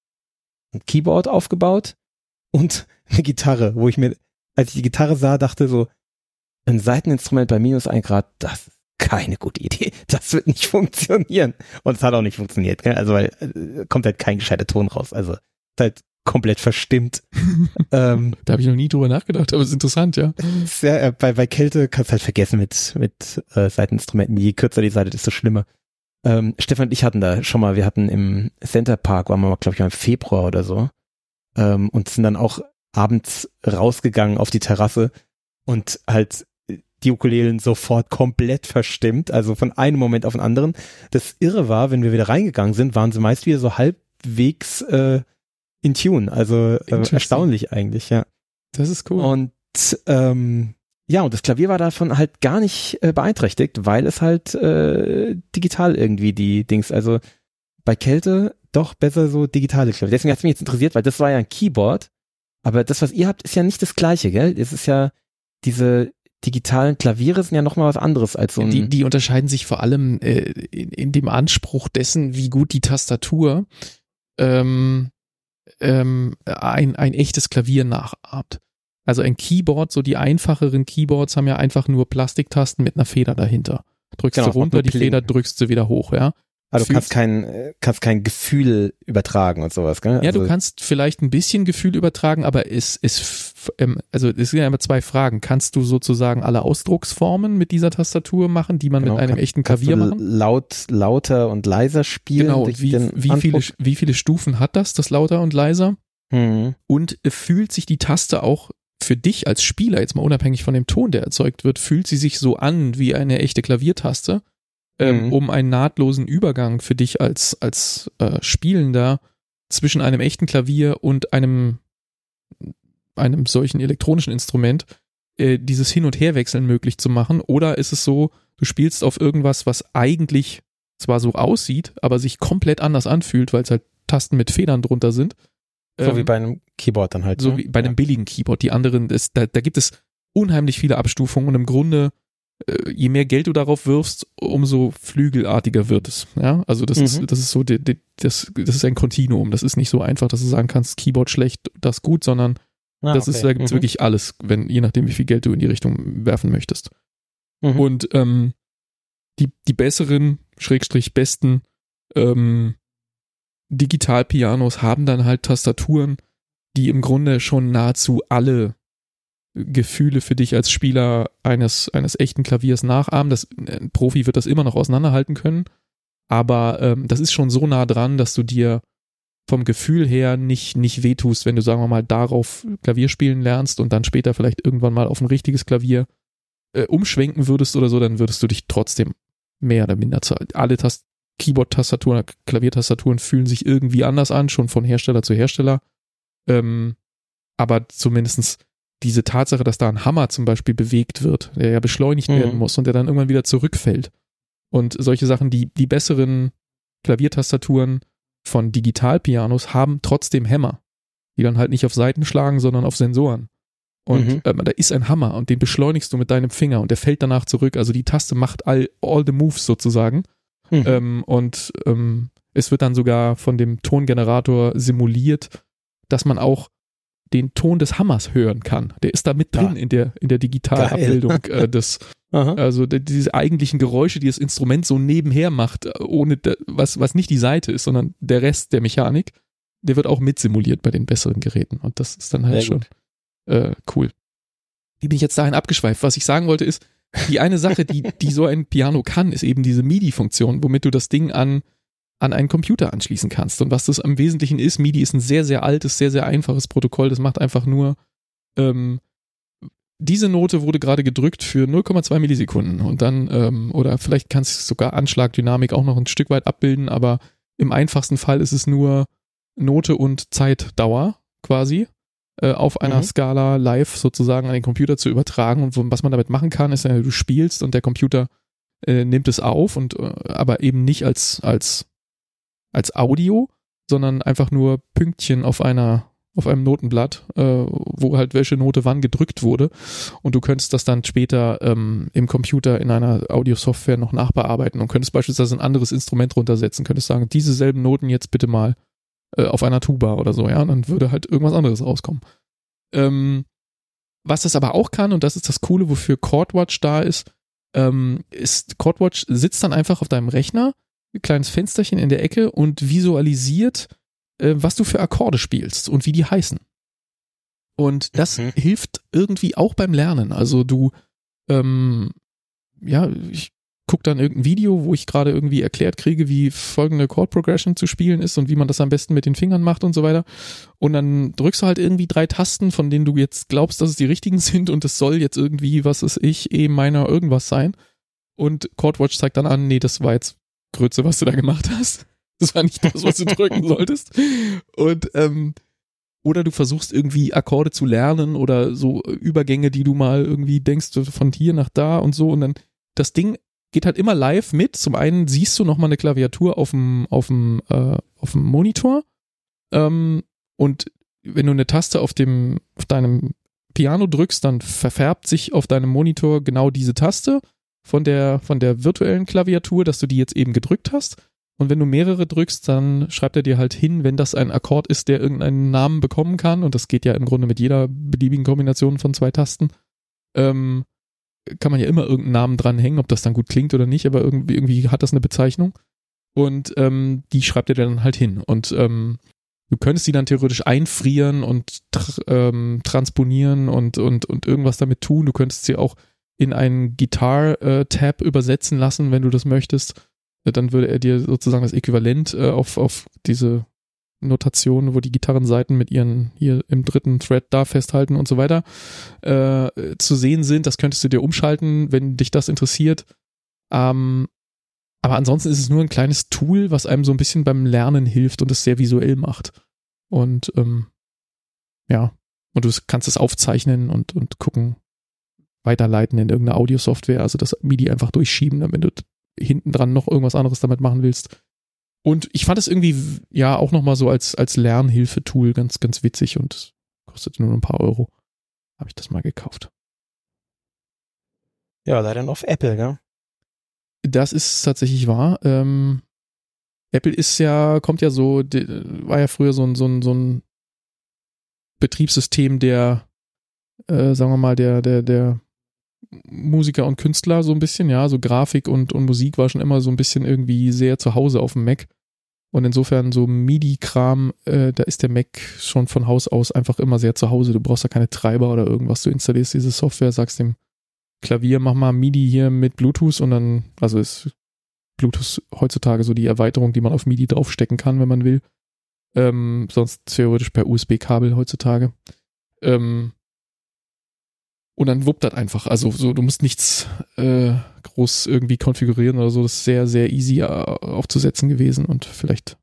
ein Keyboard aufgebaut und [LAUGHS] eine Gitarre, wo ich mir, als ich die Gitarre sah, dachte so, ein Seiteninstrument bei minus ein Grad, das ist keine gute Idee. [LAUGHS] Das wird nicht funktionieren. Und es hat auch nicht funktioniert, gell? Also, weil äh, kommt halt kein gescheiter Ton raus. Also, ist halt komplett verstimmt. [LAUGHS] ähm, da habe ich noch nie drüber nachgedacht, aber es ist interessant, ja. ja äh, bei, bei Kälte kannst du halt vergessen mit, mit äh, Seiteninstrumenten. Je kürzer die Seite, desto schlimmer. Ähm, Stefan und ich hatten da schon mal, wir hatten im Center Park, waren wir mal, glaube ich, im Februar oder so, ähm, und sind dann auch abends rausgegangen auf die Terrasse und halt die Ukulelen sofort komplett verstimmt, also von einem Moment auf den anderen. Das Irre war, wenn wir wieder reingegangen sind, waren sie meist wieder so halbwegs äh, in Tune, also äh, erstaunlich eigentlich, ja. Das ist cool. Und ähm, ja, und das Klavier war davon halt gar nicht äh, beeinträchtigt, weil es halt äh, digital irgendwie die Dings, also bei Kälte doch besser so digitale Klavier. Deswegen hat es mich jetzt interessiert, weil das war ja ein Keyboard, aber das, was ihr habt, ist ja nicht das gleiche, gell? Es ist ja diese digitalen Klaviere sind ja nochmal was anderes als so ein. Die, die unterscheiden sich vor allem äh, in, in, dem Anspruch dessen, wie gut die Tastatur ähm, ähm, ein, ein echtes Klavier nachahmt. Also ein Keyboard, so die einfacheren Keyboards haben ja einfach nur Plastiktasten mit einer Feder dahinter. Drückst genau, du runter, die Feder drückst du wieder hoch, ja. Also du kannst kein, kannst kein Gefühl übertragen und sowas, gell? Ja, also du kannst vielleicht ein bisschen Gefühl übertragen, aber es, es, ähm, also es sind ja immer zwei Fragen. Kannst du sozusagen alle Ausdrucksformen mit dieser Tastatur machen, die man genau, mit einem kann, echten Klavier machen? Laut, lauter und leiser spielen. Genau, wie, wie viele, wie viele Stufen hat das, das lauter und leiser? Mhm. Und fühlt sich die Taste auch für dich als Spieler, jetzt mal unabhängig von dem Ton, der erzeugt wird, fühlt sie sich so an wie eine echte Klaviertaste, ähm, Mhm. um einen nahtlosen Übergang für dich als, als äh, Spielender zwischen einem echten Klavier und einem, einem solchen elektronischen Instrument äh, dieses Hin- und Herwechseln möglich zu machen? Oder ist es so, du spielst auf irgendwas, was eigentlich zwar so aussieht, aber sich komplett anders anfühlt, weil es halt Tasten mit Federn drunter sind? So Ähm, wie bei einem Keyboard dann halt. so ne? wie bei einem billigen Keyboard. Die anderen, ist, da, da gibt es unheimlich viele Abstufungen und im Grunde, je mehr Geld du darauf wirfst, umso flügelartiger wird es. Ja, also das Mhm. ist, das ist so, die, die, das, das ist ein Kontinuum. Das ist nicht so einfach, dass du sagen kannst, Keyboard schlecht, das gut, sondern Ah, das ist, okay. da gibt's Mhm. wirklich alles, wenn, je nachdem, wie viel Geld du in die Richtung werfen möchtest. Mhm. Und ähm, die, die besseren, Schrägstrich besten ähm, Digitalpianos haben dann halt Tastaturen, die im Grunde schon nahezu alle Gefühle für dich als Spieler eines, eines echten Klaviers nachahmen. Das, ein Profi wird das immer noch auseinanderhalten können, aber ähm, das ist schon so nah dran, dass du dir vom Gefühl her nicht, nicht wehtust, wenn du, sagen wir mal, darauf Klavier spielen lernst und dann später vielleicht irgendwann mal auf ein richtiges Klavier äh, umschwenken würdest oder so, dann würdest du dich trotzdem mehr oder minder zu, alle Tast Keyboard-Tastaturen, Klaviertastaturen fühlen sich irgendwie anders an, schon von Hersteller zu Hersteller. Ähm, aber zumindestens diese Tatsache, dass da ein Hammer zum Beispiel bewegt wird, der ja beschleunigt Mhm. werden muss und der dann irgendwann wieder zurückfällt. Und solche Sachen, die, die besseren Klaviertastaturen von Digitalpianos haben trotzdem Hämmer, die dann halt nicht auf Seiten schlagen, sondern auf Sensoren. Und Mhm. ähm, da ist ein Hammer und den beschleunigst du mit deinem Finger und der fällt danach zurück. Also die Taste macht all, all the moves sozusagen. Mhm. Ähm, und ähm, es wird dann sogar von dem Tongenerator simuliert, dass man auch den Ton des Hammers hören kann. Der ist da mit drin Ja. in der, in der Digitalabbildung äh, des, [LAUGHS] also de- diese eigentlichen Geräusche, die das Instrument so nebenher macht, äh, ohne was, was nicht die Seite ist, sondern der Rest der Mechanik, der wird auch mit simuliert bei den besseren Geräten. Und das ist dann halt Sehr schon äh, cool. Wie bin ich jetzt dahin abgeschweift? Was ich sagen wollte ist, die eine Sache, die, die so ein Piano kann, ist eben diese MIDI-Funktion, womit du das Ding an, an einen Computer anschließen kannst. Und was das am Wesentlichen ist, MIDI ist ein sehr, sehr altes, sehr, sehr einfaches Protokoll. Das macht einfach nur, ähm, diese Note wurde gerade gedrückt für 0,2 Millisekunden und dann, ähm, oder vielleicht kannst du sogar Anschlagdynamik auch noch ein Stück weit abbilden, aber im einfachsten Fall ist es nur Note und Zeitdauer quasi äh, auf einer Mhm. Skala live sozusagen an den Computer zu übertragen. Und was man damit machen kann, ist, du spielst und der Computer äh, nimmt es auf und äh, aber eben nicht als, als, als Audio, sondern einfach nur Pünktchen auf einer auf einem Notenblatt, äh, wo halt welche Note wann gedrückt wurde. Und du könntest das dann später ähm, im Computer in einer Audiosoftware noch nachbearbeiten und könntest beispielsweise ein anderes Instrument runtersetzen, könntest sagen, diese selben Noten jetzt bitte mal äh, auf einer Tuba oder so, ja, und dann würde halt irgendwas anderes rauskommen. Ähm, was das aber auch kann, und das ist das Coole, wofür CordWatch da ist, ähm, ist CordWatch sitzt dann einfach auf deinem Rechner, ein kleines Fensterchen in der Ecke und visualisiert, äh, was du für Akkorde spielst und wie die heißen. Und das Mhm. hilft irgendwie auch beim Lernen. Also du, ähm, ja, ich guck dann irgendein Video, wo ich gerade irgendwie erklärt kriege, wie folgende Chord Progression zu spielen ist und wie man das am besten mit den Fingern macht und so weiter. Und dann drückst du halt irgendwie drei Tasten, von denen du jetzt glaubst, dass es die richtigen sind und es soll jetzt irgendwie, was ist ich, E meiner irgendwas sein. Und ChordWatch zeigt dann an, nee, das war jetzt Grütze, was du da gemacht hast. Das war nicht das, was du drücken [LAUGHS] solltest. Und ähm, oder du versuchst irgendwie Akkorde zu lernen oder so Übergänge, die du mal irgendwie denkst von hier nach da und so und dann das Ding geht halt immer live mit. Zum einen siehst du nochmal eine Klaviatur auf dem auf dem äh, auf dem Monitor ähm, und wenn du eine Taste auf dem auf deinem Piano drückst, dann verfärbt sich auf deinem Monitor genau diese Taste von der von der virtuellen Klaviatur, dass du die jetzt eben gedrückt hast. Und wenn du mehrere drückst, dann schreibt er dir halt hin, wenn das ein Akkord ist, der irgendeinen Namen bekommen kann. Und das geht ja im Grunde mit jeder beliebigen Kombination von zwei Tasten. Ähm, kann man ja immer irgendeinen Namen dranhängen, ob das dann gut klingt oder nicht, aber irgendwie, irgendwie hat das eine Bezeichnung. Und ähm, die schreibt er dann halt hin. Und ähm, du könntest die dann theoretisch einfrieren und tr ähm, transponieren und, und, und irgendwas damit tun. Du könntest sie auch in einen Guitar-Tab übersetzen lassen, wenn du das möchtest. Dann würde er dir sozusagen das Äquivalent äh, auf, auf diese Notation, wo die Gitarrenseiten mit ihren hier im dritten Thread da festhalten und so weiter äh, zu sehen sind. Das könntest du dir umschalten, wenn dich das interessiert. Ähm, aber ansonsten ist es nur ein kleines Tool, was einem so ein bisschen beim Lernen hilft und es sehr visuell macht. Und ähm, ja, und du kannst es aufzeichnen und, und gucken, weiterleiten in irgendeine Audiosoftware, also das MIDI einfach durchschieben, wenn du hinten dran noch irgendwas anderes damit machen willst. Und ich fand es irgendwie, ja, auch nochmal so als, als Lernhilfetool ganz, ganz witzig und kostet nur ein paar Euro. Habe ich das mal gekauft. Ja, leider noch auf Apple, gell? Das ist tatsächlich wahr. Ähm, Apple ist ja, kommt ja so, war ja früher so ein, so ein, so ein Betriebssystem der, äh, sagen wir mal, der, der, der Musiker und Künstler so ein bisschen, ja, so Grafik und, und Musik war schon immer so ein bisschen irgendwie sehr zu Hause auf dem Mac. Und insofern so MIDI-Kram, äh, da ist der Mac schon von Haus aus einfach immer sehr zu Hause. Du brauchst da keine Treiber oder irgendwas. Du installierst diese Software, sagst dem Klavier, mach mal MIDI hier mit Bluetooth und dann, also ist Bluetooth heutzutage so die Erweiterung, die man auf MIDI draufstecken kann, wenn man will. Ähm, sonst theoretisch per USB-Kabel heutzutage. Ähm, und dann wuppt das einfach. Also so, du musst nichts äh, groß irgendwie konfigurieren oder so. Das ist sehr, sehr easy äh, aufzusetzen gewesen und vielleicht,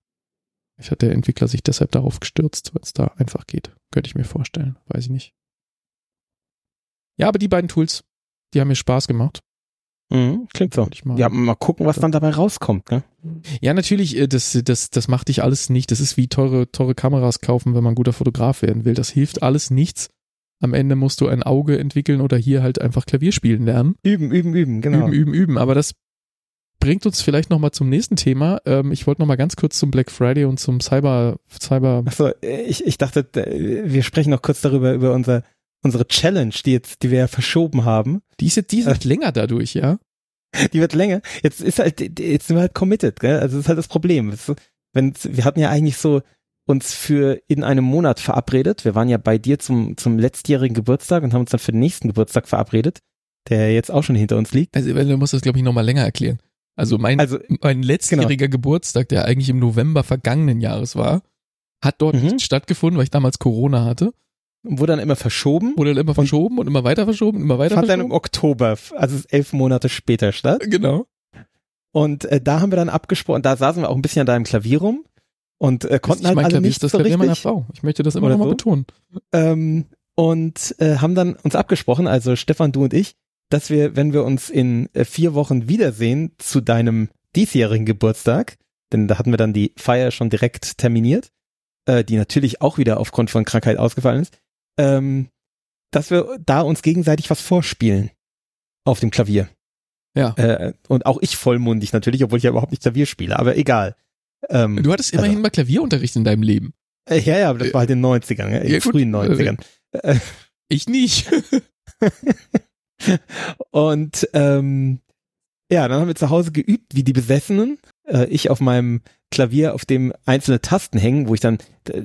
vielleicht hat der Entwickler sich deshalb darauf gestürzt, weil es da einfach geht. Könnte ich mir vorstellen. Weiß ich nicht. Ja, aber die beiden Tools, die haben mir Spaß gemacht. Mhm, klingt so. Mal, ja, mal gucken, was dann dabei rauskommt, ne? Ja, natürlich, äh, das, das, das macht dich alles nicht. Das ist wie teure, teure Kameras kaufen, wenn man guter Fotograf werden will. Das hilft alles nichts am Ende musst du ein Auge entwickeln oder hier halt einfach Klavier spielen lernen. Üben, üben, üben, genau. Üben, üben, üben. Aber das bringt uns vielleicht nochmal zum nächsten Thema. Ähm, ich wollte nochmal ganz kurz zum Black Friday und zum Cyber, Cyber. Achso, ich, ich dachte, wir sprechen noch kurz darüber, über unser, unsere Challenge, die jetzt, die wir ja verschoben haben. Die ist jetzt, die ist halt länger dadurch, ja? Die wird länger. Jetzt ist halt, jetzt sind wir halt committed, gell? Also das ist halt das Problem. Wenn, wir hatten ja eigentlich so, uns für in einem Monat verabredet. Wir waren ja bei dir zum, zum letztjährigen Geburtstag und haben uns dann für den nächsten Geburtstag verabredet, der jetzt auch schon hinter uns liegt. Also du musst das, glaube ich, nochmal länger erklären. Also mein, also, mein letztjähriger genau. Geburtstag, der eigentlich im November vergangenen Jahres war, hat dort mhm. nicht stattgefunden, weil ich damals Corona hatte. Wurde dann immer verschoben. Wurde dann immer verschoben und immer weiter verschoben, immer weiter fand verschoben. dann im Oktober, also elf Monate später statt. Genau. Und äh, da haben wir dann abgesprochen, da saßen wir auch ein bisschen an deinem Klavier rum und äh, konnten halt alle nicht das so richtig. meiner Frau. Ich möchte das immer noch mal so. betonen. Ähm, und äh, haben dann uns abgesprochen, also Stefan, du und ich, dass wir, wenn wir uns in äh, vier Wochen wiedersehen zu deinem diesjährigen Geburtstag, denn da hatten wir dann die Feier schon direkt terminiert, äh, die natürlich auch wieder aufgrund von Krankheit ausgefallen ist, ähm, dass wir da uns gegenseitig was vorspielen auf dem Klavier. Ja. Äh, und auch ich vollmundig natürlich, obwohl ich ja überhaupt nicht Klavier spiele, aber egal. Ähm, du hattest immerhin also, mal Klavierunterricht in deinem Leben. Äh, ja, ja, aber das war halt in den 90ern, ja, in ja, frühen 90ern. Äh, ich nicht. [LAUGHS] und ähm, ja, dann haben wir zu Hause geübt, wie die Besessenen. Äh, ich auf meinem Klavier, auf dem einzelne Tasten hängen, wo ich dann, äh,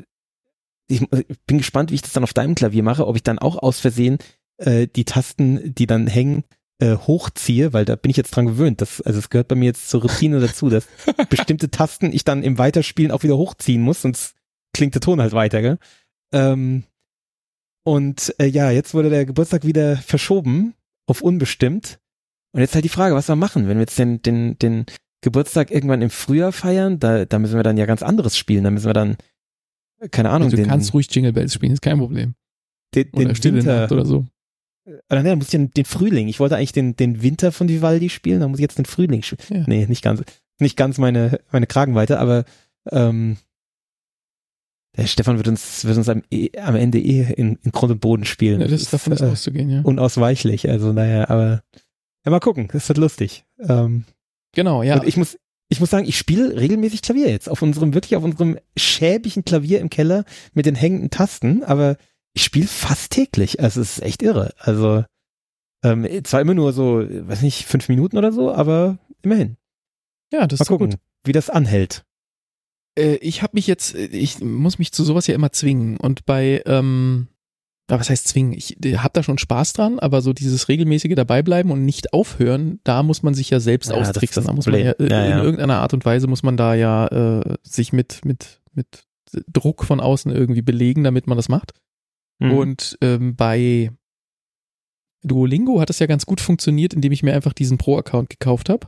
ich, ich bin gespannt, wie ich das dann auf deinem Klavier mache, ob ich dann auch aus Versehen äh, die Tasten, die dann hängen, äh, hochziehe, weil da bin ich jetzt dran gewöhnt. Das, also es gehört bei mir jetzt zur Routine dazu, dass [LAUGHS] bestimmte Tasten ich dann im Weiterspielen auch wieder hochziehen muss, sonst klingt der Ton halt weiter, gell? Ähm, und äh, ja, jetzt wurde der Geburtstag wieder verschoben auf unbestimmt. Und jetzt halt die Frage, was wir machen, wenn wir jetzt den, den, den Geburtstag irgendwann im Frühjahr feiern, da, da müssen wir dann ja ganz anderes spielen. Da müssen wir dann, keine Ahnung. Also du den, kannst ruhig Jingle Bells spielen, ist kein Problem. Den, den oder Winter, oder so. Oder nee, da muss ich den, den Frühling. Ich wollte eigentlich den, den Winter von Vivaldi spielen, da muss ich jetzt den Frühling spielen. Ja. Nee, nicht ganz, nicht ganz meine, meine Kragenweite, aber ähm, der Stefan wird uns, wird uns am, eh, am Ende eh in, in Grund und Boden spielen. Ja, das ist davon ist, äh, auszugehen, ja. Unausweichlich, also naja, aber ja, mal gucken, das wird lustig. Ähm, genau, ja. Und ich muss, ich muss sagen, ich spiele regelmäßig Klavier jetzt auf unserem, wirklich auf unserem schäbigen Klavier im Keller mit den hängenden Tasten, aber ich spiele fast täglich. Also es ist echt irre. Also ähm, zwar immer nur so, weiß nicht, fünf Minuten oder so, aber immerhin. Ja, das Mal ist gucken, gut. wie das anhält. Äh, ich habe mich jetzt, ich muss mich zu sowas ja immer zwingen. Und bei, ähm, was heißt zwingen? Ich habe da schon Spaß dran, aber so dieses regelmäßige dabeibleiben und nicht aufhören, da muss man sich ja selbst ja, austricksen. Da muss man ja, äh, ja, in irgendeiner Art und Weise muss man da ja äh, sich mit, mit, mit Druck von außen irgendwie belegen, damit man das macht. Mhm. Und ähm, bei Duolingo hat das ja ganz gut funktioniert, indem ich mir einfach diesen Pro-Account gekauft habe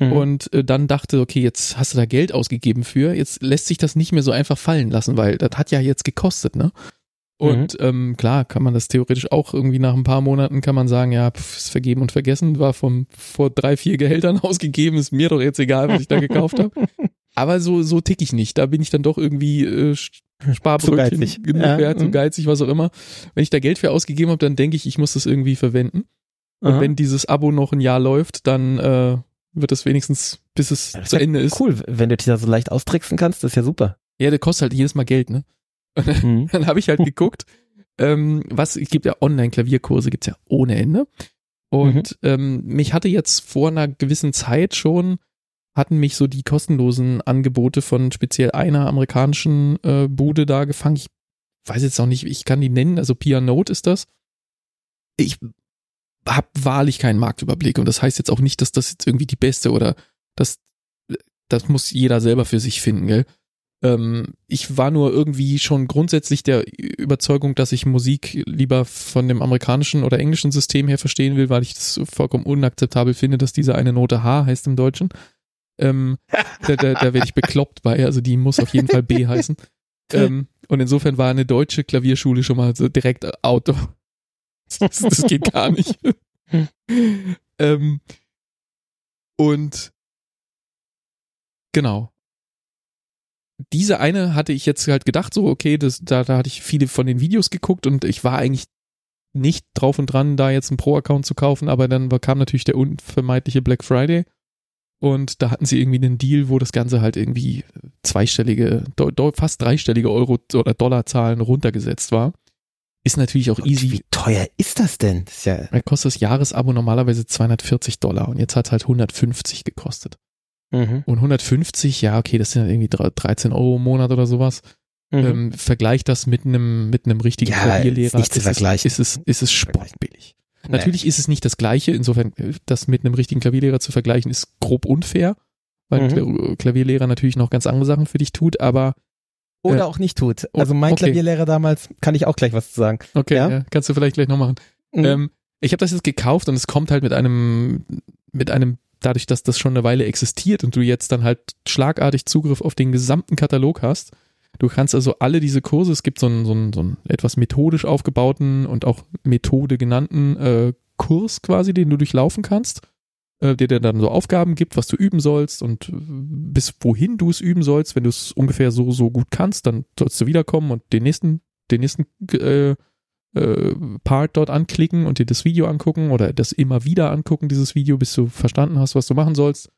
Mhm. und äh, dann dachte, okay, jetzt hast du da Geld ausgegeben für, jetzt lässt sich das nicht mehr so einfach fallen lassen, weil das hat ja jetzt gekostet, ne? Und ähm, klar, kann man das theoretisch auch irgendwie nach ein paar Monaten kann man sagen, ja, pf, ist vergeben und vergessen, war von vor drei, vier Gehältern [LAUGHS] ausgegeben, ist mir doch jetzt egal, was ich da gekauft habe. [LAUGHS] Aber so, so tick ich nicht. Da bin ich dann doch irgendwie äh, Sparbrötchen geizig. genug Ja, zu mhm. geizig, was auch immer. Wenn ich da Geld für ausgegeben habe, dann denke ich, ich muss das irgendwie verwenden. Und Aha. wenn dieses Abo noch ein Jahr läuft, dann äh, wird es wenigstens, bis es Ja, das zu Ende ist. Cool, wenn du dich da so leicht austricksen kannst, das ist ja super. Ja, der kostet halt jedes Mal Geld, ne? Mhm. [LAUGHS] Dann habe ich halt geguckt, ähm, was, es gibt ja Online-Klavierkurse, gibt's ja ohne Ende. Und ähm, mich hatte jetzt vor einer gewissen Zeit schon, hatten mich so die kostenlosen Angebote von speziell einer amerikanischen äh, Bude da gefangen. Ich weiß jetzt auch nicht, ich kann die nennen, also Pia Note ist das. Ich habe wahrlich keinen Marktüberblick und das heißt jetzt auch nicht, dass das jetzt irgendwie die beste oder das, das muss jeder selber für sich finden, gell? Ähm, ich war nur irgendwie schon grundsätzlich der Überzeugung, dass ich Musik lieber von dem amerikanischen oder englischen System her verstehen will, weil ich das vollkommen unakzeptabel finde, dass diese eine Note H heißt im Deutschen. Ähm, da da, da werde ich bekloppt bei, also die muss auf jeden Fall B [LAUGHS] heißen. Ähm, und insofern war eine deutsche Klavierschule schon mal so direkt outdoor. Das, das geht gar nicht. [LAUGHS] ähm, und genau. Diese eine hatte ich jetzt halt gedacht, so, okay, das, da, da hatte ich viele von den Videos geguckt und ich war eigentlich nicht drauf und dran, da jetzt einen Pro-Account zu kaufen, aber dann kam natürlich der unvermeidliche Black Friday und da hatten sie irgendwie einen Deal, wo das Ganze halt irgendwie zweistellige, do, do, fast dreistellige Euro- oder Dollarzahlen runtergesetzt war. Ist natürlich auch Und easy. Wie teuer ist das denn? Das ist ja, Da kostet das Jahresabo normalerweise 240 Dollar und jetzt hat es halt 150 gekostet. mhm. Und 150, ja, okay, das sind halt irgendwie dre- 13 Euro im Monat oder sowas. Mhm. Ähm, vergleich das mit einem mit einem richtigen Ja, Klavierlehrer. ist nicht zu es, vergleichen. ist es, ist es Vergleichen. Natürlich ist es nicht das Gleiche, insofern äh, das mit einem richtigen Klavierlehrer zu vergleichen, ist grob unfair, weil Mhm. der Klavierlehrer natürlich noch ganz andere Sachen für dich tut, aber Oder äh, auch nicht tut. Also mein okay. Klavierlehrer damals, kann ich auch gleich was zu sagen. okay, Ja? ja, kannst du vielleicht gleich noch machen. Mhm. Ähm, ich habe das jetzt gekauft und es kommt halt mit einem, mit einem, dadurch, dass das schon eine Weile existiert und du jetzt dann halt schlagartig Zugriff auf den gesamten Katalog hast. Du kannst also alle diese Kurse, es gibt so einen, so einen, so einen etwas methodisch aufgebauten und auch Methode genannten äh, Kurs quasi, den du durchlaufen kannst, äh, der dir dann so Aufgaben gibt, was du üben sollst und äh, bis wohin du es üben sollst. Wenn du es ungefähr so, so gut kannst, dann sollst du wiederkommen und den nächsten, den nächsten äh, äh, Part dort anklicken und dir das Video angucken oder das immer wieder angucken, dieses Video, bis du verstanden hast, was du machen sollst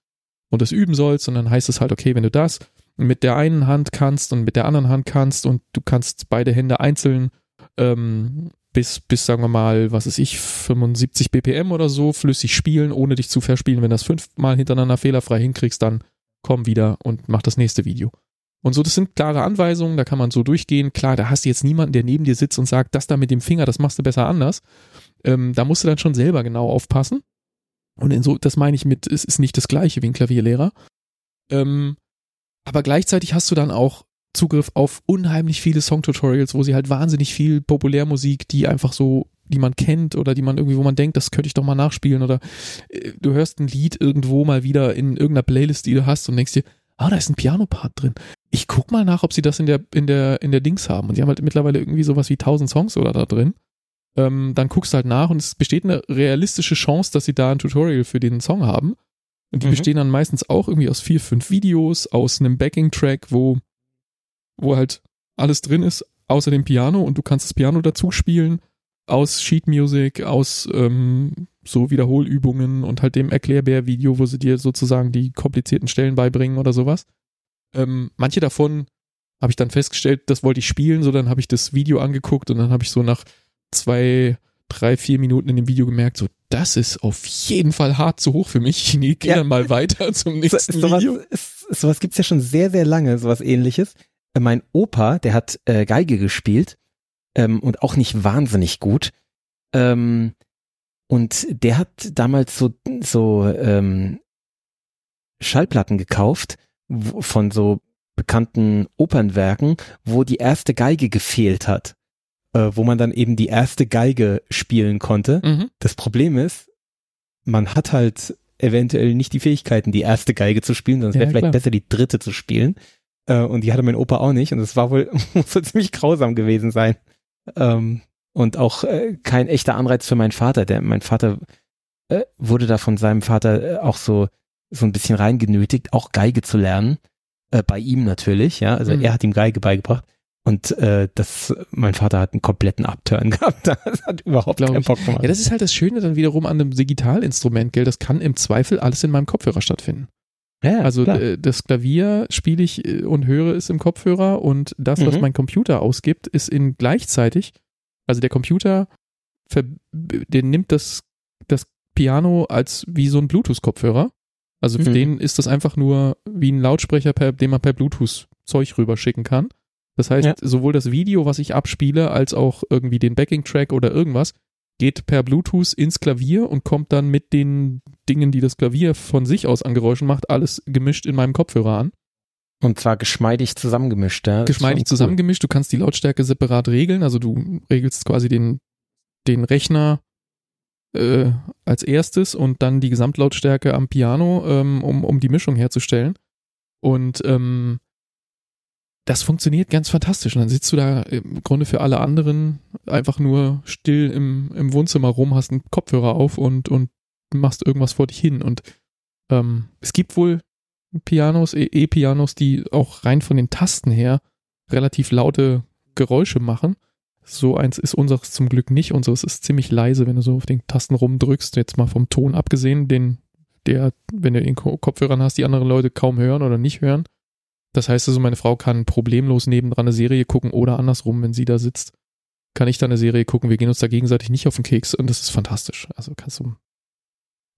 und das üben sollst. Und dann heißt es halt, okay, wenn du das mit der einen Hand kannst und mit der anderen Hand kannst und du kannst beide Hände einzeln ähm, bis, bis, sagen wir mal, was ist ich, 75 BPM oder so, flüssig spielen, ohne dich zu verspielen. Wenn du das fünfmal hintereinander fehlerfrei hinkriegst, dann komm wieder und mach das nächste Video. Und so, das sind klare Anweisungen, da kann man so durchgehen. Klar, da hast du jetzt niemanden, der neben dir sitzt und sagt, das da mit dem Finger, das machst du besser anders. Ähm, da musst du dann schon selber genau aufpassen. Und so, das meine ich mit, es ist nicht das gleiche wie ein Klavierlehrer. Ähm, aber gleichzeitig hast du dann auch Zugriff auf unheimlich viele Song-Tutorials, wo sie halt wahnsinnig viel Populärmusik, die einfach so, die man kennt oder die man irgendwie, wo man denkt, das könnte ich doch mal nachspielen oder äh, du hörst ein Lied irgendwo mal wieder in irgendeiner Playlist, die du hast und denkst dir, ah, da ist ein Piano-Part drin. Ich guck mal nach, ob sie das in der, in der, in der Dings haben. Und die haben halt mittlerweile irgendwie sowas wie 1000 Songs oder da drin. Ähm, dann guckst du halt nach und es besteht eine realistische Chance, dass sie da ein Tutorial für den Song haben. Und die Mhm. bestehen dann meistens auch irgendwie aus vier, fünf Videos, aus einem Backing-Track, wo, wo halt alles drin ist, außer dem Piano und du kannst das Piano dazu spielen, aus Sheet Music, aus ähm, so Wiederholübungen und halt dem Erklärbär-Video, wo sie dir sozusagen die komplizierten Stellen beibringen oder sowas. Ähm, manche davon habe ich dann festgestellt, das wollte ich spielen, so dann habe ich das Video angeguckt und dann habe ich so nach zwei, drei, vier Minuten in dem Video gemerkt, so das ist auf jeden Fall hart zu hoch für mich. [LAUGHS] Ich gehe Ja. dann mal weiter [LAUGHS] zum So, nächsten sowas, Video. sowas gibt's ja schon sehr, sehr lange, sowas ähnliches. Äh, Mein Opa, der hat äh, Geige gespielt ähm, und auch nicht wahnsinnig gut. Ähm, und der hat damals so, so ähm, Schallplatten gekauft von so bekannten Opernwerken, wo die erste Geige gefehlt hat, äh, wo man dann eben die erste Geige spielen konnte. Mhm. Das Problem ist, man hat halt eventuell nicht die Fähigkeiten, die erste Geige zu spielen, sondern es Ja, wäre vielleicht klar. besser, die dritte zu spielen. Äh, und die hatte mein Opa auch nicht. Und es war wohl [LAUGHS] muss wohl ziemlich grausam gewesen sein. Ähm, und auch äh, kein echter Anreiz für meinen Vater. Der, mein Vater äh, wurde da von seinem Vater äh, auch so, so ein bisschen reingenötigt, auch Geige zu lernen. Äh, bei ihm natürlich, ja. Also Mhm. er hat ihm Geige beigebracht. Und äh, das, mein Vater hat einen kompletten Upturn [LAUGHS] gehabt. Das hat überhaupt Glaub keinen ich. Bock gemacht. Ja, das ist halt das Schöne dann wiederum an einem Digitalinstrument, gell? Das kann im Zweifel alles in meinem Kopfhörer stattfinden. Ja, Also klar. äh, das Klavier spiele ich äh, und höre es im Kopfhörer und das, was Mhm. mein Computer ausgibt, ist in gleichzeitig, also der Computer, der nimmt das, das Piano als wie so ein Bluetooth-Kopfhörer. Also für Mhm. den ist das einfach nur wie ein Lautsprecher, per, den man per Bluetooth Zeug rüberschicken kann. Das heißt, Ja. sowohl das Video, was ich abspiele, als auch irgendwie den Backing-Track oder irgendwas, geht per Bluetooth ins Klavier und kommt dann mit den Dingen, die das Klavier von sich aus an Geräuschen macht, alles gemischt in meinem Kopfhörer an. Und zwar geschmeidig zusammengemischt, ja. Geschmeidig zusammengemischt. Du kannst die Lautstärke separat regeln. Also du regelst quasi den, den Rechner äh, als erstes und dann die Gesamtlautstärke am Piano, ähm, um, um die Mischung herzustellen. Und ähm, das funktioniert ganz fantastisch. Und dann sitzt du da im Grunde für alle anderen einfach nur still im, im Wohnzimmer rum, hast einen Kopfhörer auf und, und machst irgendwas vor dich hin. Und ähm, es gibt wohl Pianos, E- E-Pianos, die auch rein von den Tasten her relativ laute Geräusche machen. So eins ist unseres zum Glück nicht. Unseres ist ziemlich leise, wenn du so auf den Tasten rumdrückst. Jetzt mal vom Ton abgesehen, den, der, wenn du Ko- Kopfhörern hast, die anderen Leute kaum hören oder nicht hören. Das heißt also, meine Frau kann problemlos nebendran eine Serie gucken oder andersrum, wenn sie da sitzt, kann ich da eine Serie gucken. Wir gehen uns da gegenseitig nicht auf den Keks und das ist fantastisch. Also kannst du um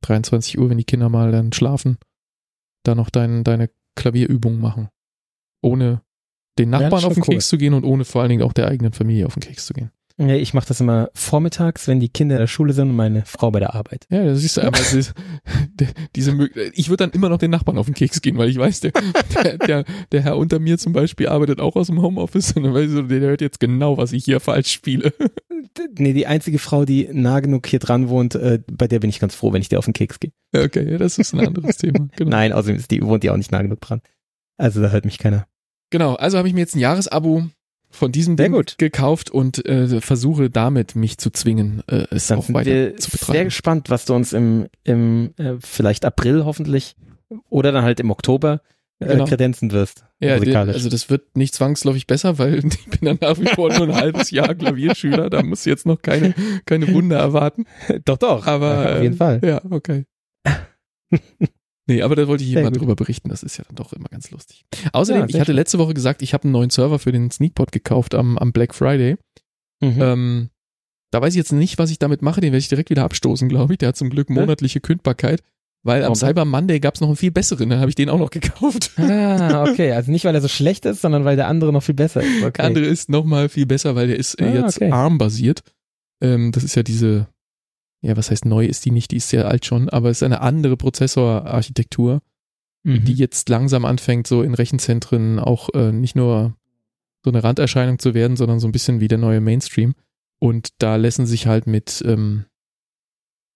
23 Uhr, wenn die Kinder mal dann schlafen, da noch dein, deine Klavierübungen machen. Ohne den Ja, Nachbarn ist auf den cool. Keks zu gehen und ohne vor allen Dingen auch der eigenen Familie auf den Keks zu gehen. Ich mache das immer vormittags, wenn die Kinder in der Schule sind und meine Frau bei der Arbeit. Ja, das siehst du einmal, der- [LAUGHS] diese ich würde dann immer noch den Nachbarn auf den Keks gehen, weil ich weiß, der, der, der, der Herr unter mir zum Beispiel arbeitet auch aus dem Homeoffice und dann weiß ich der hört jetzt genau, was ich hier falsch spiele. Nee, die einzige Frau, die nah genug hier dran wohnt, äh, bei der bin ich ganz froh, wenn ich dir auf den Keks gehe. Okay, ja, das ist ein anderes Thema. [LAUGHS] Genau. Nein, außerdem ist die, wohnt die auch nicht nah genug dran. Also da hört mich keiner. Genau, also habe ich mir jetzt ein Jahresabo von diesem Sehr Ding gut. gekauft und äh, versuche damit mich zu zwingen, äh, es Dann auch weiter wir zu sehr betreiben. gespannt, was du uns im, im äh, vielleicht April hoffentlich oder dann halt im Oktober äh, Genau. kredenzen wirst. Ja, also das wird nicht zwangsläufig besser, weil [LAUGHS] ich bin dann nach wie vor nur ein halbes Jahr Klavierschüler, da muss jetzt noch keine, keine Wunder erwarten. [LAUGHS] doch, doch. Aber auf jeden äh, Fall. Ja, okay. [LAUGHS] Nee, aber da wollte ich mal gut. drüber berichten, das ist ja dann doch immer ganz lustig. Außerdem, Ja, ich hatte schön. letzte Woche gesagt, ich habe einen neuen Server für den Sneakpot gekauft am, am Black Friday. Mhm. Ähm, da weiß ich jetzt nicht, was ich damit mache, den werde ich direkt wieder abstoßen, glaube ich. Der hat zum Glück monatliche Kündbarkeit, weil am? Cyber Monday gab es noch einen viel besseren, dann habe ich den auch noch gekauft. Ah, okay. Also nicht, weil er so schlecht ist, sondern weil der andere noch viel besser ist. Okay. Der andere ist nochmal viel besser, weil der ist äh, Ah, jetzt okay. ARM-basiert. Ähm, das ist ja diese, ja, was heißt neu ist die nicht, die ist sehr alt schon, aber es ist eine andere Prozessorarchitektur, Mhm. die jetzt langsam anfängt, so in Rechenzentren auch äh, nicht nur so eine Randerscheinung zu werden, sondern so ein bisschen wie der neue Mainstream. Und da lassen sich halt mit, ähm,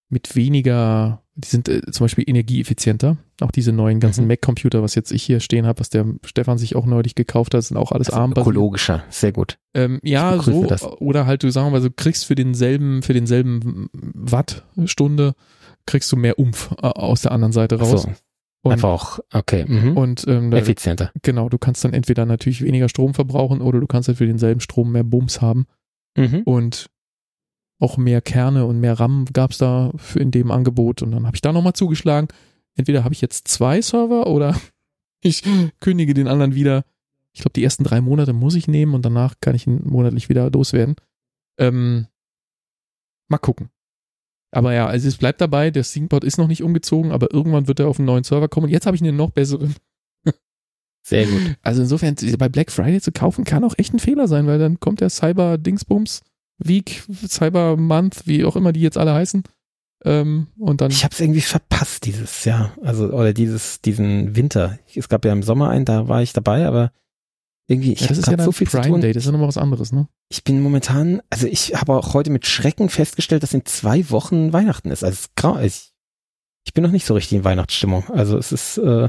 mit weniger, die sind äh, zum Beispiel energieeffizienter. Auch diese neuen ganzen Mhm. Mac-Computer, was jetzt ich hier stehen habe, was der Stefan sich auch neulich gekauft hat, sind auch alles also ARM-basiert. ökologischer. Sehr gut. Ähm, ja, so. das. Oder halt, du sagen wir mal, du kriegst für denselben, für denselben Wattstunde, kriegst du mehr Umf äh, aus der anderen Seite raus. So, Und, einfach auch, okay. Mhm. und ähm, Effizienter. genau, du kannst dann entweder natürlich weniger Strom verbrauchen oder du kannst halt für denselben Strom mehr Bums haben. Mhm. Und auch mehr Kerne und mehr RAM gab's da für in dem Angebot. Und dann habe ich da nochmal zugeschlagen. Entweder habe ich jetzt zwei Server oder [LAUGHS] ich kündige den anderen wieder. Ich glaube, die ersten drei Monate muss ich nehmen und danach kann ich ihn monatlich wieder loswerden. Ähm, mal gucken. Aber ja, also es bleibt dabei, der Syncbot ist noch nicht umgezogen, aber irgendwann wird er auf einen neuen Server kommen. Und jetzt habe ich einen noch besseren. [LAUGHS] Sehr gut. Also insofern, bei Black Friday zu kaufen, kann auch echt ein Fehler sein, weil dann kommt der Cyber Dingsbums Week, Cyber Month, wie auch immer die jetzt alle heißen. Ähm, und dann. Ich habe es irgendwie verpasst dieses Jahr, also oder dieses diesen Winter. Es gab ja im Sommer einen, da war ich dabei, aber irgendwie ich ja, das ist habe ja so viel Prime zu tun. Day, das ist ja nochmal was anderes, ne? Ich bin momentan, also ich habe auch heute mit Schrecken festgestellt, dass in zwei Wochen Weihnachten ist. Also grau. Ich, ich bin noch nicht so richtig in Weihnachtsstimmung. Also es ist, äh,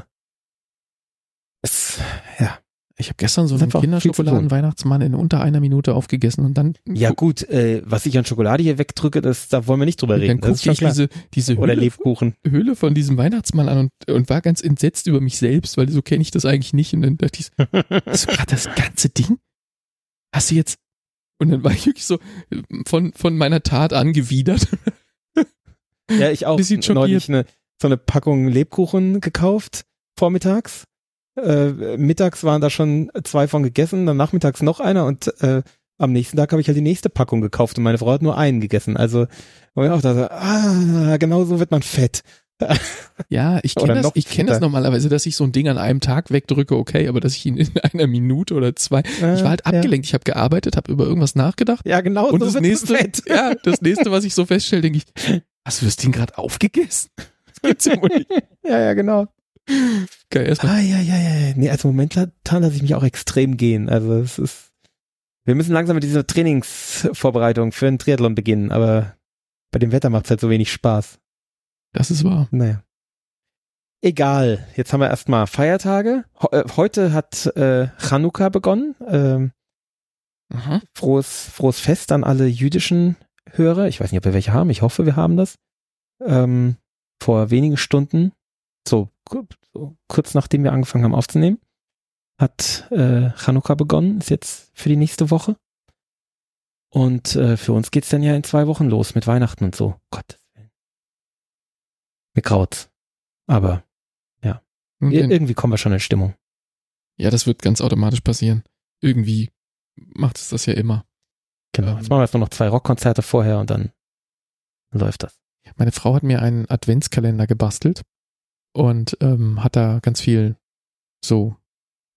es, ja. Ich habe gestern so einen. Kinderschokoladen-Weihnachtsmann in unter einer Minute aufgegessen und dann, Ja gut, äh, was ich an Schokolade hier wegdrücke, das, da wollen wir nicht drüber dann reden. Guckte schon ich klar. diese, diese Oder Hülle, Lebkuchen. Hülle von diesem Weihnachtsmann an und, und war ganz entsetzt über mich selbst, weil so kenne ich das eigentlich nicht. Und dann dachte ich, hast [LAUGHS] du gerade das ganze Ding? Hast du jetzt? Und dann war ich wirklich so von, von meiner Tat angewidert. Ja, ich auch neulich eine, so eine Packung Lebkuchen gekauft, vormittags. Äh, mittags waren da schon zwei von gegessen, dann nachmittags noch einer und äh, am nächsten Tag habe ich halt die nächste Packung gekauft und meine Frau hat nur einen gegessen. Also, wo ich auch dachte, ah, genau so wird man fett. [LAUGHS] Ja, ich kenne das, ich kenn das normalerweise, dass ich so ein Ding an einem Tag wegdrücke, okay, aber dass ich ihn in [LAUGHS] einer Minute oder zwei. Ich war halt abgelenkt, ich habe gearbeitet, habe über irgendwas nachgedacht. Ja, ja genau Und so das wird nächste, [LAUGHS] ja, das nächste, was ich so feststelle, denke ich, hast du das Ding gerade aufgegessen? Das gibt's ja wohl nicht. Ja, ja, genau. Geil, erstmal. Ah, ja, ja, ja. Nee, also momentan lasse ich mich auch extrem gehen. Also es ist, wir müssen langsam mit dieser Trainingsvorbereitung für einen Triathlon beginnen, aber bei dem Wetter macht es halt so wenig Spaß. Das ist wahr. Naja. Egal, jetzt haben wir erstmal Feiertage. Äh, heute hat äh, Chanukka begonnen. Ähm, Aha. frohes, frohes Fest an alle jüdischen Hörer. Ich weiß nicht, ob wir welche haben. Ich hoffe, wir haben das. Ähm, vor wenigen Stunden, so, so kurz nachdem wir angefangen haben aufzunehmen, hat äh, Chanukka begonnen. Ist jetzt für die nächste Woche. Und äh, für uns geht's dann ja in zwei Wochen los mit Weihnachten und so. Gottes Willen. Mir graut's. Aber Und ir irgendwie kommen wir schon in Stimmung. Ja, das wird ganz automatisch passieren. Irgendwie macht es das ja immer. Genau. Ähm. Jetzt machen wir jetzt nur noch zwei Rockkonzerte vorher und dann läuft das. Meine Frau hat mir einen Adventskalender gebastelt und ähm, hat da ganz viel so.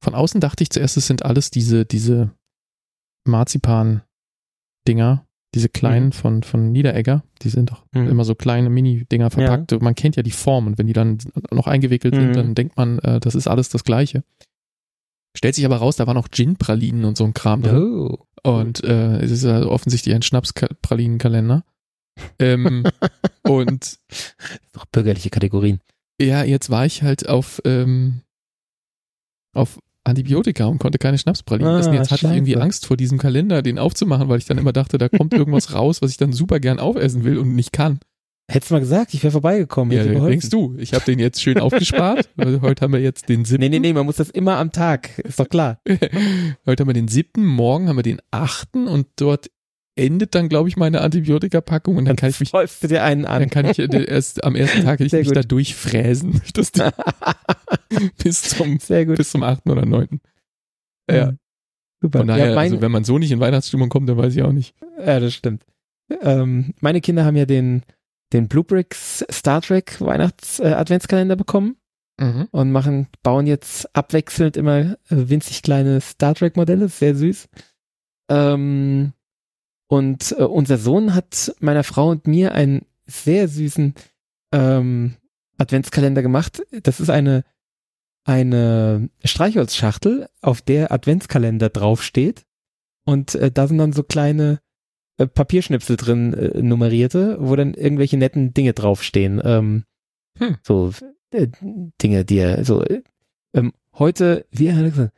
Von außen dachte ich zuerst, es sind alles diese, diese Marzipan-Dinger, diese kleinen Mhm. von, von Niederegger. Die sind doch Mhm. immer so kleine Mini-Dinger verpackt. Man kennt ja die Form und wenn die dann noch eingewickelt Mhm. sind, dann denkt man, äh, das ist alles das Gleiche. Stellt sich aber raus, da waren auch Gin-Pralinen und so ein Kram drin. Oh. Und äh, es ist ja offensichtlich ein Schnapspralinenkalender. ähm, [LAUGHS] und doch bürgerliche Kategorien. Ja, jetzt war ich halt auf, ähm, auf Antibiotika und konnte keine Schnapspralinen Ah, essen. Jetzt hatte ich irgendwie scheiße. Angst vor diesem Kalender, den aufzumachen, weil ich dann immer dachte, da kommt irgendwas [LAUGHS] raus, was ich dann super gern aufessen will und nicht kann. Hättest du mal gesagt, ich wäre vorbeigekommen. Ja, denkst du, ich habe den jetzt schön aufgespart. [LAUGHS] Heute haben wir jetzt den siebten. Nee, nee, nee, man muss das immer am Tag. Ist doch klar. [LAUGHS] Heute haben wir den siebten, morgen haben wir den achten und dort endet dann, glaube ich, meine Antibiotika-Packung und dann kann ich mich du dir einen an. Dann kann ich äh, erst am ersten Tag ich Sehr mich gut. da durchfräsen. [LAUGHS] Das [LAUGHS] bis zum, Sehr gut. bis zum 8. oder 9. Ja, Super. von daher, ja, mein, also wenn man so nicht in Weihnachtsstimmung kommt, dann weiß ich auch nicht. ja, das stimmt. Ähm, meine Kinder haben ja den, den Blue Bricks Star Trek Weihnachts äh, Adventskalender bekommen und machen, bauen jetzt abwechselnd immer äh, winzig kleine Star Trek Modelle. Sehr süß. Ähm, und äh, unser Sohn hat meiner Frau und mir einen sehr süßen ähm, Adventskalender gemacht. Das ist eine eine Streichholzschachtel, auf der Adventskalender draufsteht. Und äh, da sind dann so kleine äh, Papierschnipsel drin, äh, nummerierte, wo dann irgendwelche netten Dinge draufstehen. Ähm, Hm. So äh, Dinge, die er, so äh, ähm, heute, wie hat er gesagt,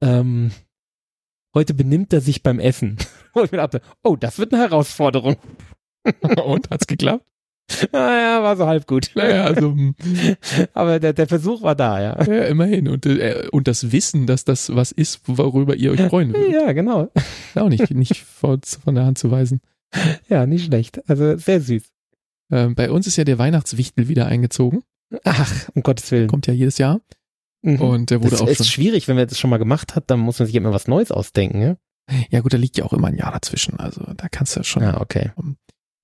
ähm, heute benimmt er sich beim Essen. [LAUGHS] [LAUGHS] Wo ich mir dachte, oh, das wird eine Herausforderung. [LAUGHS] Und hat's geklappt? Naja, war so halb gut. Naja, also hm, [LAUGHS] Aber der, der Versuch war da, ja. ja, immerhin. Und, äh, und das Wissen, dass das was ist, worüber ihr euch freuen würdet, Ja, genau. ist auch nicht, nicht von, von der Hand zu weisen. Ja, nicht schlecht. Also sehr süß. Ähm, bei uns ist ja der Weihnachtswichtel wieder eingezogen. Ach, um Gottes Willen. Kommt ja jedes Jahr. Mhm. Und der wurde das auch ist schon. schwierig, wenn man das schon mal gemacht hat, dann muss man sich immer was Neues ausdenken, ja? Ja, gut, da liegt ja auch immer ein Jahr dazwischen. Also da kannst du ja schon. Ja, okay. Um,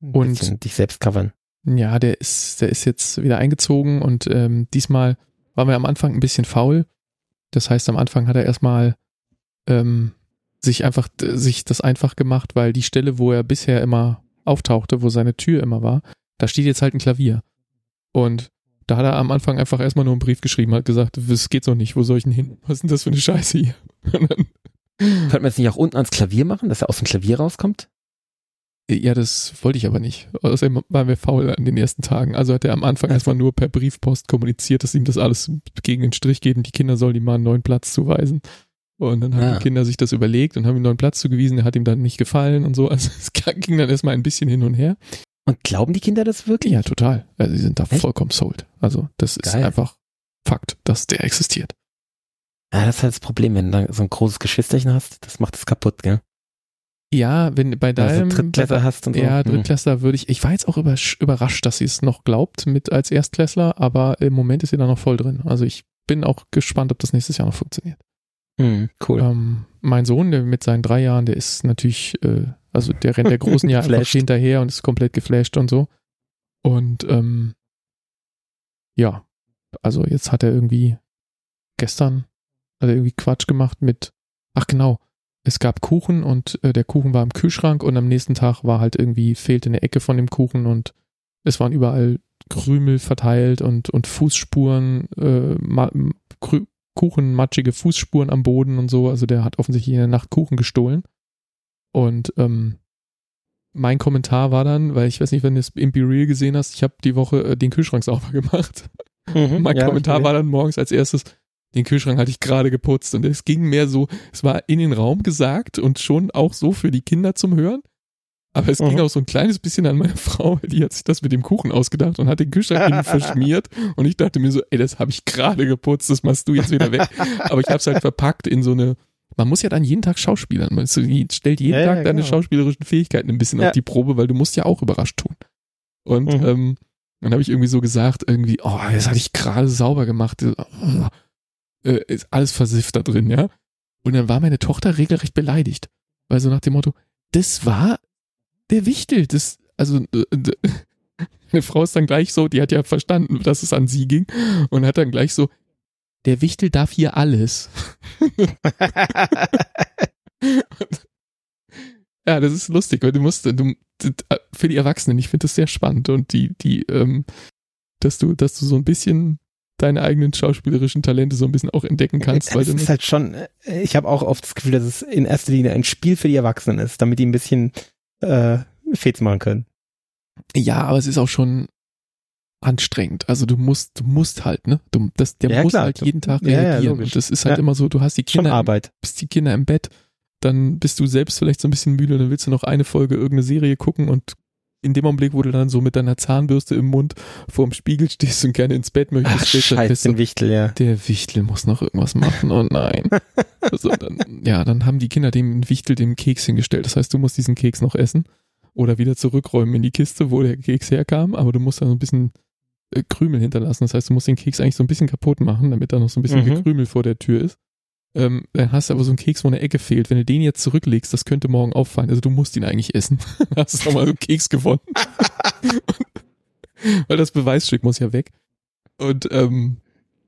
Ein und- dich selbst covern. Ja, der ist, der ist jetzt wieder eingezogen und ähm, diesmal waren wir am Anfang ein bisschen faul. Das heißt, am Anfang hat er erstmal ähm, sich einfach sich das einfach gemacht, weil die Stelle, wo er bisher immer auftauchte, wo seine Tür immer war, Da steht jetzt halt ein Klavier. Und da hat er am Anfang einfach erstmal nur einen Brief geschrieben, hat gesagt, es geht so nicht, wo soll ich denn hin? Was ist denn das für eine Scheiße hier? [LAUGHS] Könnte man es nicht auch unten ans Klavier machen, dass er aus dem Klavier rauskommt? Ja, das wollte ich aber nicht. Außerdem waren wir faul an den ersten Tagen. Also hat er am Anfang erstmal nur per Briefpost kommuniziert, dass ihm das alles gegen den Strich geht und die Kinder sollen ihm mal einen neuen Platz zuweisen. Und dann haben ja. die Kinder sich das überlegt und haben ihm einen neuen Platz zugewiesen, der hat ihm dann nicht gefallen und so. [LAUGHS] Also es ging dann erstmal ein bisschen hin und her. Und glauben die Kinder das wirklich? Ja, total. Also sie sind da Echt? vollkommen sold. Also das ist Geil. einfach Fakt, dass der existiert. Ja, das ist halt das Problem, wenn du so ein großes Geschwisterchen hast, das macht es kaputt, gell? Ja, wenn bei deinem also Drittklässler hast und so. Ja, mhm. Drittklässler würde ich. Ich war jetzt auch überrascht, dass sie es noch glaubt mit als Erstklässler, aber im Moment ist sie da noch voll drin. Also ich bin auch gespannt, ob das nächstes Jahr noch funktioniert. Mhm, cool. Ähm, mein Sohn, der mit seinen drei Jahren, der ist natürlich, äh, also der rennt der großen [LAUGHS] ja einfach hinterher und ist komplett geflasht und so. Und ähm, ja, also jetzt hat er irgendwie gestern hat er irgendwie Quatsch gemacht mit, ach genau, es gab Kuchen und äh, der Kuchen war im Kühlschrank und am nächsten Tag war halt irgendwie, fehlte eine Ecke von dem Kuchen und es waren überall Krümel verteilt und, und Fußspuren, äh, ma, Krü Kuchen, matschige Fußspuren am Boden und so. Also der hat offensichtlich in der Nacht Kuchen gestohlen. Und ähm, mein Kommentar war dann, weil ich weiß nicht, wenn du es im Be Real gesehen hast, ich habe die Woche äh, den Kühlschrank [LAUGHS] sauber gemacht. Mhm, mein ja, Kommentar war dann morgens als erstes, den Kühlschrank hatte ich gerade geputzt und es ging mehr so, es war in den Raum gesagt und schon auch so für die Kinder zum Hören. Aber es mhm. ging auch so ein kleines bisschen an meine [LAUGHS] Frau, die hat sich das mit dem Kuchen ausgedacht und hat den Kühlschrank innen [LAUGHS] verschmiert. Und ich dachte mir so, ey, das habe ich gerade geputzt, das machst du jetzt wieder weg. [LAUGHS] Aber ich habe es halt verpackt in so eine, man muss ja dann jeden Tag schauspielern. Man stellt jeden ja, Tag ja, deine genau. schauspielerischen Fähigkeiten ein bisschen ja. auf die Probe, weil du musst ja auch überrascht tun. Und mhm. ähm, dann habe ich irgendwie so gesagt, irgendwie, oh, das hatte ich gerade sauber gemacht. Oh, äh, ist alles versifft da drin, ja. Und dann war meine Tochter regelrecht beleidigt. Weil so nach dem Motto, das war der Wichtel, das, also, äh, [LAUGHS] eine Frau ist dann gleich so, die hat ja verstanden, dass es an sie ging und hat dann gleich so, der Wichtel darf hier alles. [LAUGHS] ja, das ist lustig, weil du musst, du, für die Erwachsenen, ich finde das sehr spannend und die, die, ähm, dass du, dass du so ein bisschen deine eigenen schauspielerischen Talente so ein bisschen auch entdecken kannst. Weil es ist halt schon, äh, ich habe auch oft das Gefühl, dass es in erster Linie ein Spiel für die Erwachsenen ist, damit die ein bisschen äh, Fets machen können. Ja, aber es ist auch schon anstrengend. Also du musst, du musst halt, ne? Du, das, der ja, muss klar. halt jeden Tag reagieren. Ja, ja, und das ist halt immer so, du hast die Kinder, Arbeit. bist die Kinder im Bett, dann bist du selbst vielleicht so ein bisschen müde, dann willst du noch eine Folge irgendeine Serie gucken und in dem Augenblick, wo du dann so mit deiner Zahnbürste im Mund vorm Spiegel stehst und gerne ins Bett möchtest, Ach, scheiße, den Wichtel, ja. Der Wichtel muss noch irgendwas machen. Oh nein. [LAUGHS] also dann, ja, dann haben die Kinder dem Wichtel dem Keks hingestellt. Das heißt, du musst diesen Keks noch essen oder wieder zurückräumen in die Kiste, wo der Keks herkam, aber du musst da so ein bisschen äh, Krümel hinterlassen. Das heißt, du musst den Keks eigentlich so ein bisschen kaputt machen, damit da noch so ein bisschen mhm. Gekrümel vor der Tür ist. Ähm, dann hast du aber so einen Keks, wo eine Ecke fehlt. Wenn du den jetzt zurücklegst, das könnte morgen auffallen. Also du musst ihn eigentlich essen. [LAUGHS] hast du nochmal so einen Keks gewonnen. [LAUGHS] Weil das Beweisstück muss ja weg. Und ähm,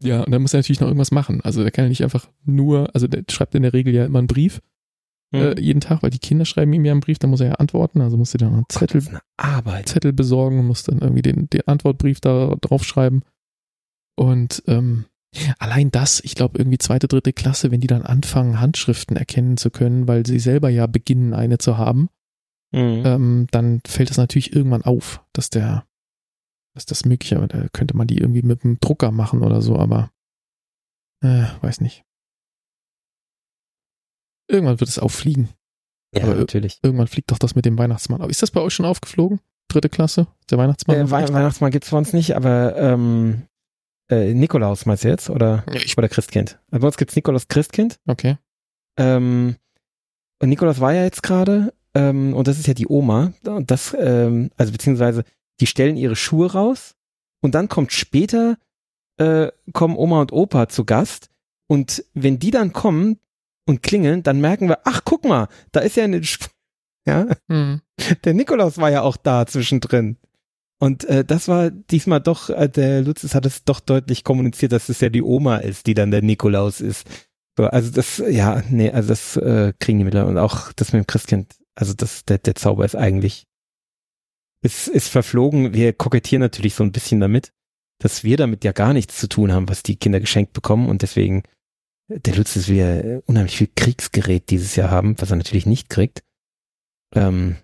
ja, und dann muss er natürlich noch irgendwas machen. Also der kann ja nicht einfach nur, also der schreibt in der Regel ja immer einen Brief äh, jeden Tag, weil die Kinder schreiben ihm ja einen Brief, dann muss er ja antworten. Also muss er dann einen Zettel, Gott, Zettel besorgen und muss dann irgendwie den, den Antwortbrief da drauf schreiben. Und ähm, Allein das, ich glaube, irgendwie zweite, dritte Klasse, wenn die dann anfangen, Handschriften erkennen zu können, weil sie selber ja beginnen, eine zu haben, mhm. ähm, dann fällt es natürlich irgendwann auf, dass der, dass das möglich ist. Da könnte man die irgendwie mit einem Drucker machen oder so, aber äh, weiß nicht. Irgendwann wird es auffliegen. Ja, aber natürlich. Irgendwann fliegt doch das mit dem Weihnachtsmann. Aber ist das bei euch schon aufgeflogen? Dritte Klasse? Der Weihnachtsmann? Äh, Weihnachtsmann gibt's bei uns nicht, aber ähm, äh, Nikolaus meinst du jetzt? Oder, ja, oder Christkind? Also bei uns gibt's Nikolaus Christkind. Okay. Ähm, und Nikolaus war ja jetzt gerade, ähm, und das ist ja die Oma. Und das, ähm, also beziehungsweise, die stellen ihre Schuhe raus und dann kommt später, äh, kommen Oma und Opa zu Gast. Und wenn die dann kommen und klingeln, dann merken wir, ach, guck mal, da ist ja eine, [LAUGHS] ja, hm. der Nikolaus war ja auch da zwischendrin. Und äh, das war diesmal doch, äh, der Lutzes hat es doch deutlich kommuniziert, dass es ja die Oma ist, die dann der Nikolaus ist. So, also das, ja, nee, also das äh, kriegen die mittlerweile. Und auch das mit dem Christkind, also das, der, der Zauber ist eigentlich es ist verflogen. Wir kokettieren natürlich so ein bisschen damit, dass wir damit ja gar nichts zu tun haben, was die Kinder geschenkt bekommen und deswegen der Lutz ist wieder unheimlich viel Kriegsgerät dieses Jahr haben, was er natürlich nicht kriegt. Ähm,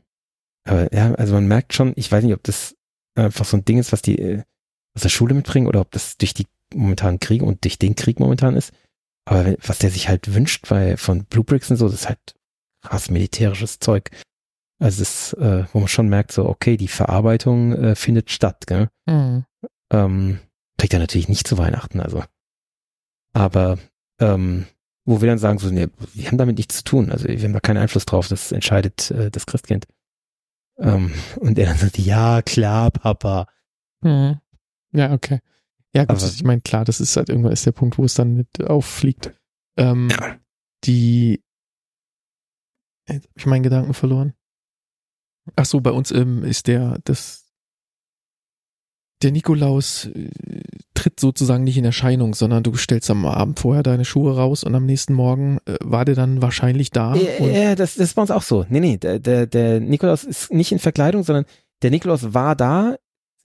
aber ja, also man merkt schon, ich weiß nicht, ob das einfach so ein Ding ist, was die äh, aus der Schule mitbringen oder ob das durch die momentanen Kriege und durch den Krieg momentan ist. Aber was der sich halt wünscht bei von Bluebricks und so, das ist halt krass militärisches Zeug. Also es, äh, wo man schon merkt, so, okay, die Verarbeitung äh, findet statt, gell? Mhm. Ähm, kriegt er natürlich nicht zu Weihnachten, also. Aber ähm, wo wir dann sagen, so, nee, wir haben damit nichts zu tun, also wir haben da keinen Einfluss drauf, das entscheidet äh, das Christkind. Ähm, und er dann sagt, ja, klar, Papa. Mhm. Ja, okay. Ja, gut, Aber, ich meine, klar, das ist halt irgendwann ist der Punkt, wo es dann mit auffliegt. Ähm, ja. Die, jetzt habe ich meinen Gedanken verloren. Ach so, bei uns ähm, ist der, das, der Nikolaus äh, tritt sozusagen nicht in Erscheinung, sondern du stellst am Abend vorher deine Schuhe raus und am nächsten Morgen äh, war der dann wahrscheinlich da. Ja, das, das ist bei uns auch so. Nee, nee, der, der, der Nikolaus ist nicht in Verkleidung, sondern der Nikolaus war da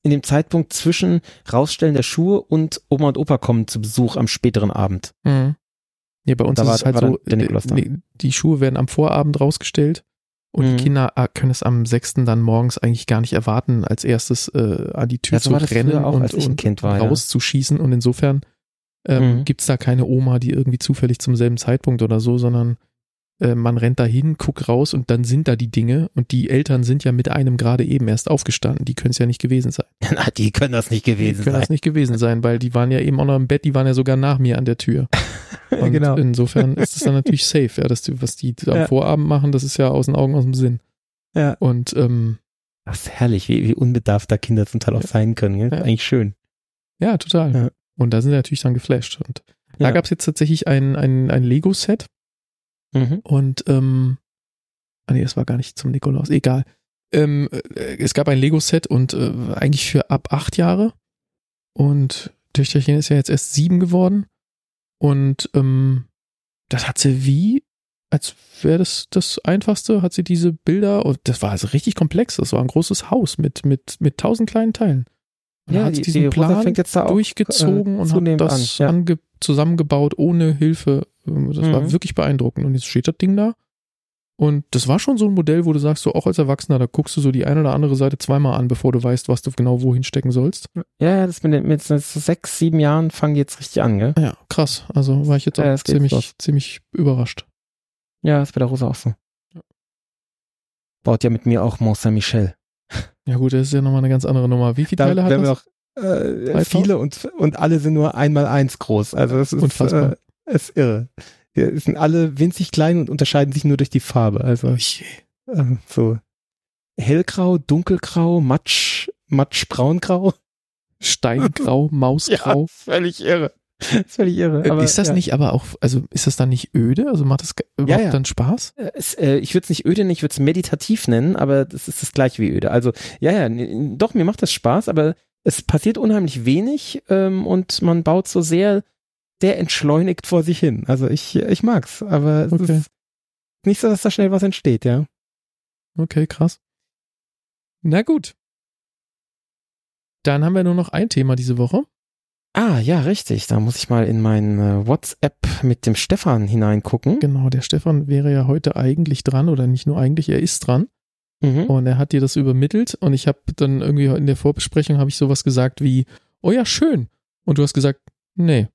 in dem Zeitpunkt zwischen Rausstellen der Schuhe und Oma und Opa kommen zu Besuch am späteren Abend. Mhm. Ja, bei uns da ist war, es halt so, der Nikolaus da. die Schuhe werden am Vorabend rausgestellt und mhm. die Kinder äh, können es am 6. dann morgens eigentlich gar nicht erwarten, als erstes äh, an die Tür ja, zu rennen auch, und, und war, rauszuschießen. Ja. Und insofern ähm, mhm. gibt's da keine Oma, die irgendwie zufällig zum selben Zeitpunkt oder so, sondern äh, man rennt dahin, guckt raus und dann sind da die Dinge und die Eltern sind ja mit einem gerade eben erst aufgestanden. Die können es ja nicht gewesen sein. [LAUGHS] Na, die können das nicht gewesen die können sein. das nicht gewesen sein, weil die waren ja eben auch noch im Bett, die waren ja sogar nach mir an der Tür. [LAUGHS] Und genau. insofern [LAUGHS] ist es dann natürlich safe, ja, dass die, was die am ja. Vorabend machen, das ist ja aus den Augen, aus dem Sinn. Ja. Und ähm, das ist herrlich, wie, wie unbedarft da Kinder zum Teil auch ja. sein können. Ja? Eigentlich schön. Ja, total. Ja. Und da sind sie natürlich dann geflasht. Und da gab es jetzt tatsächlich ein, ein, ein Lego-Set, Mhm. Und ähm, ah nee, das war gar nicht zum Nikolaus, egal. Ähm, äh, es gab ein Lego-Set und äh, eigentlich für ab acht Jahre. Und Töchterchen ist ja jetzt erst sieben geworden. Und ähm, das hat sie wie, als wäre das das Einfachste, hat sie diese Bilder, und das war also richtig komplex, das war ein großes Haus mit, mit, mit tausend kleinen Teilen. Und ja, hat die, diesen die Plan durchgezogen auch, äh, und hat das an, ja. zusammengebaut ohne Hilfe das mhm. war wirklich beeindruckend. Und jetzt steht das Ding da. Und das war schon so ein Modell, wo du sagst, so auch als Erwachsener, da guckst du so die eine oder andere Seite zweimal an, bevor du weißt, was du genau wohin stecken sollst. Ja, das mit, mit so sechs, sieben Jahren fangen die jetzt richtig an, gell? Ja, krass. Also war ich jetzt auch ja, ziemlich, ziemlich überrascht. Ja, ist bei der Rosa auch so. Ja. Baut ja mit mir auch Mont Saint-Michel. [LAUGHS] Ja gut, das ist ja nochmal eine ganz andere Nummer. Wie viele da Teile hat das? Noch, äh, viele und, und alle sind nur einmal eins groß. Also das ist. Äh, das ist irre. Die sind alle winzig klein und unterscheiden sich nur durch die Farbe. Also ähm, so hellgrau, dunkelgrau, matsch, matsch, braungrau. Steingrau, [LAUGHS] Mausgrau. Ja, völlig irre. [LAUGHS] Völlig irre. Äh, aber, ist das ja. nicht aber auch, also ist das dann nicht öde? Also macht das überhaupt ja, ja. dann Spaß? Äh, es, äh, ich würde es nicht öde, ich würde es meditativ nennen, aber das ist das gleiche wie öde. Also ja, ja, doch, mir macht das Spaß, aber es passiert unheimlich wenig ähm, und man baut so sehr der entschleunigt vor sich hin. Also ich, ich mag's, aber es okay. ist nicht so, dass da schnell was entsteht, ja. Okay, krass. Na gut. Dann haben wir nur noch ein Thema diese Woche. Ah, ja, richtig. Da muss ich mal in mein äh, WhatsApp mit dem Stefan hineingucken. Genau, der Stefan wäre ja heute eigentlich dran oder nicht nur eigentlich, er ist dran. Mhm. Und er hat dir das übermittelt und ich habe dann irgendwie in der Vorbesprechung habe ich sowas gesagt wie, oh ja, schön. Und du hast gesagt, nee.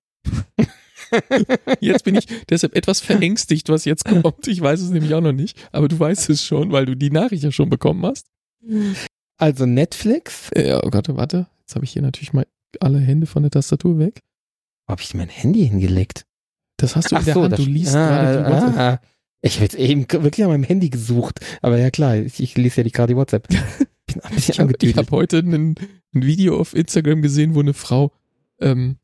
[LAUGHS] jetzt bin ich deshalb etwas verängstigt, was jetzt kommt. Ich weiß es nämlich auch noch nicht, aber du weißt es schon, weil du die Nachricht ja schon bekommen hast. Also Netflix? Ja, oh Gott, warte. Jetzt habe ich hier natürlich mal alle Hände von der Tastatur weg. Wo habe ich mein Handy hingelegt? Das hast du Ach in der so, Hand, du liest ah, gerade die WhatsApp. Ah, ich habe jetzt eben wirklich an meinem Handy gesucht, aber ja klar, ich, ich lese ja die gerade die WhatsApp. [LAUGHS] ich habe hab heute ein, ein Video auf Instagram gesehen, wo eine Frau ähm,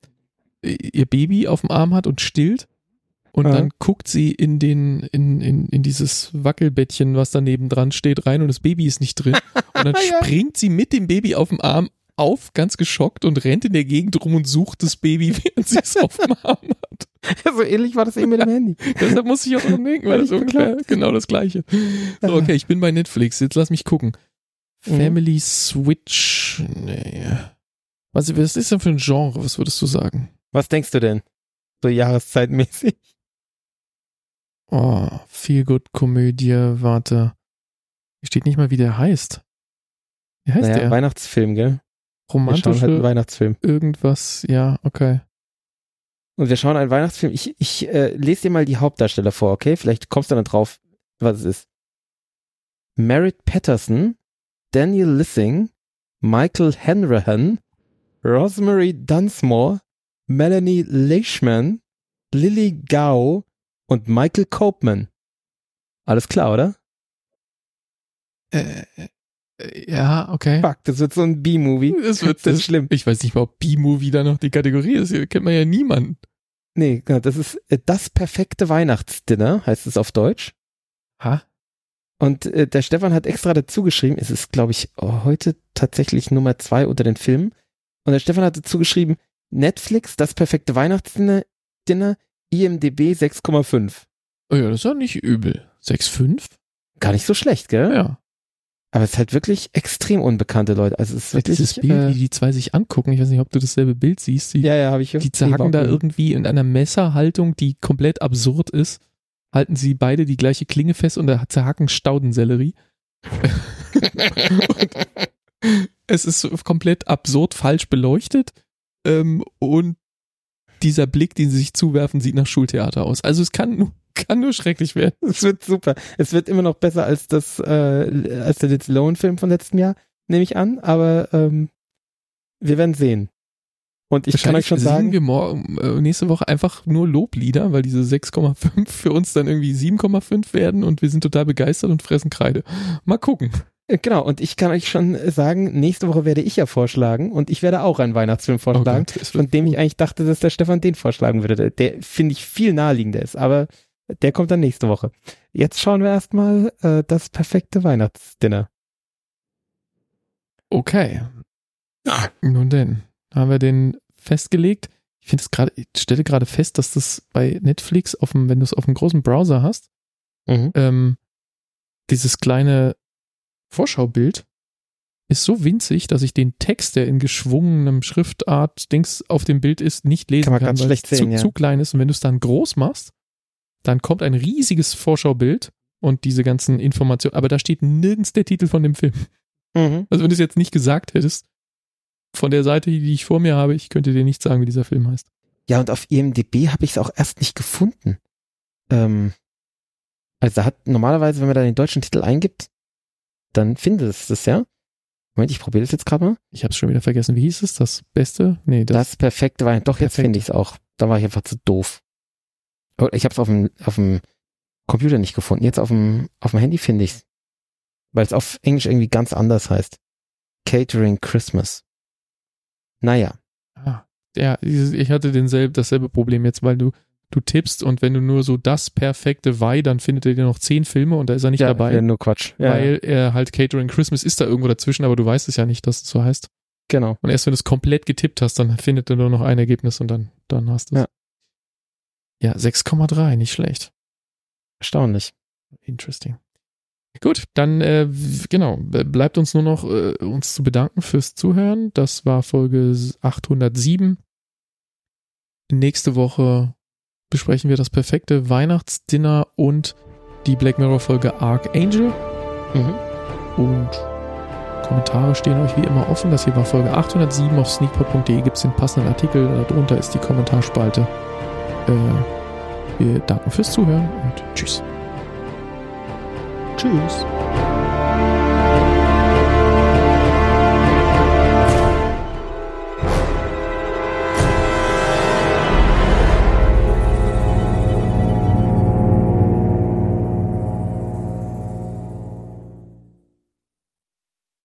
ihr Baby auf dem Arm hat und stillt. Und ja. dann guckt sie in den, in, in, in dieses Wackelbettchen, was daneben dran steht, rein und das Baby ist nicht drin. [LAUGHS] Und dann ja. springt sie mit dem Baby auf dem Arm auf, ganz geschockt und rennt in der Gegend rum und sucht das Baby, [LAUGHS] während sie es auf dem Arm hat. Ja, [LAUGHS] so ähnlich war das eben mit dem Handy. Deshalb muss ich auch dran denken, weil das ungefähr genau das gleiche. So, okay, ich bin bei Netflix. Jetzt lass mich gucken. Mhm. Family Switch. Nee. Was, was ist denn für ein Genre? Was würdest du sagen? Was denkst du denn? So jahreszeitmäßig? Oh, Feel Good Komödie, warte. Hier steht nicht mal, wie der heißt. Wie heißt Naja, der? Weihnachtsfilm, gell? Wir schauen Romantische halt Weihnachtsfilm. irgendwas, ja, okay. Und wir schauen einen Weihnachtsfilm. Ich, ich äh, lese dir mal die Hauptdarsteller vor, okay? Vielleicht kommst du dann drauf, was es ist. Merritt Patterson, Daniel Lissing, Michael Hanrahan, Rosemary Dunsmore, Melanie Leishman, Lily Gao und Michael Copeman. Alles klar, oder? Äh, äh, ja, okay. Fuck, das wird so ein B-Movie. Das wird das ist schlimm. Ich weiß nicht mal, ob B-Movie da noch die Kategorie ist. Hier kennt man ja niemanden. Nee, genau, das ist äh, das perfekte Weihnachtsdinner, heißt es auf Deutsch. Ha? Und äh, der Stefan hat extra dazu geschrieben, es ist, glaube ich, heute tatsächlich Nummer zwei unter den Filmen. Und der Stefan hat dazu geschrieben, Netflix, das perfekte Weihnachtsdinner, Dinner, IMDB 6,5. Oh ja, das ist ja nicht übel. 6,5? Gar nicht so schlecht, gell? Ja. Aber es ist halt wirklich extrem unbekannte Leute. Also es ist wirklich. Dieses Bild, äh, wie die zwei sich angucken, ich weiß nicht, ob du dasselbe Bild siehst. Die, ja, ja, habe ich. die zerhacken da irgendwie in einer Messerhaltung, die komplett absurd ist. Halten sie beide die gleiche Klinge fest und da zerhacken Staudensellerie. [LAUGHS] [LAUGHS] es ist komplett absurd falsch beleuchtet. Ähm, und dieser Blick, den sie sich zuwerfen, sieht nach Schultheater aus. Also es kann, nur- [LAUGHS] kann nur schrecklich werden. Es wird super. Es wird immer noch besser als das, äh, als der Lindsay Lohan-Film von letztem Jahr, nehme ich an. Aber ähm, wir werden sehen. Und ich kann euch schon sagen, wir morgen, äh, nächste Woche einfach nur Loblieder, weil diese 6,5 für uns dann irgendwie 7,5 werden und wir sind total begeistert und fressen Kreide. Mal gucken. Äh, Genau, und ich kann euch schon sagen, nächste Woche werde ich ja vorschlagen und ich werde auch einen Weihnachtsfilm vorschlagen, Oh Gott, von dem ich eigentlich dachte, dass der Stefan den vorschlagen würde. Der, der finde ich viel naheliegender ist, aber der kommt dann nächste Woche. Jetzt schauen wir erstmal äh, das perfekte Weihnachtsdinner. Okay. Nun denn, haben wir den festgelegt. Ich finde es gerade, ich stelle gerade fest, dass das bei Netflix auf dem, wenn du es auf einem großen Browser hast, Mhm. ähm, dieses kleine Vorschaubild ist so winzig, dass ich den Text, der in geschwungenem Schriftart Dings auf dem Bild ist, nicht lesen Kann man kann, ganz weil schlecht es sehen, zu, ja. zu klein ist. Und wenn du es dann groß machst, dann kommt ein riesiges Vorschaubild und diese ganzen Informationen, aber da steht nirgends der Titel von dem Film. Mhm. Also wenn du es jetzt nicht gesagt hättest, von der Seite, die ich vor mir habe, ich könnte dir nicht sagen, wie dieser Film heißt. Ja, und auf IMDb habe ich es auch erst nicht gefunden. Ähm, also da hat normalerweise, wenn man da den deutschen Titel eingibt, dann findet es das ja. Moment, ich probiere das jetzt gerade mal. Ich habe es schon wieder vergessen. Wie hieß es? Das Beste? Nee, das, Das perfekte Weihnachten. Doch, jetzt finde ich es auch. Da war ich einfach zu doof. Oh, ich habe es auf dem, auf dem Computer nicht gefunden. Jetzt auf dem, auf dem Handy finde ich es. Weil es auf Englisch irgendwie ganz anders heißt. Catering Christmas. Naja. Ah, ja, ich hatte denselbe, dasselbe Problem jetzt, weil du, du tippst und wenn du nur so das perfekte Wei, dann findet er dir noch zehn Filme und da ist er nicht ja, dabei, Ja, nur Quatsch. Ja, weil er halt Catering Christmas ist da irgendwo dazwischen, aber du weißt es ja nicht, dass es so heißt. genau. Und erst wenn du es komplett getippt hast, dann findet er nur noch ein Ergebnis und dann, dann hast du es. Ja, 6,3, nicht schlecht. Erstaunlich. Interesting. Gut, dann äh, genau, bleibt uns nur noch äh, uns zu bedanken fürs Zuhören. Das war Folge 807. Nächste Woche besprechen wir das perfekte Weihnachtsdinner und die Black Mirror Folge Archangel. Mhm. Und Kommentare stehen euch wie immer offen. Das hier war Folge 807 auf sneakpot.de. Gibt es den passenden Artikel. Darunter ist die Kommentarspalte. Äh, wir danken fürs Zuhören und tschüss. Tschüss.